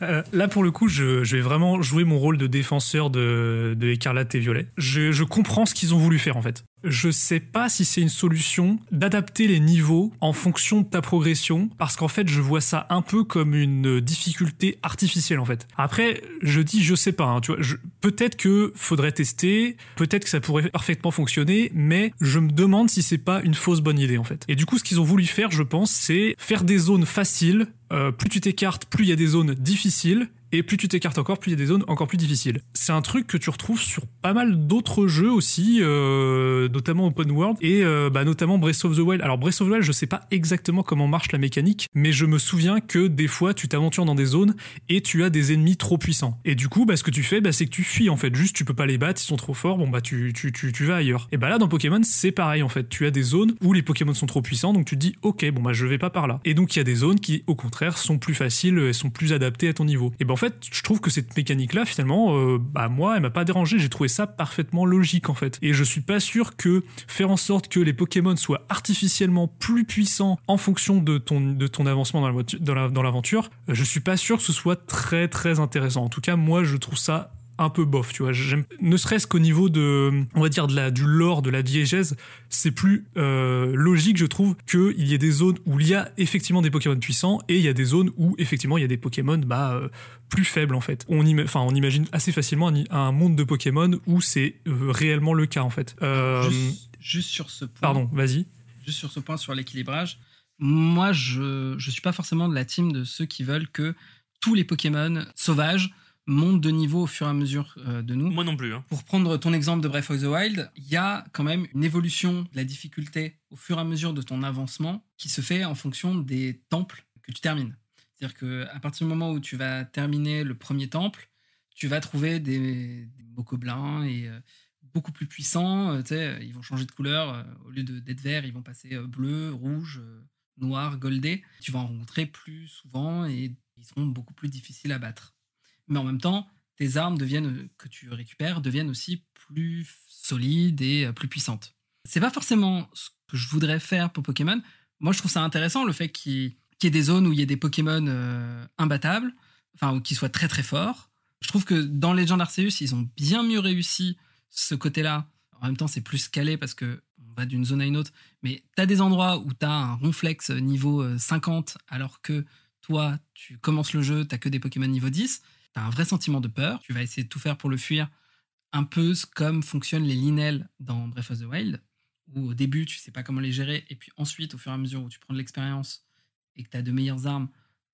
là, pour le coup, je, vais vraiment jouer mon rôle de défenseur de, de Écarlate et Violet. je comprends ce qu'ils ont voulu faire, en fait je sais pas si c'est une solution d'adapter les niveaux en fonction de ta progression, parce qu'en fait, je vois ça un peu comme une difficulté artificielle, en fait. Après, je dis, je sais pas, hein, tu vois, peut-être que faudrait tester, peut-être que ça pourrait parfaitement fonctionner, mais je me demande si c'est pas une fausse bonne idée, en fait. Et du coup, ce qu'ils ont voulu faire, je pense, c'est faire des zones faciles, euh, plus tu t'écartes, plus il y a des zones difficiles, et plus tu t'écartes encore, plus il y a des zones encore plus difficiles. C'est un truc que tu retrouves sur pas mal d'autres jeux aussi, euh, notamment Open World et euh, bah, notamment Breath of the Wild. Alors Breath of the Wild, je sais pas exactement comment marche la mécanique, mais je me souviens que des fois tu t'aventures dans des zones et tu as des ennemis trop puissants. Et du coup, bah, ce que tu fais, bah, c'est que tu fuis en fait. Juste, tu peux pas les battre, ils sont trop forts, bon bah tu, tu, tu, tu vas ailleurs. Et bah là, dans Pokémon, c'est pareil en fait. Tu as des zones où les Pokémon sont trop puissants, donc tu te dis, ok, bon bah je vais pas par là. Et donc il y a des zones qui, au contraire, sont plus faciles, et sont plus adaptées à ton niveau. Et en fait, je trouve que cette mécanique-là, finalement, euh, bah moi, elle m'a pas dérangé. J'ai trouvé ça parfaitement logique en fait. Et je suis pas sûr que faire en sorte que les Pokémon soient artificiellement plus puissants en fonction de ton, de ton avancement dans l'aventure, euh, je suis pas sûr que ce soit très très intéressant. En tout cas, moi, je trouve ça un peu bof, tu vois. J'aime, ne serait-ce qu'au niveau de, on va dire, de la, du lore, de la diégèse, c'est plus euh, logique, je trouve, qu'il y ait des zones où il y a effectivement des Pokémon puissants et il y a des zones où effectivement il y a des Pokémon bah, euh, plus faibles en fait. On, enfin, on imagine assez facilement un, monde de Pokémon où c'est euh, réellement le cas en fait. Juste, sur ce point. Pardon, vas-y. Juste sur ce point, sur l'équilibrage. Moi, je ne suis pas forcément de la team de ceux qui veulent que tous les Pokémon sauvages monte de niveau au fur et à mesure euh, de nous. Moi non plus. Hein. Pour prendre ton exemple de Breath of the Wild, il y a quand même une évolution de la difficulté au fur et à mesure de ton avancement qui se fait en fonction des temples que tu termines. C'est-à-dire qu'à partir du moment où tu vas terminer le premier temple, tu vas trouver des, des mocoblins et euh, beaucoup plus puissants. Euh, ils vont changer de couleur. au lieu d'être vert, ils vont passer bleu, rouge, noir, goldé. Tu vas en rencontrer plus souvent et ils seront beaucoup plus difficiles à battre mais en même temps, tes armes deviennent, que tu récupères deviennent aussi plus solides et euh, plus puissantes. C'est pas forcément ce que je voudrais faire pour Pokémon. Moi, je trouve ça intéressant le fait qu'il y ait des zones où il y ait des Pokémon euh, imbattables, enfin, ou qui soient très très forts. Je trouve que dans Legend Arceus, ils ont bien mieux réussi ce côté-là. En même temps, c'est plus calé parce que on va d'une zone à une autre. Mais tu as des endroits où tu as un ronflex niveau 50, euh, alors que toi, tu commences le jeu, tu que des Pokémon niveau 10 tu un vrai sentiment de peur, tu vas essayer de tout faire pour le fuir, un peu comme fonctionnent les linels dans Breath of the Wild, où au début tu sais pas comment les gérer, et puis ensuite, au fur et à mesure où tu prends de l'expérience et que tu as de meilleures armes,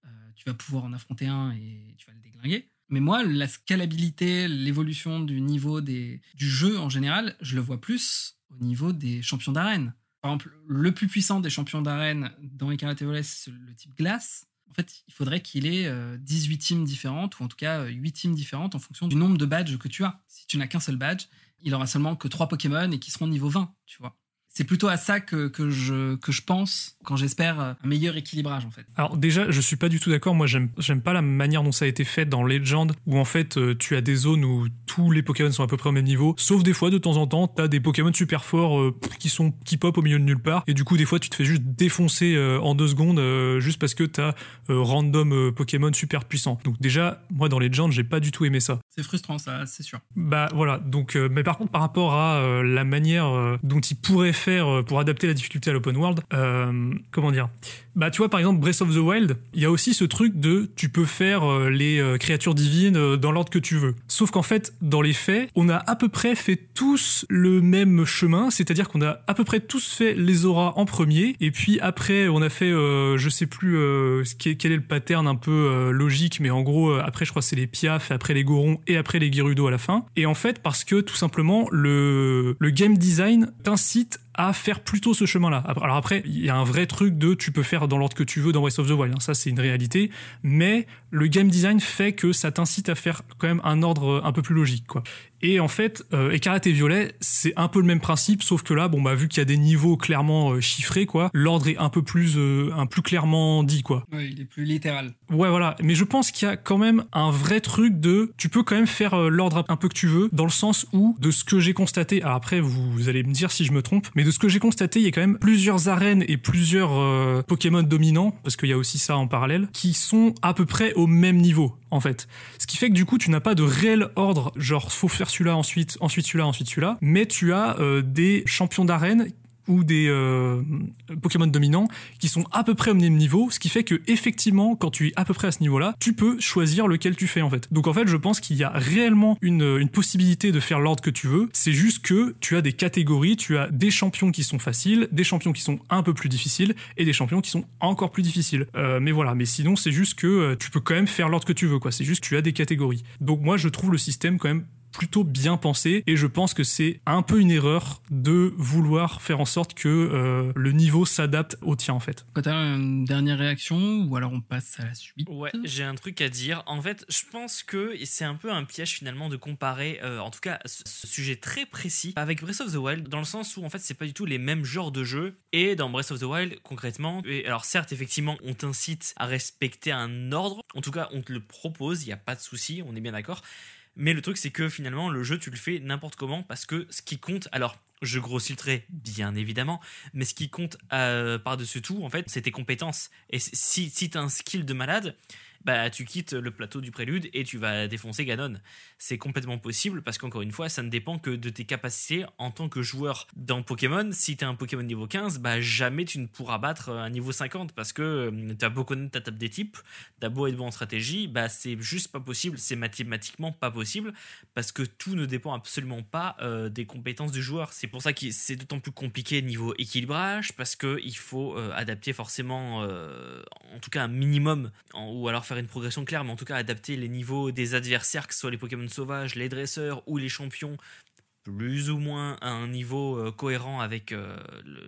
euh, tu vas pouvoir en affronter un et tu vas le déglinguer. Mais moi, la scalabilité, l'évolution du niveau du jeu en général, je le vois plus au niveau des champions d'arène. Par exemple, le plus puissant des champions d'arène dans Écarlate et Violet, c'est le type glace en fait, il faudrait qu'il ait 18 euh, teams différentes, ou en tout cas 8 euh, teams différentes en fonction du nombre de badges que tu as. Si tu n'as qu'un seul badge, il aura seulement que 3 Pokémon et qui seront niveau 20, tu vois c'est plutôt à ça que, que, je, que je pense quand j'espère un meilleur équilibrage en fait. Alors déjà, je suis pas du tout d'accord. Moi, j'aime j'aime pas la manière dont ça a été fait dans Legend, où en fait euh, tu as des zones où tous les Pokémon sont à peu près au même niveau, sauf des fois de temps en temps, t'as des Pokémon super forts euh, qui sont qui pop au milieu de nulle part, et du coup des fois tu te fais juste défoncer euh, en deux secondes juste parce que t'as random Pokémon super puissant. Donc déjà, moi dans Legend, j'ai pas du tout aimé ça. C'est frustrant, ça, c'est sûr. Bah voilà, donc, euh, mais par contre, par rapport à euh, la manière euh, dont ils pourraient faire pour adapter la difficulté à l'open world, comment dire Bah tu vois, par exemple, Breath of the Wild, il y a aussi ce truc de tu peux faire les créatures divines dans l'ordre que tu veux. Sauf qu'en fait, dans les faits, on a à peu près fait tous le même chemin, c'est-à-dire qu'on a à peu près tous fait les auras en premier, et puis après, on a fait, je sais plus quel est le pattern un peu logique, mais en gros, après, je crois c'est les piafs, après les gorons et après les Gerudo à la fin. Et en fait, parce que tout simplement, le, le game design t'incite à faire plutôt ce chemin-là. Alors après, il y a un vrai truc de tu peux faire dans l'ordre que tu veux dans Breath of the Wild, hein. ça c'est une réalité, mais le game design fait que ça t'incite à faire quand même un ordre un peu plus logique, quoi. Et en fait, euh, Écarlate et Violet, c'est un peu le même principe, sauf que là, bon bah vu qu'il y a des niveaux clairement euh, chiffrés, quoi, l'ordre est un peu plus, euh, un plus clairement dit, quoi. Oui, il est plus littéral. Ouais, voilà. Mais je pense qu'il y a quand même un vrai truc de, tu peux quand même faire euh, l'ordre un peu que tu veux, dans le sens où, de ce que j'ai constaté, alors après vous, vous, allez me dire si je me trompe, mais de ce que j'ai constaté, il y a quand même plusieurs arènes et plusieurs euh, Pokémon dominants, parce qu'il y a aussi ça en parallèle, qui sont à peu près au même niveau fait. Ce qui fait que du coup, tu n'as pas de réel ordre, genre faut faire celui-là ensuite, ensuite celui-là, ensuite celui-là, mais tu as euh, des champions d'arène ou des euh, Pokémon dominants qui sont à peu près au même niveau, ce qui fait que effectivement, quand tu es à peu près à ce niveau-là, tu peux choisir lequel tu fais en fait. Donc en fait, je pense qu'il y a réellement une, une possibilité de faire l'ordre que tu veux. C'est juste que tu as des catégories, tu as des champions qui sont faciles, des champions qui sont un peu plus difficiles et des champions qui sont encore plus difficiles. Euh, mais voilà, mais sinon c'est juste que euh, tu peux quand même faire l'ordre que tu veux quoi. C'est juste que tu as des catégories. Donc moi je trouve le système quand même plutôt bien pensé et je pense que c'est un peu une erreur de vouloir faire en sorte que euh, le niveau s'adapte au tien en fait. Quand as une dernière réaction ou alors on passe à la suite Ouais, j'ai un truc à dire. En fait, je pense que c'est un peu un piège finalement de comparer, euh, en tout cas, ce sujet très précis avec Breath of the Wild dans le sens où en fait c'est pas du tout les mêmes genres de jeux et dans Breath of the Wild concrètement, et alors certes effectivement on t'incite à respecter un ordre, en tout cas on te le propose, il y a pas de souci, on est bien d'accord. Mais le truc, c'est que finalement, le jeu, tu le fais n'importe comment parce que ce qui compte, alors je grossis bien évidemment, mais ce qui compte euh, par-dessus tout, en fait, c'est tes compétences. Et si, si tu as un skill de malade, bah tu quittes le plateau du prélude et tu vas défoncer Ganon. C'est complètement possible parce qu'encore une fois, ça ne dépend que de tes capacités en tant que joueur dans Pokémon. Si tu es un Pokémon niveau 15, bah jamais tu ne pourras battre un niveau 50 parce que euh, tu as beau connaître ta table des types, tu as beau être bon en stratégie, bah c'est juste pas possible, c'est mathématiquement pas possible parce que tout ne dépend absolument pas euh, des compétences du joueur. C'est pour ça que c'est d'autant plus compliqué niveau équilibrage parce que il faut euh, adapter forcément en tout cas un minimum ou alors faire une progression claire, mais en tout cas adapter les niveaux des adversaires, que ce soit les Pokémon sauvages, les dresseurs ou les champions, plus ou moins à un niveau euh, cohérent avec euh,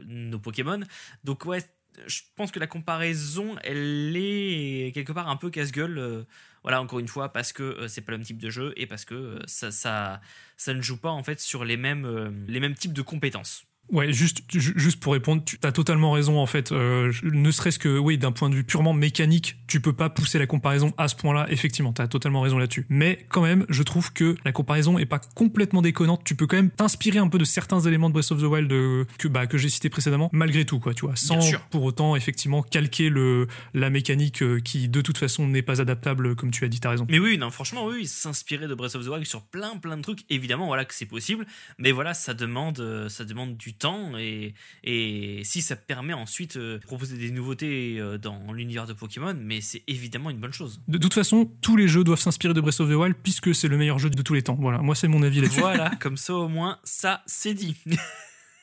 nos Pokémon. Donc ouais, je pense que la comparaison, elle est quelque part un peu casse-gueule. Euh, voilà, encore une fois, parce que c'est pas le même type de jeu et parce que ça, ça, ça ne joue pas en fait sur les mêmes, les mêmes types de compétences. Ouais, juste, juste pour répondre, tu as totalement raison en fait. Euh, ne serait-ce que, oui, d'un point de vue purement mécanique, tu peux pas pousser la comparaison à ce point-là. Effectivement, tu as totalement raison là-dessus. Mais quand même, je trouve que la comparaison est pas complètement déconnante. Tu peux quand même t'inspirer un peu de certains éléments de Breath of the Wild euh, que, bah, que j'ai cité précédemment, malgré tout, quoi, tu vois, sans pour autant effectivement calquer le, la mécanique euh, qui de toute façon n'est pas adaptable, comme tu as dit, t'as raison. Mais oui, non, franchement, oui, s'inspirer de Breath of the Wild sur plein plein de trucs, évidemment, voilà que c'est possible. Mais voilà, ça demande, ça demande du temps et, et si ça permet ensuite euh, de proposer des nouveautés euh, dans l'univers de Pokémon, mais c'est évidemment une bonne chose. De toute façon, tous les jeux doivent s'inspirer de Breath of the Wild puisque c'est le meilleur jeu de tous les temps. Voilà, moi c'est mon avis là-dessus. Voilà, comme ça au moins ça c'est dit.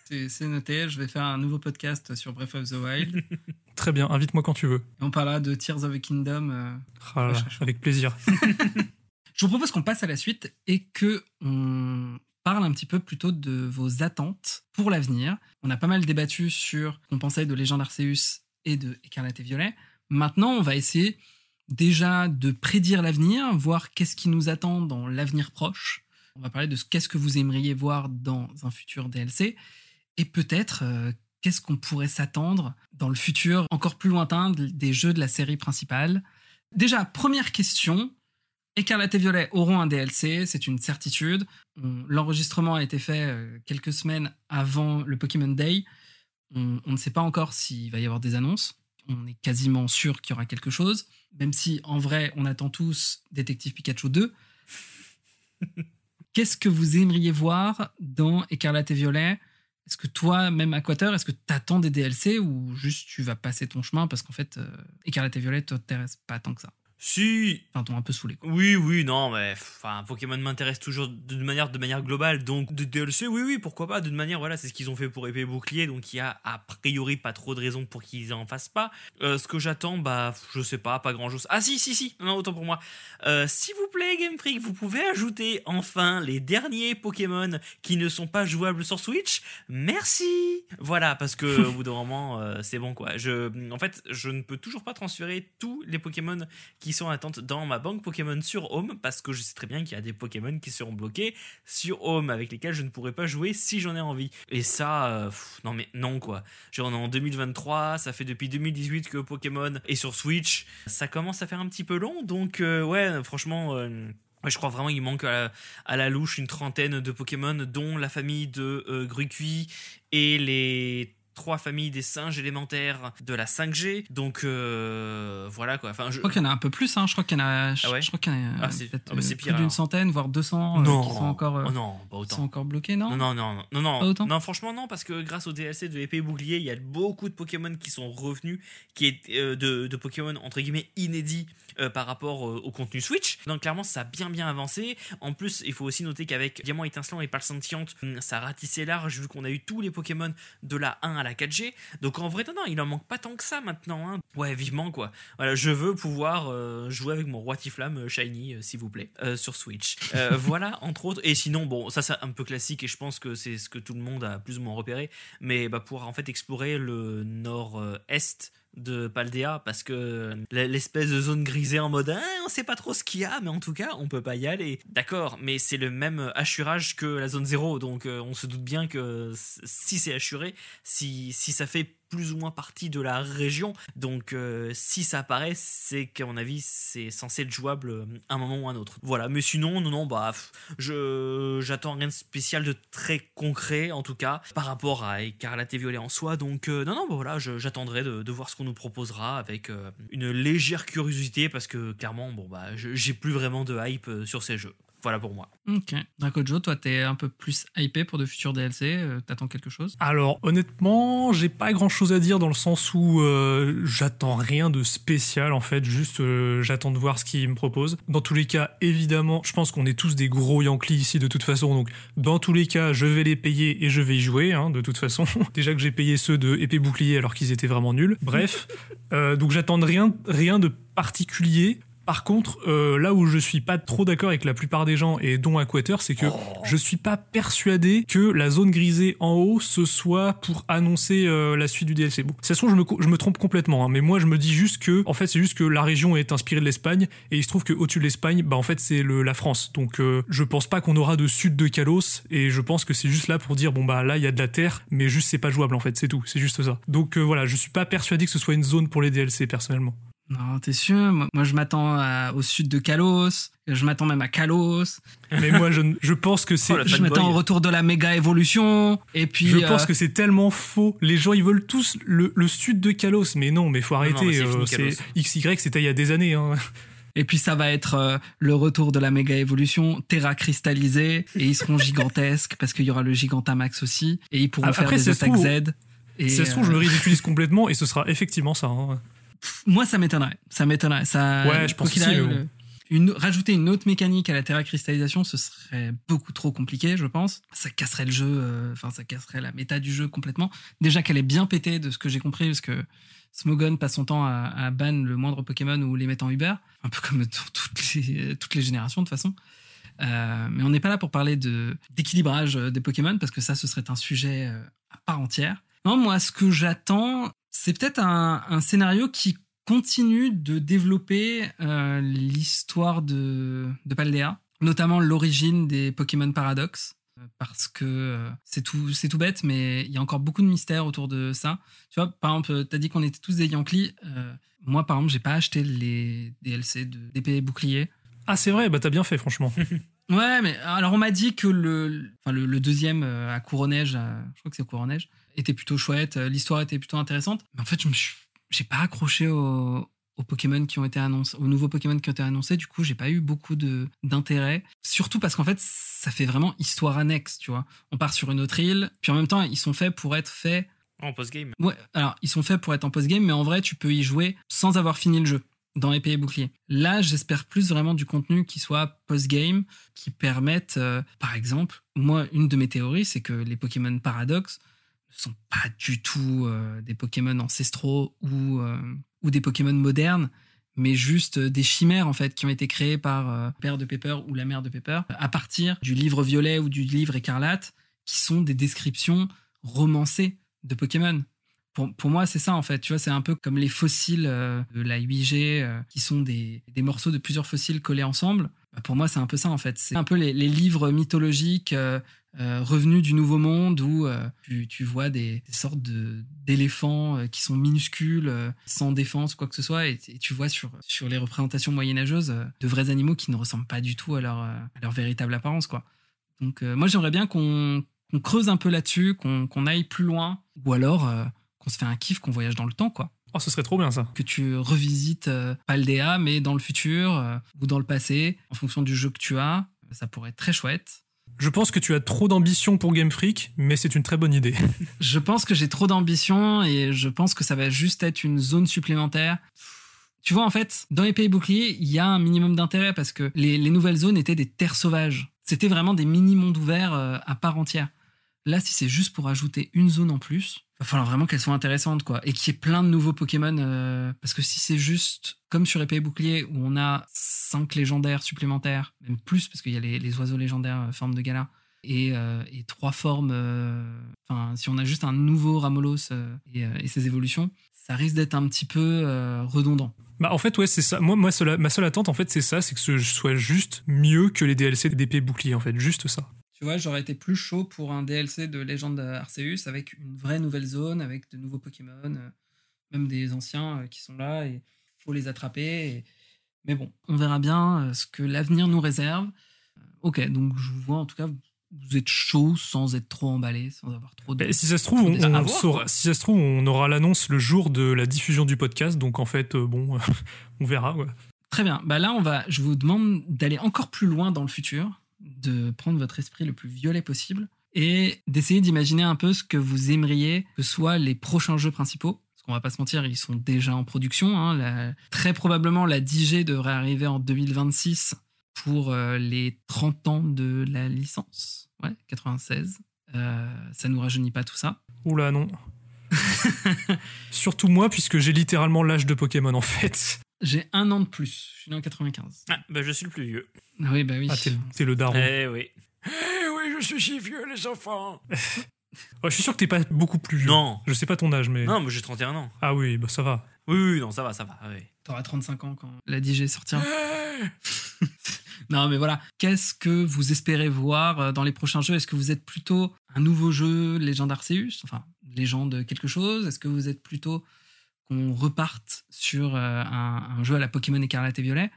C'est noté, je vais faire un nouveau podcast sur Breath of the Wild. Très bien, invite-moi quand tu veux. on parlera de Tears of the Kingdom. Euh, ah avec plaisir. je vous propose qu'on passe à la suite et que on parle un petit peu plutôt de vos attentes pour l'avenir. On a pas mal débattu sur ce qu'on pensait de Légende Arceus et de Écarlate et Violet. Maintenant, on va essayer déjà de prédire l'avenir, voir qu'est-ce qui nous attend dans l'avenir proche. On va parler de ce qu'est-ce que vous aimeriez voir dans un futur DLC et peut-être euh, qu'est-ce qu'on pourrait s'attendre dans le futur encore plus lointain des jeux de la série principale. Déjà, première question, Écarlate et Violet auront un DLC, c'est une certitude. L'enregistrement a été fait euh, quelques semaines avant le Pokémon Day. On, ne sait pas encore s'il va y avoir des annonces. On est quasiment sûr qu'il y aura quelque chose, même si en vrai on attend tous Détective Pikachu 2. Qu'est-ce que vous aimeriez voir dans Écarlate et Violet? Est-ce que toi, même Aquater, est-ce que t'attends des DLC ou juste tu vas passer ton chemin parce qu'en fait, euh, Écarlate et Violet t'intéresse pas tant que ça? Si, Enfin, t'ont un peu saoulé. Quoi. Oui, oui, non, mais enfin, Pokémon m'intéresse toujours de manière, de manière globale, donc de DLC, oui, oui, pourquoi pas, d'une manière, voilà, c'est ce qu'ils ont fait pour épée et bouclier, donc il y a a priori pas trop de raisons pour qu'ils en fassent pas. Euh, ce que j'attends, bah, je sais pas, pas grand chose. Ah, si, si, si, non, autant pour moi. Euh, S'il vous plaît, Game Freak, vous pouvez ajouter enfin les derniers Pokémon qui ne sont pas jouables sur Switch Merci Voilà, parce que au bout d'un moment, euh, c'est bon quoi. Je, en fait, je ne peux toujours pas transférer tous les Pokémon qui sont en attente dans ma banque Pokémon sur Home parce que je sais très bien qu'il y a des Pokémon qui seront bloqués sur Home avec lesquels je ne pourrai pas jouer si j'en ai envie. Et ça, euh, non mais non quoi. Genre on est en 2023, ça fait depuis 2018 que Pokémon est sur Switch. Ça commence à faire un petit peu long, donc euh, ouais, franchement. euh, je crois vraiment qu'il manque à la, louche une trentaine de Pokémon, dont la famille de Gruicui et les trois familles des singes élémentaires de la 5G. Donc euh, voilà quoi. Enfin, je... Je crois qu'il y en a un peu plus, hein. je crois qu'il y en a, je, Ah ouais je crois qu'il y en a Ah, euh, c'est- peut-être, ah bah, c'est euh, pire, plus d'une centaine, voire 200 euh, non, qui sont encore, euh, oh non, pas autant. sont encore bloqués, non, Non, non, non, non, non, Pas autant? Non, franchement, non, parce que grâce au DLC de épée et bouclier, il y a beaucoup de Pokémon qui sont revenus, qui est euh, de, de Pokémon entre guillemets inédits euh, par rapport euh, au contenu Switch. Donc, clairement, ça a bien, bien avancé. En plus, il faut aussi noter qu'avec Diamant étincelant et Pâle hum, ça a ratissé large vu qu'on a eu tous les Pokémon de la 1 à la 4G. Donc, en vrai, non, non, il en manque pas tant que ça maintenant. hein. Ouais, vivement, quoi. Voilà, je veux pouvoir euh, jouer avec mon roi Tiflam euh, Shiny, euh, s'il vous plaît, sur Switch. Voilà, entre autres. Et sinon, bon, ça c'est un peu classique et je pense que c'est ce que tout le monde a plus ou moins repéré. Mais bah, pour en fait explorer le nord-est de Paldea parce que l'espèce de zone grisée en mode Ah, on sait pas trop ce qu'il y a mais en tout cas on peut pas y aller. D'accord mais c'est le même hachurage que la zone 0 donc euh, on se doute bien que si c'est hachuré si, si ça fait plus ou moins partie de la région. Donc, euh, si ça apparaît, c'est qu'à mon avis, c'est censé être jouable euh, un moment ou un autre. Voilà, mais sinon, non, non, bah, je j'attends rien de spécial, de très concret en tout cas, par rapport à Écarlate et Violet en soi. Donc, euh, non, non, bah voilà, j'attendrai de, voir ce qu'on nous proposera avec une légère curiosité parce que clairement, bon, bah, j'ai plus vraiment de hype sur ces jeux. Voilà pour moi. Ok. Draco Joe, toi, t'es un peu plus hypé pour de futurs DLC. euh, T'attends quelque chose? Alors honnêtement, j'ai pas grand chose à dire dans le sens où euh, j'attends rien de spécial en fait, juste euh, j'attends de voir ce qu'ils me proposent. Dans tous les cas, évidemment, je pense qu'on est tous des gros Yankees ici de toute façon, donc dans tous les cas, je vais les payer et je vais y jouer hein, de toute façon. Déjà que j'ai payé ceux de épée bouclier alors qu'ils étaient vraiment nuls. Bref, euh, donc j'attends de rien, rien de particulier. Par contre, euh, là où je suis pas trop d'accord avec la plupart des gens et dont Aquater, c'est que je suis pas persuadé que la zone grisée en haut ce soit pour annoncer euh, la suite du DLC. Bon, de toute façon, je me, co- je me trompe complètement, hein, mais moi je me dis juste que, en fait, c'est juste que la région est inspirée de l'Espagne et il se trouve que au-dessus de l'Espagne, bah en fait c'est la France. Donc euh, je pense pas qu'on aura de sud de Kalos et je pense que c'est juste là pour dire bon bah là il y a de la terre, mais juste c'est pas jouable en fait, c'est tout, c'est juste ça. Donc euh, voilà, je suis pas persuadé que ce soit une zone pour les DLC personnellement. Non, t'es sûr? Moi, je m'attends à- au sud de Kalos. Je m'attends même à Kalos. Mais moi je, je pense que c'est Oh, Je m'attends au retour de la méga évolution. Et puis. Je euh, pense que c'est tellement faux. Les gens, ils veulent tous le, le sud de Kalos. Mais non, mais faut non, arrêter. mais euh. XY, c'était il y a des années. hein. Et puis ça va être euh, le retour de la méga évolution, Terra cristallisée, et ils seront gigantesques parce qu'il y aura le Gigantamax aussi, et ils pourront faire des attaques Z. Et, ça se trouve, je euh, le ridiculise complètement et ce sera effectivement ça. hein. Moi ça m'étonnerait, ça m'étonnerait. Ça, Ouais, je pense qu'il arrive, le- une, rajouter une autre mécanique à la Terra cristallisation, ce serait beaucoup trop compliqué, je pense. Ça casserait le jeu, euh, enfin ça casserait la méta du jeu complètement. Déjà qu'elle est bien pétée de ce que j'ai compris, parce que Smogon passe son temps à, à ban le moindre Pokémon ou les mettre en Uber, un peu comme dans toutes les, toutes les générations de toute façon. Euh, mais on n'est pas là pour parler de d'équilibrage euh, des Pokémon parce que ça, ce serait un sujet à part entière. Non, moi, ce que j'attends, c'est peut-être un, un scénario qui continue de développer euh, l'histoire de, de Paldea, notamment l'origine des Pokémon Paradox. euh, Parce que euh, c'est tout, c'est tout bête, mais il y a encore beaucoup de mystères autour de ça. Tu vois, par exemple, t'as dit qu'on était tous des Yankees. euh, moi, par exemple, j'ai pas acheté les DLC de d'épée et bouclier. Ah, c'est vrai, bah t'as bien fait, franchement. Ouais, mais alors on m'a dit que le, enfin, le, le deuxième à Cour-Neige, je crois que c'est Cour-Neige, était plutôt chouette, euh, l'histoire était plutôt intéressante. Mais en fait, je me suis, j'ai pas accroché au, aux Pokémon qui ont été annoncés, aux nouveaux Pokémon qui ont été annoncés. Du coup, j'ai pas eu beaucoup de d'intérêt. Surtout parce qu'en fait, ça fait vraiment histoire annexe, tu vois. On part sur une autre île, puis en même temps, ils sont faits pour être faits. En post-game. Ouais, alors ils sont faits pour être en post-game, mais en vrai, tu peux y jouer sans avoir fini le jeu dans épée et bouclier. Là, j'espère plus vraiment du contenu qui soit post-game, qui permette, euh, par exemple, moi, une de mes théories, c'est que les Pokémon Paradox ne sont pas du tout euh, des Pokémon ancestraux ou, euh, ou des Pokémon modernes, mais juste des chimères en fait qui ont été créées par le père de Pepper ou la mère de Pepper à partir du livre violet ou du livre écarlate, qui sont des descriptions romancées de Pokémon pour, moi, c'est ça en fait. Tu vois, c'est un peu comme les fossiles euh, de la 8G euh, qui sont des, morceaux de plusieurs fossiles collés ensemble. Bah, pour moi, c'est un peu ça en fait. C'est un peu les, livres mythologiques euh, revenus du Nouveau Monde où tu, vois des, sortes d'éléphants qui sont minuscules, sans défense, quoi que ce soit, et, tu vois sur, sur les représentations moyenâgeuses de vrais animaux qui ne ressemblent pas du tout à leur, leur véritable apparence, quoi. Donc, moi, j'aimerais bien qu'on creuse un peu là-dessus, qu'on aille plus loin, ou alors qu'on se fait un kiff, qu'on voyage dans le temps, quoi. Oh, ce serait trop bien ça. Que tu revisites euh, Paldea, mais dans le futur euh, ou dans le passé, en fonction du jeu que tu as. Ça pourrait être très chouette. Je pense que tu as trop d'ambition pour Game Freak, mais c'est une très bonne idée. je pense que j'ai trop d'ambition et je pense que ça va juste être une zone supplémentaire. Tu vois, en fait, dans les pays boucliers, il y a un minimum d'intérêt parce que les, nouvelles zones étaient des terres sauvages. C'était vraiment des mini-mondes ouverts euh, à part entière. Là, si c'est juste pour ajouter une zone en plus, va falloir vraiment qu'elles soient intéressantes, quoi. Et qu'il y ait plein de nouveaux Pokémon. Euh, parce que si c'est juste comme sur Épée et Bouclier, où on a cinq légendaires supplémentaires, même plus, parce qu'il y a les, oiseaux légendaires euh, forme de gala, et, euh, trois formes. Enfin, si on a juste un nouveau Ramolos et, ses évolutions, ça risque d'être un petit peu redondant. Bah en fait ouais c'est ça. Moi, ma seule attente en fait c'est ça, c'est que ce soit juste mieux que les DLC d'épée bouclier en fait, juste ça. Tu vois, j'aurais été plus chaud pour un DLC de Légende Arceus avec une vraie nouvelle zone, avec de nouveaux Pokémon, euh, même des anciens euh, qui sont là et faut les attraper. Mais bon, on verra bien euh, ce que l'avenir nous réserve. Ok, donc je vous vois en tout cas, vous êtes chaud sans être trop emballé, sans avoir trop de. si ça se trouve, on, saura, si ça se trouve, on aura l'annonce le jour de la diffusion du podcast, donc en fait, bon, on verra. Très bien. Bah là, on va. Je vous demande d'aller encore plus loin dans le futur de prendre votre esprit le plus violet possible et d'essayer d'imaginer un peu ce que vous aimeriez que soient les prochains jeux principaux. Parce qu'on va pas se mentir, ils sont déjà en production. Hein. très probablement, la DJ devrait arriver en 2026 pour euh, les 30 ans de la licence. Ouais, 96. Euh, ça nous rajeunit pas tout ça. Oula, non. Surtout moi, puisque j'ai littéralement l'âge de Pokémon en fait. J'ai un an de plus. Je suis né en 95. Ah, bah je suis le plus vieux. Oui, bah oui. Ah, t'es, le daron. Eh oui. Eh oui, je suis si vieux, les enfants. je suis sûr que t'es pas beaucoup plus vieux. Non. Je sais pas ton âge, mais. Non, mais j'ai 31 ans. Ah oui, bah ça va. Oui, oui, non, ça va, ça va. Oui. T'auras 35 ans quand la DJ sortira. non, mais voilà. Qu'est-ce que vous espérez voir euh, dans les prochains jeux? Est-ce que vous êtes plutôt un nouveau jeu Légende Arceus? Enfin, légende quelque chose? Est-ce que vous êtes plutôt qu'on reparte sur euh, un, jeu à la Pokémon écarlate et violet?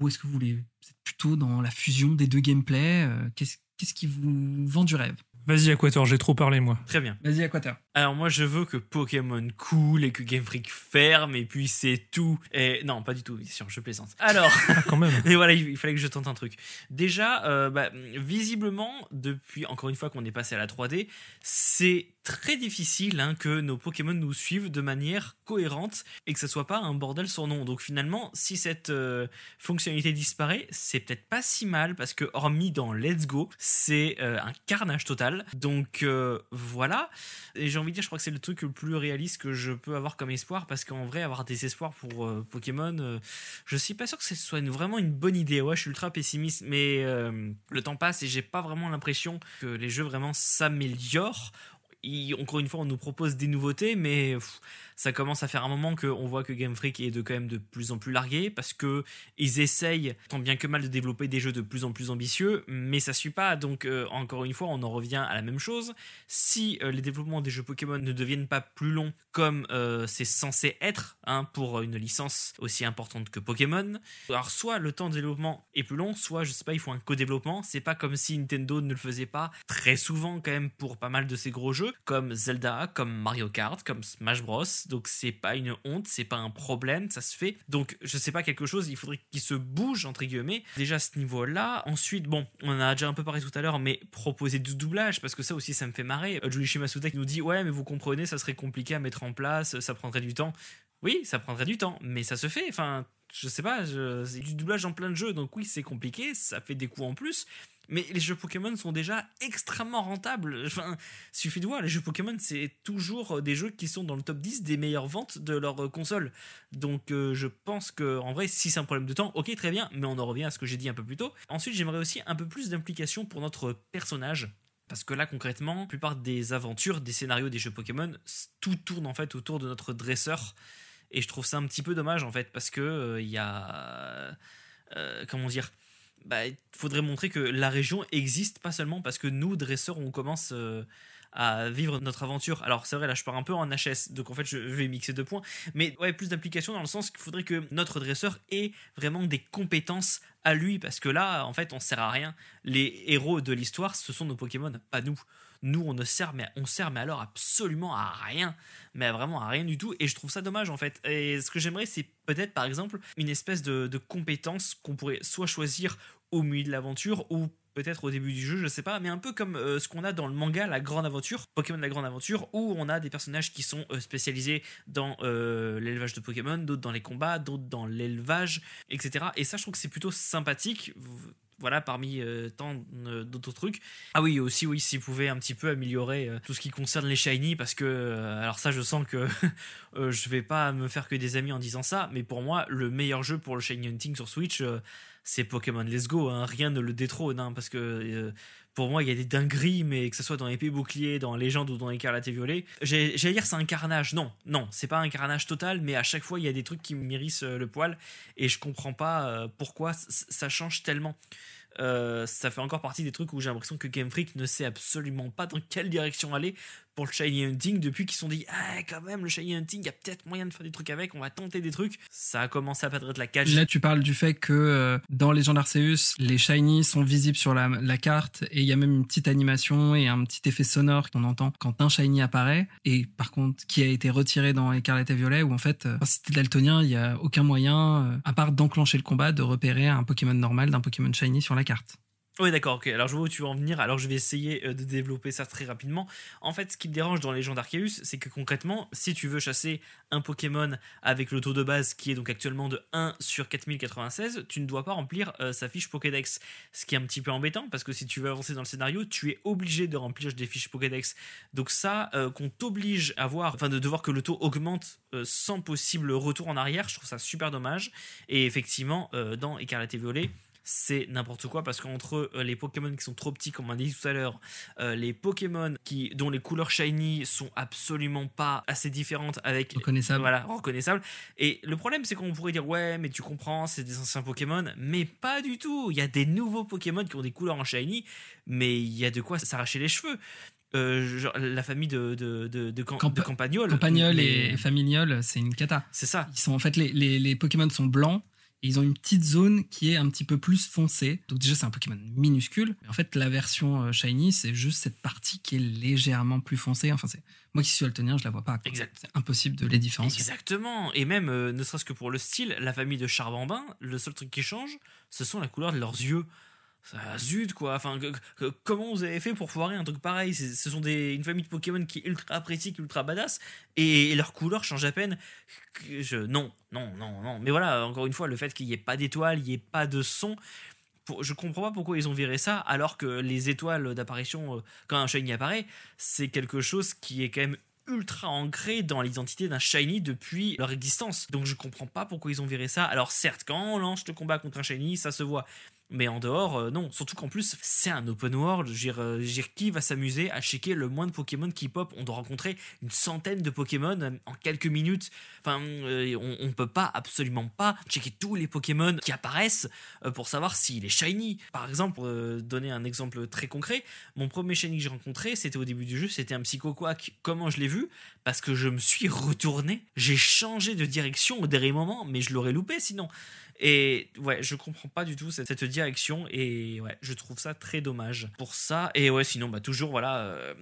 Ou est-ce que vous voulez plutôt dans la fusion des deux gameplays euh, Qu'est-ce qui vous vend du rêve? Vas-y, Aquator, j'ai trop parlé, moi. Très bien. Vas-y, Aquator. Alors, moi, je veux que Pokémon cool et que Game Freak ferme, et puis c'est tout. Et non, pas du tout, bien sûr, je plaisante. Alors. Ah, quand même. mais voilà, il fallait que je tente un truc. Déjà, euh, bah, visiblement, depuis, encore une fois qu'on est passé à la 3D, c'est très difficile hein, que nos Pokémon nous suivent de manière cohérente et que ce soit pas un bordel sans nom. Donc finalement, si cette euh, fonctionnalité disparaît, c'est peut-être pas si mal parce que hormis dans Let's Go, c'est euh, un carnage total. Donc euh, voilà. Et j'ai envie de dire, je crois que c'est le truc le plus réaliste que je peux avoir comme espoir parce qu'en vrai, avoir des espoirs pour Pokémon, je suis pas sûr que ce soit vraiment une bonne idée. Ouais, je suis ultra pessimiste, mais le temps passe et j'ai pas vraiment l'impression que les jeux vraiment s'améliorent encore une fois, on nous propose des nouveautés, mais ça commence à faire un moment qu'on voit que Game Freak est de quand même de plus en plus largué parce que ils essayent tant bien que mal de développer des jeux de plus en plus ambitieux, mais ça suit pas. Donc euh, encore une fois, on en revient à la même chose. Si euh, les développements des jeux Pokémon ne deviennent pas plus longs comme euh, c'est censé être hein, pour une licence aussi importante que Pokémon, alors soit le temps de développement est plus long, soit je sais pas, il faut un co-développement. C'est pas comme si Nintendo ne le faisait pas très souvent quand même pour pas mal de ces gros jeux. comme Zelda, comme Mario Kart, comme Smash Bros. Donc c'est pas une honte, c'est pas un problème, ça se fait. Donc je sais pas quelque chose, il faudrait qu'il se bouge entre guillemets. Déjà à ce niveau-là. Ensuite, bon, on en a déjà un peu parlé tout à l'heure, mais proposer du doublage parce que ça aussi ça me fait marrer. Euh, Julie Shimasuda qui nous dit ouais mais vous comprenez, ça serait compliqué à mettre en place, ça prendrait du temps. Oui, ça prendrait du temps, mais ça se fait. Enfin, je sais pas, c'est du doublage en plein de jeux, donc oui, c'est compliqué, ça fait des coûts en plus. Mais les jeux Pokémon sont déjà extrêmement rentables. Enfin, suffit de voir, les jeux Pokémon, c'est toujours des jeux qui sont dans le top 10 des meilleures ventes de leur console. Donc euh, je pense que en vrai, si c'est un problème de temps, ok, très bien, mais on en revient à ce que j'ai dit un peu plus tôt. Ensuite, j'aimerais aussi un peu plus d'implication pour notre personnage. Parce que là, concrètement, la plupart des aventures, des scénarios des jeux Pokémon, tout tourne en fait autour de notre dresseur. Et je trouve ça un petit peu dommage en fait, parce que il y a. Euh, comment dire bah, il faudrait montrer que la région existe pas seulement parce que nous, dresseurs, on commence euh, à vivre notre aventure. Alors c'est vrai, là je pars un peu en HS, donc en fait je vais mixer deux points, mais ouais, plus d'application dans le sens qu'il faudrait que notre dresseur ait vraiment des compétences à lui, parce que là, en fait, on sert à rien. Les héros de l'histoire, ce sont nos Pokémon, pas nous. Nous, on ne sert, mais on sert, mais alors absolument à rien, mais vraiment à rien du tout. Et je trouve ça dommage en fait. Et ce que j'aimerais, c'est peut-être par exemple une espèce de compétence qu'on pourrait soit choisir au milieu de l'aventure ou peut-être au début du jeu, je sais pas, mais un peu comme euh, ce qu'on a dans le manga La Grande Aventure, Pokémon La Grande Aventure, où on a des personnages qui sont euh, spécialisés dans euh, l'élevage de Pokémon, d'autres dans les combats, d'autres dans l'élevage, etc. Et ça, je trouve que c'est plutôt sympathique voilà, parmi tant d'autres trucs. Ah oui, aussi, oui, s'ils pouvaient un petit peu améliorer tout ce qui concerne les shiny, parce que, alors ça, je sens que je vais pas me faire que des amis en disant ça, mais pour moi, le meilleur jeu pour le shiny hunting sur Switch, c'est Pokémon Let's Go. Hein. rien ne le détrône, hein, parce que pour moi, il y a des dingueries, mais que ce soit dans épée bouclier, dans Légende ou dans Écarlate et Violet, j'allais dire c'est un carnage. Non, non, c'est pas un carnage total, mais à chaque fois, il y a des trucs qui m'irrissent euh, le poil et je comprends pas euh, pourquoi ça change tellement. Euh, ça fait encore partie des trucs où j'ai l'impression que Game Freak ne sait absolument pas dans quelle direction aller pour le Shiny Hunting depuis qu'ils se sont dit ah quand même le Shiny Hunting il y a peut-être moyen de faire des trucs avec on va tenter des trucs. Ça a commencé à perdre de la cage. Là tu parles du fait que euh, dans Legend Arceus les Shiny sont visibles sur la, carte et il y a même une petite animation et un petit effet sonore qu'on entend quand un Shiny apparaît. Et par contre qui a été retiré dans Écarlate et Violet où en fait euh, si t'es daltonien il y a aucun moyen euh, à part d'enclencher le combat de repérer un Pokémon normal d'un Pokémon Shiny sur la carte oui, d'accord, ok. Alors je vois où tu veux en venir. Alors je vais essayer euh, de développer ça très rapidement. En fait, ce qui me dérange dans Legend Arceus, c'est que concrètement, si tu veux chasser un Pokémon avec le taux de base qui est donc actuellement de 1 sur 4096, tu ne dois pas remplir euh, sa fiche Pokédex. Ce qui est un petit peu embêtant parce que si tu veux avancer dans le scénario, tu es obligé de remplir des fiches Pokédex. Donc ça, euh, qu'on t'oblige à voir, enfin de, devoir que le taux augmente sans possible retour en arrière, je trouve ça super dommage. Et effectivement, dans Écarlate et Violet, c'est n'importe quoi parce qu'entre euh, les Pokémon qui sont trop petits, comme on a dit tout à l'heure, euh, les Pokémon qui, dont les couleurs shiny sont absolument pas assez différentes avec. Reconnaissables. Voilà, reconnaissables. Et le problème, c'est qu'on pourrait dire, ouais, mais tu comprends, c'est des anciens Pokémon, mais pas du tout. Il y a des nouveaux Pokémon qui ont des couleurs en shiny, mais il y a de quoi s'arracher les cheveux. Euh, la famille de, de, de, de, Campagnol. et Familiol, c'est une cata. C'est ça. Ils sont, en fait, les, les, les Pokémon sont blancs ils ont une petite zone qui est un petit peu plus foncée. Donc déjà, c'est un Pokémon minuscule. Mais en fait, la version euh, Shiny, c'est juste cette partie qui est légèrement plus foncée. Enfin, c'est moi qui suis altonien, je la vois pas. Exact. C'est impossible de les différencier. Exactement. Et même, euh, ne serait-ce que pour le style, la famille de Charbambin, le seul truc qui change, ce sont la couleur de leurs yeux ça zut quoi enfin comment vous avez fait pour foirer un truc pareil? Ce sont des une famille de Pokémon qui ultra pratique ultra badass et, leur couleur change à peine je non non non non mais voilà encore une fois le fait qu'il n'y ait pas d'étoiles il n'y ait pas de son pour, je comprends pas pourquoi ils ont viré ça alors que les étoiles d'apparition euh, quand un shiny apparaît c'est quelque chose qui est quand même ultra ancré dans l'identité d'un shiny depuis leur existence. Donc je comprends pas pourquoi ils ont viré ça. Alors certes, quand on lance le combat contre un shiny, ça se voit. Mais en dehors, euh, non. Surtout qu'en plus, c'est un open world. Dire, euh, qui va s'amuser à checker le moins de Pokémon qui pop? On doit rencontrer une centaine de Pokémon euh, en quelques minutes. Enfin, on, on peut pas, absolument pas, checker tous les Pokémon qui apparaissent pour savoir s'il est shiny. Par exemple, donner un exemple très concret, mon premier shiny que j'ai rencontré, c'était au début du jeu, c'était un Psychoquack. Comment je l'ai vu? Parce que je me suis retourné, j'ai changé de direction au dernier moment, mais je l'aurais loupé sinon. Et ouais, je comprends pas du tout cette, direction et ouais, je trouve ça très dommage pour ça. Et ouais, sinon, bah toujours, voilà, euh,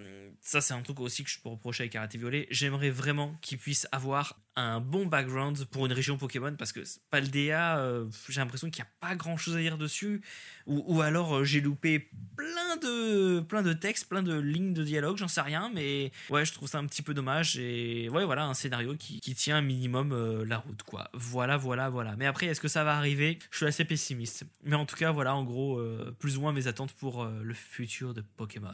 ça c'est un truc aussi que je peux reprocher avec Karate Violet. J'aimerais vraiment qu'il puisse avoir un bon background pour une région Pokémon parce que Paldea, euh, j'ai l'impression qu'il n'y a pas grand chose à dire dessus. Ou, ou alors euh, j'ai loupé plein de, plein de textes, plein de lignes de dialogue, j'en sais rien, mais ouais, je trouve ça un petit peu dommage. Et ouais, voilà, un scénario qui, qui tient un minimum euh, la route, quoi. Voilà, voilà, voilà. Mais après, est-ce que ça va arriver? Je suis assez pessimiste. Mais en tout cas, voilà, en gros, plus ou moins mes attentes pour le futur de Pokémon.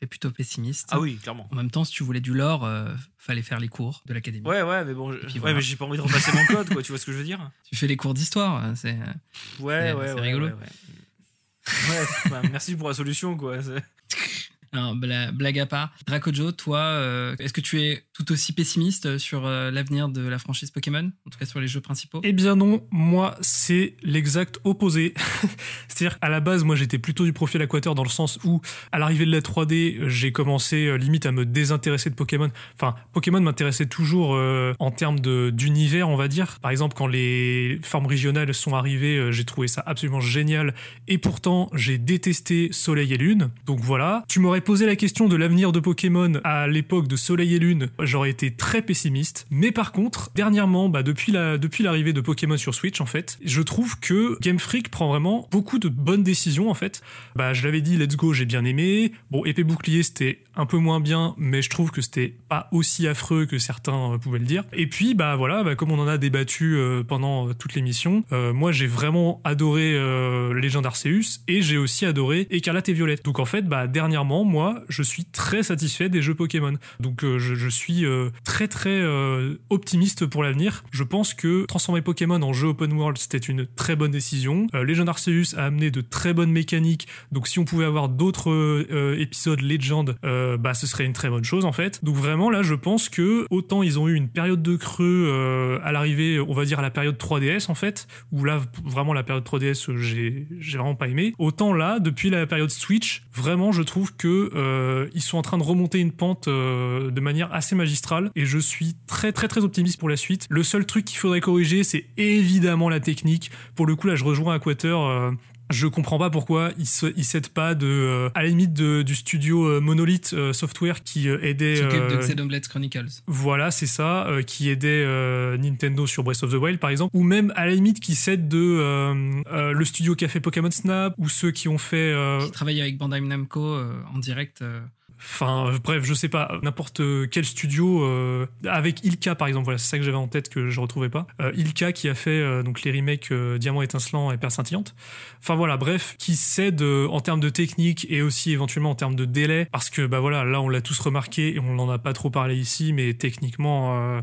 T'es plutôt pessimiste. Ah oui, clairement. En même temps, si tu voulais du lore, euh, fallait faire les cours de l'académie. Ouais, ouais, mais bon, je... ouais, voilà. mais j'ai pas envie de repasser mon code, quoi. Tu vois ce que je veux dire? Tu fais les cours d'histoire, hein, c'est. Ouais, ouais, ouais, rigolo. Ouais, ouais. ouais bah, merci pour la solution, quoi. Non, bla blague à part. Dracojo, toi, euh, est-ce que tu es tout aussi pessimiste sur euh, l'avenir de la franchise Pokémon? En tout cas sur les jeux principaux Eh bien non, moi c'est l'exact opposé. C'est-à-dire à la base, moi j'étais plutôt du profil aquateur dans le sens où à l'arrivée de la 3D, j'ai commencé euh, limite à me désintéresser de Pokémon. Enfin, Pokémon m'intéressait toujours en termes d'univers, on va dire. Par exemple, quand les formes régionales sont arrivées, j'ai trouvé ça absolument génial. Et pourtant, j'ai détesté Soleil et Lune. Donc voilà. Tu m'aurais posé la question de l'avenir de Pokémon à l'époque de Soleil et Lune, j'aurais été très pessimiste. Mais par contre, dernièrement, bah, depuis la depuis l'arrivée de Pokémon sur Switch, en fait, je trouve que Game Freak prend vraiment beaucoup de bonnes décisions, en fait. Bah, je l'avais dit, Let's Go, j'ai bien aimé. Bon, épée bouclier, c'était un peu moins bien, mais je trouve que c'était pas aussi affreux que certains euh, pouvaient le dire. Et puis, bah voilà, bah, comme on en a débattu euh, pendant toute l'émission, euh, moi j'ai vraiment adoré euh, Legend Arceus et j'ai aussi adoré Écarlate et Violette. Donc en fait, bah dernièrement, moi, je suis très satisfait des jeux Pokémon. Donc euh, je, suis euh, très très euh, optimiste pour l'avenir. Je pense que transformer Pokémon en jeu open world, c'était une très bonne décision. Legend Arceus a amené de très bonnes mécaniques. Donc si on pouvait avoir d'autres épisodes Legend, bah ce serait une très bonne chose en fait. Donc vraiment là, je pense que autant ils ont eu une période de creux à l'arrivée, on va dire à la période 3DS en fait, où là vraiment la période 3DS j'ai j'ai vraiment pas aimé. Autant là, depuis la période Switch, vraiment je trouve que euh, ils sont en train de remonter une pente euh, de manière assez magistrale et je suis très très très optimiste pour la suite. Le seul truc qu'il faudrait corriger, c'est évidemment la technique. Pour le coup, là, je rejoins Aquater. Je comprends pas pourquoi ils se, ils s'aident pas de euh, à la limite de, du studio euh, Monolith euh, Software qui aidait de Xenoblade Chronicles. voilà, c'est ça, qui aidait Nintendo sur Breath of the Wild par exemple, ou même à la limite qui s'aide de le studio qui a fait Pokémon Snap ou ceux qui ont fait Qui travaille avec Bandai Namco en direct. Enfin, euh, bref, je sais pas, n'importe quel studio, euh, avec Ilka par exemple, voilà, c'est ça que j'avais en tête que je retrouvais pas. Euh, Ilka qui a fait euh, donc les remakes euh, Diamant étincelant et Perle scintillante. Enfin voilà, bref, qui s'aide euh, en termes de technique et aussi éventuellement en termes de délai, parce que bah voilà, là on l'a tous remarqué et on n'en a pas trop parlé ici, mais techniquement,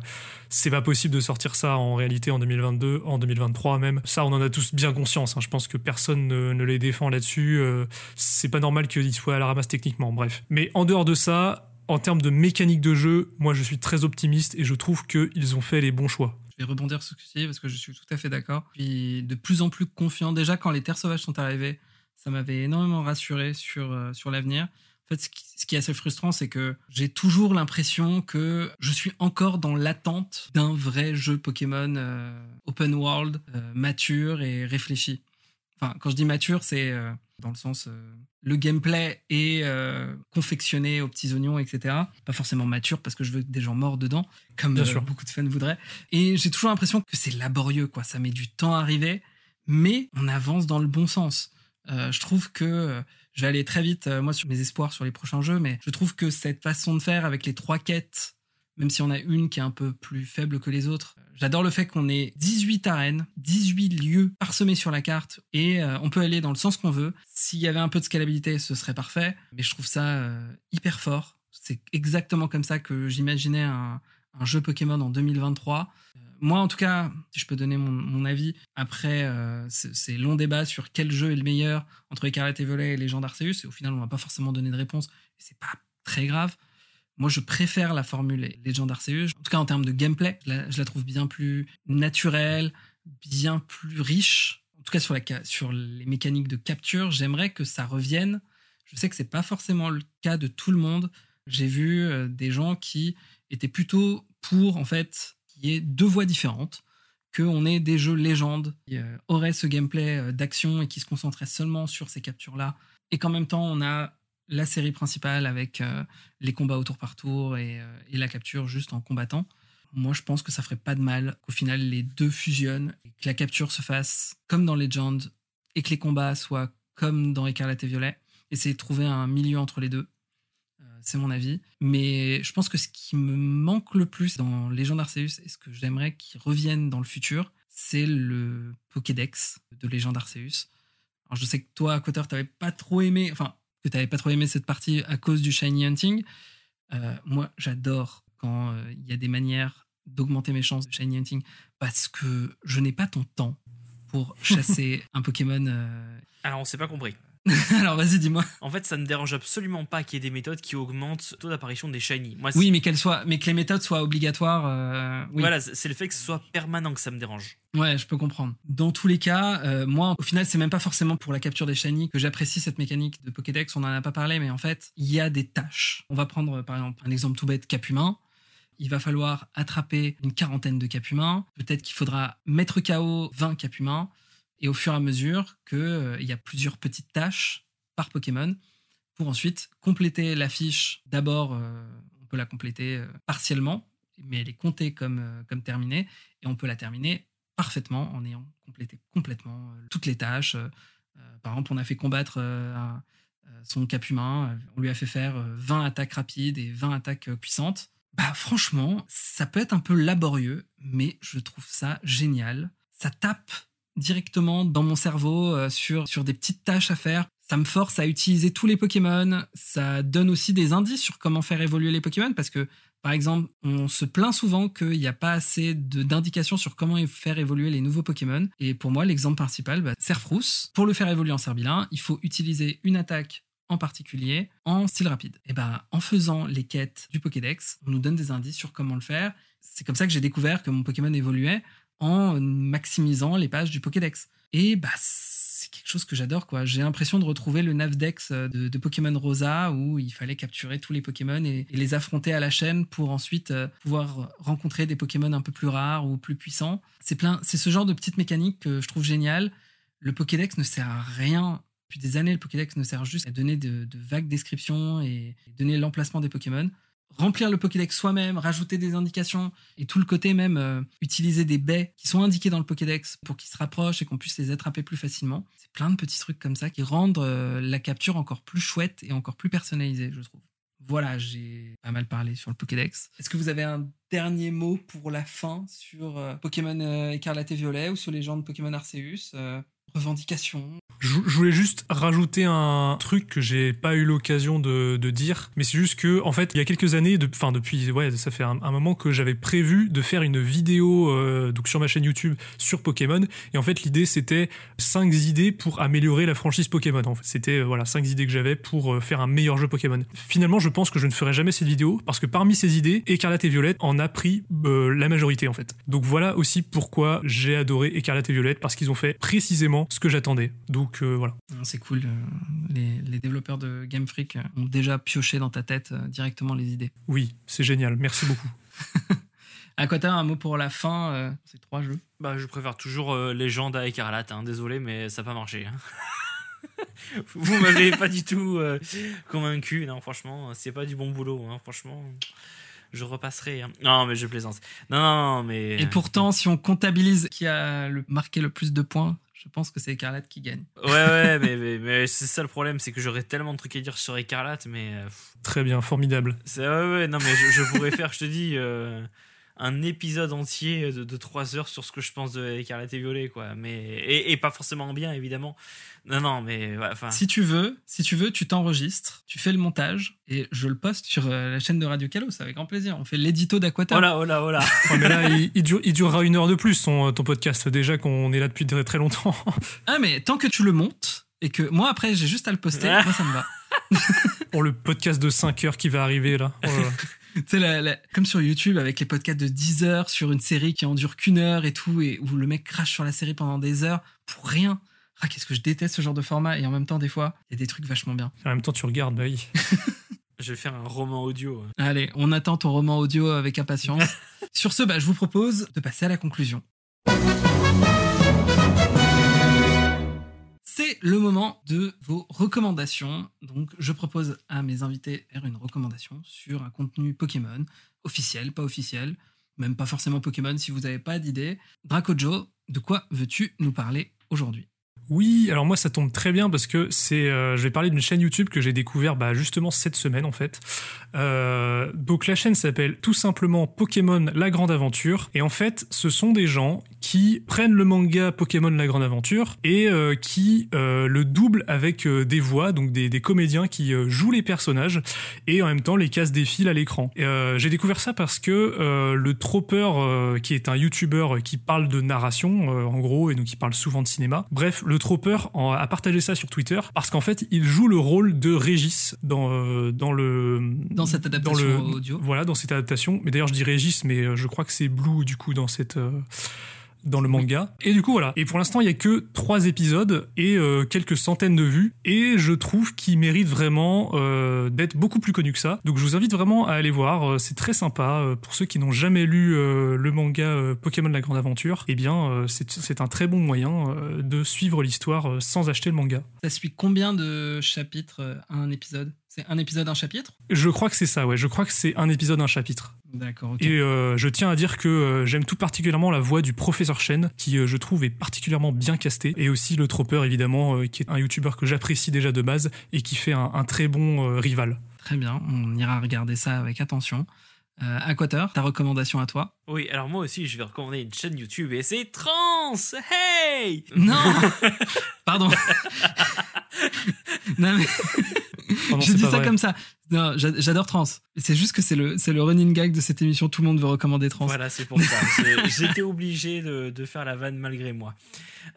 c'est pas possible de sortir ça en réalité en 2022, en 2023 même. Ça, on en a tous bien conscience. hein. Je pense que personne ne, les défend là-dessus. Euh, c'est pas normal qu'ils soient à la ramasse techniquement. Bref. Mais en dehors de ça, en termes de mécanique de jeu, moi je suis très optimiste et je trouve qu'ils ont fait les bons choix. Je vais rebondir sur ce que tu dis parce que je suis tout à fait d'accord. Puis de plus en plus confiant. Déjà, quand les terres sauvages sont arrivées, ça m'avait énormément rassuré sur, euh, sur l'avenir. En fait, ce qui, est assez frustrant, c'est que j'ai toujours l'impression que je suis encore dans l'attente d'un vrai jeu Pokémon euh, open world, euh, mature et réfléchi. Enfin, quand je dis mature, c'est euh, dans le sens le gameplay est confectionné aux petits oignons, etc. Pas forcément mature parce que je veux des gens morts dedans, comme Bien sûr. beaucoup de fans voudraient. Et j'ai toujours l'impression que c'est laborieux, quoi. Ça met du temps à arriver, mais on avance dans le bon sens. Je trouve que je vais aller très vite, euh, moi, sur mes espoirs sur les prochains jeux, mais je trouve que cette façon de faire avec les trois quêtes, même si on a une qui est un peu plus faible que les autres, j'adore le fait qu'on ait 18 arènes, 18 lieux parsemés sur la carte, et euh, on peut aller dans le sens qu'on veut. S'il y avait un peu de scalabilité, ce serait parfait, mais je trouve ça euh, hyper fort. C'est exactement comme ça que j'imaginais un, jeu Pokémon en 2023. Euh, moi, en tout cas, si je peux donner mon, avis, après euh, ces longs débats sur quel jeu est le meilleur entre Écarlate et Violet et Legend Arceus, et au final, on va pas forcément donner de réponse, et c'est pas très grave. Moi, je préfère la formule Legend Arceus. En tout cas, en termes de gameplay, je la, trouve bien plus naturelle, bien plus riche. En tout cas, sur, les mécaniques de capture, j'aimerais que ça revienne. Je sais que c'est pas forcément le cas de tout le monde. J'ai vu euh, des gens qui était plutôt pour en fait qu'il y ait deux voies différentes, qu'on ait des jeux légendes qui euh, auraient ce gameplay euh, d'action et qui se concentraient seulement sur ces captures-là, et qu'en même temps on a la série principale avec euh, les combats au tour par tour et, la capture juste en combattant. Moi, je pense que ça ferait pas de mal qu'au final les deux fusionnent, que la capture se fasse comme dans Legend et que les combats soient comme dans Écarlate et Violet. Essayer de trouver un milieu entre les deux. C'est mon avis. Mais je pense que ce qui me manque le plus dans Legend Arceus et ce que j'aimerais qu'il revienne dans le futur, c'est le Pokédex de Legend Arceus. Alors je sais que toi, Quater, t'avais pas trop aimé, enfin, que t'avais pas trop aimé cette partie à cause du Shiny Hunting. Euh, moi, j'adore quand euh, il y a des manières d'augmenter mes chances de Shiny Hunting parce que je n'ai pas ton temps pour chasser un Pokémon. euh, Alors, on s'est pas compris. Alors vas-y, dis-moi. En fait, ça ne dérange absolument pas qu'il y ait des méthodes qui augmentent le taux d'apparition des shiny. Moi, Oui, mais qu'elle soit, mais que les méthodes soient obligatoires. euh, oui. Voilà, c'est le fait que ce soit permanent que ça me dérange. Ouais, je peux comprendre. Dans tous les cas, euh, moi, au final, c'est même pas forcément pour la capture des shiny que j'apprécie cette mécanique de Pokédex. On en a pas parlé, mais en fait, il y a des tâches. On va prendre par exemple un exemple tout bête, cap humain. Il va falloir attraper une quarantaine de cap humains. Peut-être qu'il faudra mettre KO 20 cap humains. Et au fur et à mesure qu'il y a plusieurs petites tâches par Pokémon pour ensuite compléter la fiche. D'abord, euh, on peut la compléter euh, partiellement, mais elle est comptée comme, euh, comme terminée. Et on peut la terminer parfaitement en ayant complété complètement euh, toutes les tâches. Euh, euh, par exemple, on a fait combattre euh, euh, son cap humain, euh, on lui a fait faire euh, 20 attaques rapides et 20 attaques euh, puissantes. Bah franchement, ça peut être un peu laborieux, mais je trouve ça génial. Ça tape directement dans mon cerveau euh, sur, sur des petites tâches à faire. Ça me force à utiliser tous les Pokémon. Ça donne aussi des indices sur comment faire évoluer les Pokémon parce que, par exemple, on se plaint souvent qu'il n'y a pas assez d'indications sur comment faire évoluer les nouveaux Pokémon. Et pour moi, l'exemple principal, bah, Serfrousse. Pour le faire évoluer en Serbilin, il faut utiliser une attaque en particulier en style rapide. Et ben, en faisant les quêtes du Pokédex, on nous donne des indices sur comment le faire. C'est comme ça que j'ai découvert que mon Pokémon évoluait en maximisant les pages du Pokédex. Et bah, c'est quelque chose que j'adore, quoi. J'ai l'impression de retrouver le Navdex euh, de, Pokémon Rosa où il fallait capturer tous les Pokémon et, et les affronter à la chaîne pour ensuite euh, pouvoir rencontrer des Pokémon un peu plus rares ou plus puissants. C'est plein, c'est ce genre de petites mécaniques que je trouve génial. Le Pokédex ne sert à rien. Depuis des années, le Pokédex ne sert juste à donner de, de vagues descriptions et donner l'emplacement des Pokémon remplir le Pokédex soi-même, rajouter des indications et tout le côté même euh, utiliser des baies qui sont indiquées dans le Pokédex pour qu'ils se rapprochent et qu'on puisse les attraper plus facilement. C'est plein de petits trucs comme ça qui rendent euh, la capture encore plus chouette et encore plus personnalisée, je trouve. Voilà, j'ai pas mal parlé sur le Pokédex. Est-ce que vous avez un dernier mot pour la fin sur euh, Pokémon Écarlate et Violet ou sur les gens de Pokémon Arceus Revendications Je, voulais juste rajouter un truc que j'ai pas eu l'occasion de, dire, mais c'est juste que, en fait, il y a quelques années, enfin depuis, ouais, ça fait un, moment que j'avais prévu de faire une vidéo euh, donc sur ma chaîne YouTube sur Pokémon, et en fait l'idée c'était cinq idées pour améliorer la franchise Pokémon. C'était euh, voilà cinq idées que j'avais pour euh, faire un meilleur jeu Pokémon. Finalement, je pense que je ne ferai jamais cette vidéo parce que parmi ces idées, Écarlate et Violette en a pris euh, la majorité en fait. Donc voilà aussi pourquoi j'ai adoré Écarlate et Violette parce qu'ils ont fait précisément ce que j'attendais. Euh, voilà. Non, C'est cool. euh, Les, les développeurs de Game Freak euh, ont déjà pioché dans ta tête euh, directement les idées. Oui, c'est génial. Merci beaucoup. Aquata, un mot pour la fin. euh, ces trois jeux? Bah, je préfère toujours euh, Légende à Écarlate, hein. désolé, mais ça n'a pas marché. hein. Vous m'avez pas du tout euh, convaincu, non, franchement, c'est pas du bon boulot, hein. franchement. Je repasserai. hein. Non, mais je plaisante. Non, non, non, mais. Et pourtant, si on comptabilise qui a le- marqué le plus de points, je pense que c'est Écarlate qui gagne. Ouais, ouais, mais, mais, mais c'est ça le problème, c'est que j'aurais tellement de trucs à dire sur Écarlate, mais. euh, Très bien, formidable. c'est ouais, ouais, non, mais je, je pourrais faire, je te dis, euh, un épisode entier de, de 3 heures sur ce que je pense de Écarlate et Violet, quoi. Mais, et, et pas forcément bien, évidemment. Non, non, mais. ouais. Si tu veux, si tu veux, tu t'enregistres, tu fais le montage et je le poste sur euh, la chaîne de Radio Kalos avec grand plaisir. On fait l'édito d'Aquata. Oh là, oh là, oh là. Ouais, mais là, il, il dure- il durera une heure de plus, ton, ton podcast. Déjà qu'on est là depuis très, très longtemps. Ah, mais tant que tu le montes et que moi, après, j'ai juste à le poster, moi, ça me va. Pour le podcast de 5 heures qui va arriver là. Oh là. Tu sais, la- la- comme sur YouTube avec les podcasts de 10 heures sur une série qui en dure qu'une heure et tout, et où le mec crache sur la série pendant des heures pour rien. Ah, qu'est-ce que je déteste ce genre de format, et en même temps, des fois, il y a des trucs vachement bien. En même temps, tu regardes, bah oui. Je vais faire un roman audio. Allez, on attend ton roman audio avec impatience. Sur ce, bah, je vous propose de passer à la conclusion. C'est le moment de vos recommandations. Donc, je propose à mes invités faire une recommandation sur un contenu Pokémon, officiel, pas officiel, même pas forcément Pokémon si vous n'avez pas d'idée. Dracojo, de quoi veux-tu nous parler aujourd'hui? Oui, alors moi ça tombe très bien parce que c'est, euh, je vais parler d'une chaîne YouTube que j'ai découvert bah, justement cette semaine en fait. Euh, donc la chaîne s'appelle tout simplement Pokémon La Grande Aventure et en fait ce sont des gens qui prennent le manga Pokémon La Grande Aventure et euh, qui le doublent avec des voix, donc des, comédiens qui jouent les personnages et en même temps les cassent des fils à l'écran. j'ai découvert ça parce que le Tropper, qui est un YouTuber qui parle de narration en gros et donc qui parle souvent de cinéma, bref le Tropper a partagé ça sur Twitter parce qu'en fait, il joue le rôle de Régis dans, euh, dans le. Dans cette adaptation audio. Voilà, dans cette adaptation. Mais d'ailleurs, je dis Régis, mais euh, je crois que c'est Blue, du coup, dans cette. Dans le manga. Et du coup, voilà. Et pour l'instant, il y a que trois épisodes et euh, quelques centaines de vues. Et je trouve qu'il mérite vraiment euh, d'être beaucoup plus connu que ça. Donc, je vous invite vraiment à aller voir. Euh, c'est très sympa. Pour ceux qui n'ont jamais lu le manga Pokémon La Grande Aventure, eh bien, c'est un très bon moyen de suivre l'histoire sans acheter le manga. Ça suit combien de chapitres à un épisode? C'est un épisode, un chapitre? Je crois que c'est ça, ouais. Je crois que c'est un épisode, un chapitre. D'accord, Et euh, je tiens à dire que euh, j'aime tout particulièrement la voix du professeur Chen, qui euh, je trouve est particulièrement bien casté, et aussi le Tropper, évidemment, qui est un youtubeur que j'apprécie déjà de base et qui fait un, très bon rival. Très bien, on ira regarder ça avec attention. Aquateur, ta recommandation à toi? Oui, alors moi aussi, je vais recommander une chaîne YouTube et c'est Trans Hey Non Pardon Non mais... J'ai dit ça comme ça. J'adore Trans. C'est juste que c'est le, le running gag de cette émission. Tout le monde veut recommander Trans. Voilà, c'est pour ça. J'étais obligé de, de, faire la vanne malgré moi.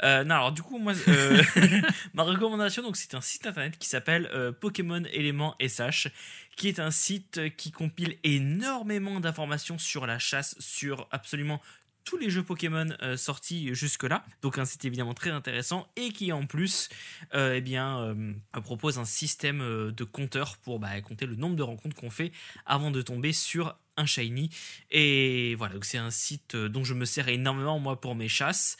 Euh, non, alors du coup, moi, euh, ma recommandation, donc c'est un site internet qui s'appelle euh, Pokémon Éléments SH, qui est un site qui compile énormément d'informations sur la chasse, sur absolument tous les jeux Pokémon euh, sortis jusque-là. Donc un site évidemment très intéressant et qui en plus euh, eh euh, propose un système de compteur pour bah, compter le nombre de rencontres qu'on fait avant de tomber sur un shiny. Et voilà, donc c'est un site dont je me sers énormément moi pour mes chasses.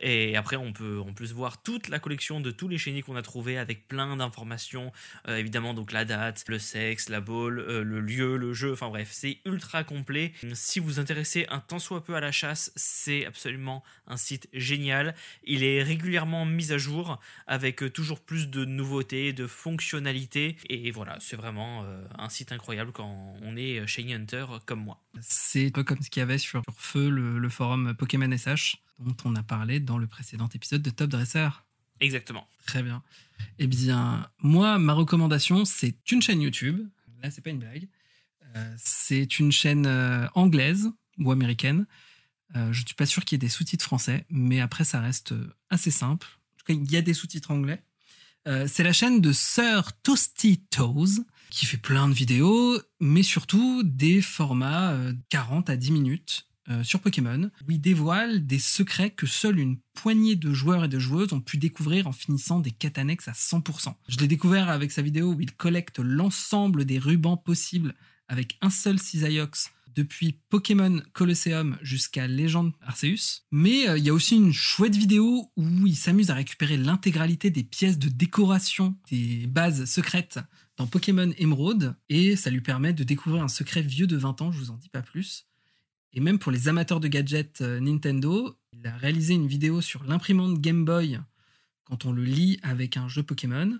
Et après, on peut en plus voir toute la collection de tous les chenilles qu'on a trouvés avec plein d'informations. Euh, évidemment, donc la date, le sexe, la ball, euh, le lieu, le jeu. Enfin bref, c'est ultra complet. Si vous intéressez un tant soit peu à la chasse, c'est absolument un site génial. Il est régulièrement mis à jour avec euh, toujours plus de nouveautés, de fonctionnalités. Et voilà, c'est vraiment un site incroyable quand on est Shiny Hunter comme moi. C'est un peu comme ce qu'il y avait sur Feu, le, le forum Pokémon SH dont on a parlé dans le précédent épisode de Top Dresser. Exactement. Très bien. Eh bien, moi, ma recommandation, c'est une chaîne YouTube. Là, c'est pas une blague. Euh, c'est une chaîne euh, anglaise ou américaine. Euh, je ne suis pas sûr qu'il y ait des sous-titres français, mais après, ça reste assez simple. En tout cas, il y a des sous-titres anglais. c'est la chaîne de Sir Toasty Toes, qui fait plein de vidéos, mais surtout des formats 40 à 10 minutes euh, sur Pokémon, où il dévoile des secrets que seule une poignée de joueurs et de joueuses ont pu découvrir en finissant des catanex à 100%. Je l'ai découvert avec sa vidéo où il collecte l'ensemble des rubans possibles avec un seul Cisaiox depuis Pokémon Colosseum jusqu'à Légende Arceus. Mais euh, il y a aussi une chouette vidéo où il s'amuse à récupérer l'intégralité des pièces de décoration des bases secrètes dans Pokémon Emerald et ça lui permet de découvrir un secret vieux de 20 ans, je vous en dis pas plus. Et même pour les amateurs de gadgets euh, Nintendo, il a réalisé une vidéo sur l'imprimante Game Boy quand on le lit avec un jeu Pokémon,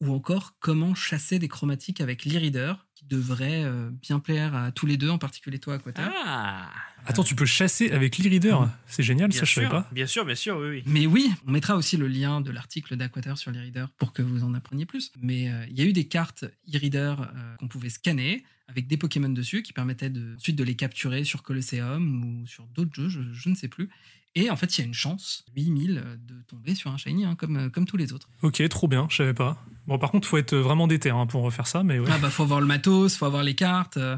ou encore comment chasser des chromatiques avec l'e-reader, qui devrait euh, bien plaire à tous les deux, en particulier toi, Aquater. Ah Attends, tu peux chasser avec l'e-reader C'est génial, ça je savais pas. Bien sûr, bien sûr, oui, oui. Mais oui, on mettra aussi le lien de l'article d'Aquater sur l'e-reader pour que vous en appreniez plus. Mais euh, il y a eu des cartes e-reader qu'on pouvait scanner avec des Pokémon dessus qui permettaient de, ensuite de les capturer sur Colosseum ou sur d'autres jeux, je, ne sais plus. Et en fait, il y a une chance, 8000, de tomber sur un Shiny, hein, comme, comme tous les autres. Ok, trop bien, je savais pas. Bon, par contre, faut être vraiment déter hein, pour refaire ça, mais ouais. Ah bah, faut avoir le matos, faut avoir les cartes. Euh,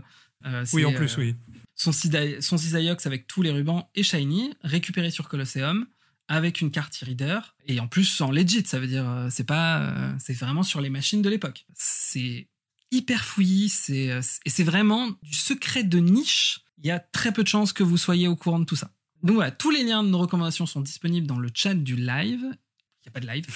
oui, en plus, euh, oui. Son, son Cisaiox avec tous les rubans et Shiny, récupéré sur Colosseum avec une carte e-reader et en plus en legit, ça veut dire euh, c'est pas c'est vraiment sur les machines de l'époque. C'est hyper fouillis, c'est, euh, et c'est vraiment du secret de niche. Il y a très peu de chances que vous soyez au courant de tout ça. Donc voilà, tous les liens de nos recommandations sont disponibles dans le chat du live. Il n'y a pas de live.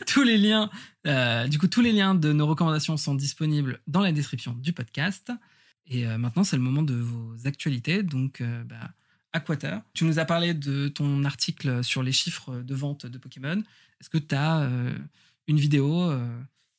tous les liens, euh, du coup, tous les liens de nos recommandations sont disponibles dans la description du podcast. Et euh, maintenant, c'est le moment de vos actualités. Donc, euh, bah, Aquater, tu nous as parlé de ton article sur les chiffres de vente de Pokémon. Est-ce que tu as une vidéo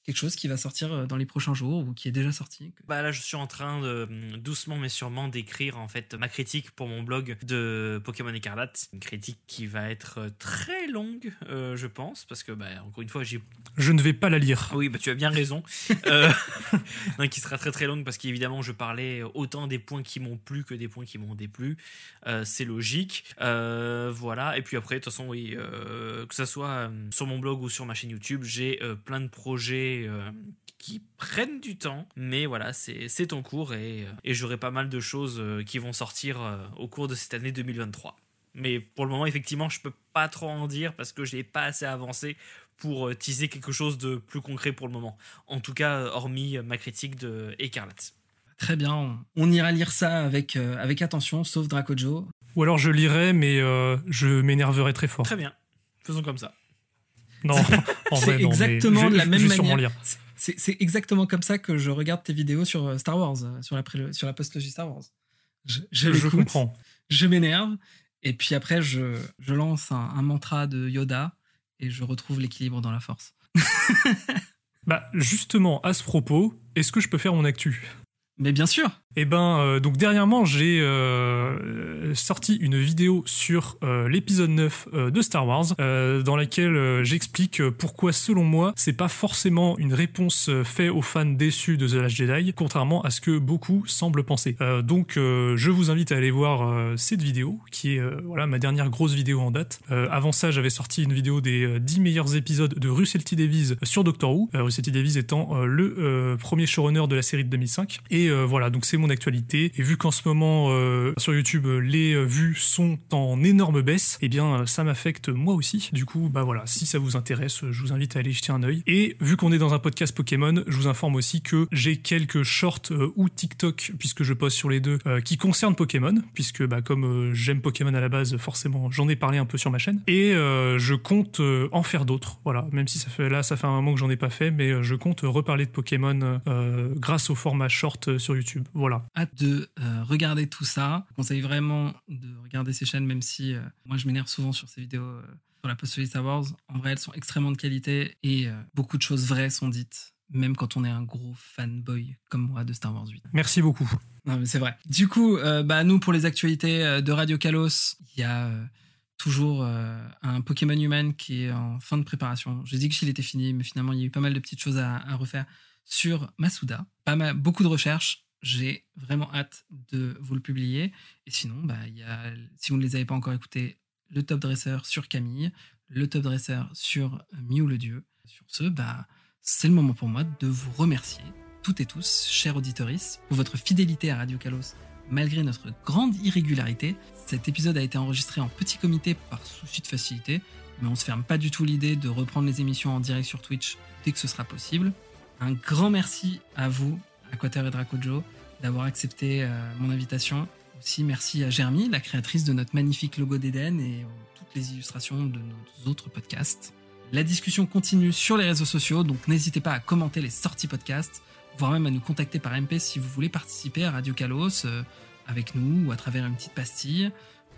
quelque chose qui va sortir euh, dans les prochains jours ou qui est déjà sorti que- Bah là, je suis en train de hum, doucement mais sûrement d'écrire en fait ma critique pour mon blog de Pokémon Écarlate. Une critique qui va être euh, très longue, euh, je pense, parce que bah, encore une fois, j'ai Je ne vais pas la lire. Oui, bah, tu as bien raison. Euh, non, qui sera très très longue parce qu'évidemment, je parlais autant des points qui m'ont plu que des points qui m'ont déplu. Euh, c'est logique. Euh, voilà. Et puis après, de toute façon, oui, euh, que ce soit euh, sur mon blog ou sur ma chaîne YouTube, j'ai euh, plein de projets. Euh, qui prennent du temps, mais voilà, c'est en cours et, euh, et j'aurai pas mal de choses euh, qui vont sortir euh, au cours de cette année 2023. Mais pour le moment, effectivement, je peux pas trop en dire parce que je n'ai pas assez avancé pour teaser quelque chose de plus concret pour le moment. En tout cas, hormis ma critique de Écarlate. Très bien, on, on ira lire ça avec, euh, avec attention, sauf Dracojo. Ou alors je lirai, mais euh, je m'énerverai très fort. Très bien, faisons comme ça. Non, en C'est vrai, non, mais exactement de la même manière. C'est exactement comme ça que je regarde tes vidéos sur euh, Star Wars, euh, sur la, sur la postlogie Star Wars. Je, je, Je l'écoute, comprends. je m'énerve, et puis après, je, je lance un, un mantra de Yoda, et je retrouve l'équilibre dans la force. Bah, justement, à ce propos, est-ce que je peux faire mon actu? Mais bien sûr Eh ben, euh, donc dernièrement, j'ai euh, sorti une vidéo sur euh, l'épisode 9 euh, de Star Wars, dans laquelle j'explique pourquoi, selon moi, c'est pas forcément une réponse faite aux fans déçus de The Last Jedi, contrairement à ce que beaucoup semblent penser. Donc, je vous invite à aller voir cette vidéo, qui est voilà ma dernière grosse vidéo en date. Avant ça, j'avais sorti une vidéo des euh, 10 meilleurs épisodes de Russell T Davies sur Doctor Who. Russell T Davies étant le premier showrunner de la série de 2005. Et voilà, donc c'est mon actualité. Et vu qu'en ce moment euh, sur YouTube les euh, vues sont en énorme baisse, eh bien euh, ça m'affecte moi aussi. Du coup, bah voilà, si ça vous intéresse, euh, je vous invite à aller jeter un œil. Et vu qu'on est dans un podcast Pokémon, je vous informe aussi que j'ai quelques shorts ou TikTok, puisque je poste sur les deux, euh, qui concernent Pokémon, puisque bah, comme j'aime Pokémon à la base, forcément j'en ai parlé un peu sur ma chaîne. Et je compte en faire d'autres. Voilà, même si ça fait là, ça fait un moment que j'en ai pas fait, mais je compte reparler de Pokémon grâce au format short sur YouTube. Voilà. Hâte de euh, regarder tout ça. Je conseille vraiment de regarder ces chaînes, même si euh, moi je m'énerve souvent sur ces vidéos euh, sur la postologie Star Wars. En vrai, elles sont extrêmement de qualité et beaucoup de choses vraies sont dites, même quand on est un gros fanboy comme moi de Star Wars 8. Merci beaucoup. Non, mais c'est vrai. Du coup, bah, nous, pour les actualités de Radio Kalos, il y a toujours euh, un Pokémon Human qui est en fin de préparation. J'ai dit que s'il était fini, mais finalement, il y a eu pas mal de petites choses à, à refaire sur Masuda. Pas mal, beaucoup de recherches. J'ai vraiment hâte de vous le publier. Et sinon, bah, si vous ne les avez pas encore écoutés, le top dresseur sur Camille, le top dresseur sur euh, Miu le Dieu. Sur ce, bah, c'est le moment pour moi de vous remercier, toutes et tous, chers auditoris, pour votre fidélité à Radio Kalos. Malgré notre grande irrégularité, cet épisode a été enregistré en petit comité par souci de facilité, mais on se ferme pas du tout l'idée de reprendre les émissions en direct sur Twitch dès que ce sera possible. Un grand merci à vous, Aquater et Dracojo, d'avoir accepté euh, mon invitation. Aussi, merci à Germy, la créatrice de notre magnifique logo d'Eden et euh, toutes les illustrations de nos autres podcasts. La discussion continue sur les réseaux sociaux, donc n'hésitez pas à commenter les sorties podcasts, voire même à nous contacter par MP si vous voulez participer à Radio Kalos euh, avec nous ou à travers une petite pastille.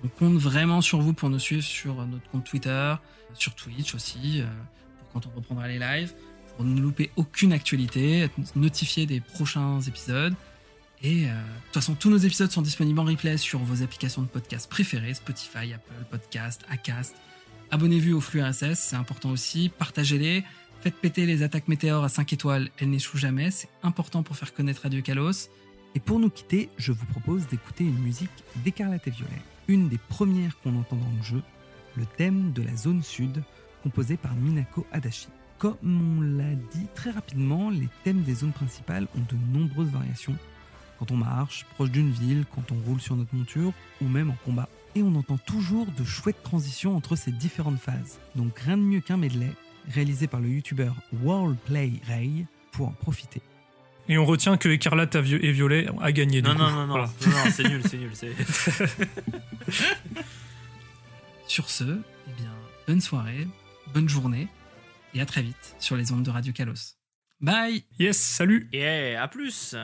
On compte vraiment sur vous pour nous suivre sur notre compte Twitter, sur Twitch aussi, pour quand on reprendra les lives, pour ne louper aucune actualité, être notifié des prochains épisodes. Et euh, de toute façon, tous nos épisodes sont disponibles en replay sur vos applications de podcast préférées, Spotify, Apple Podcast, Acast. Abonnez-vous au flux RSS, c'est important aussi. Partagez-les. Faites péter les attaques météores à 5 étoiles, elles n'échouent jamais. C'est important pour faire connaître Radio Kalos. Et pour nous quitter, je vous propose d'écouter une musique d'Écarlate et Violet, une des premières qu'on entend dans le jeu, le thème de la zone sud, composé par Minako Adachi. Comme on l'a dit très rapidement, les thèmes des zones principales ont de nombreuses variations. Quand on marche, proche d'une ville, quand on roule sur notre monture, ou même en combat. Et on entend toujours de chouettes transitions entre ces différentes phases. Donc rien de mieux qu'un medley, réalisé par le youtubeur Worldplay Ray, pour en profiter. Et on retient que Écarlate et Violet a gagné. Non, du non, coup. non, non, Voilà. non, non, c'est nul, c'est nul. c'est- Sur ce, eh bien, bonne soirée, bonne journée, et à très vite sur les ondes de Radio Kalos. Bye Yes, salut Et à plus.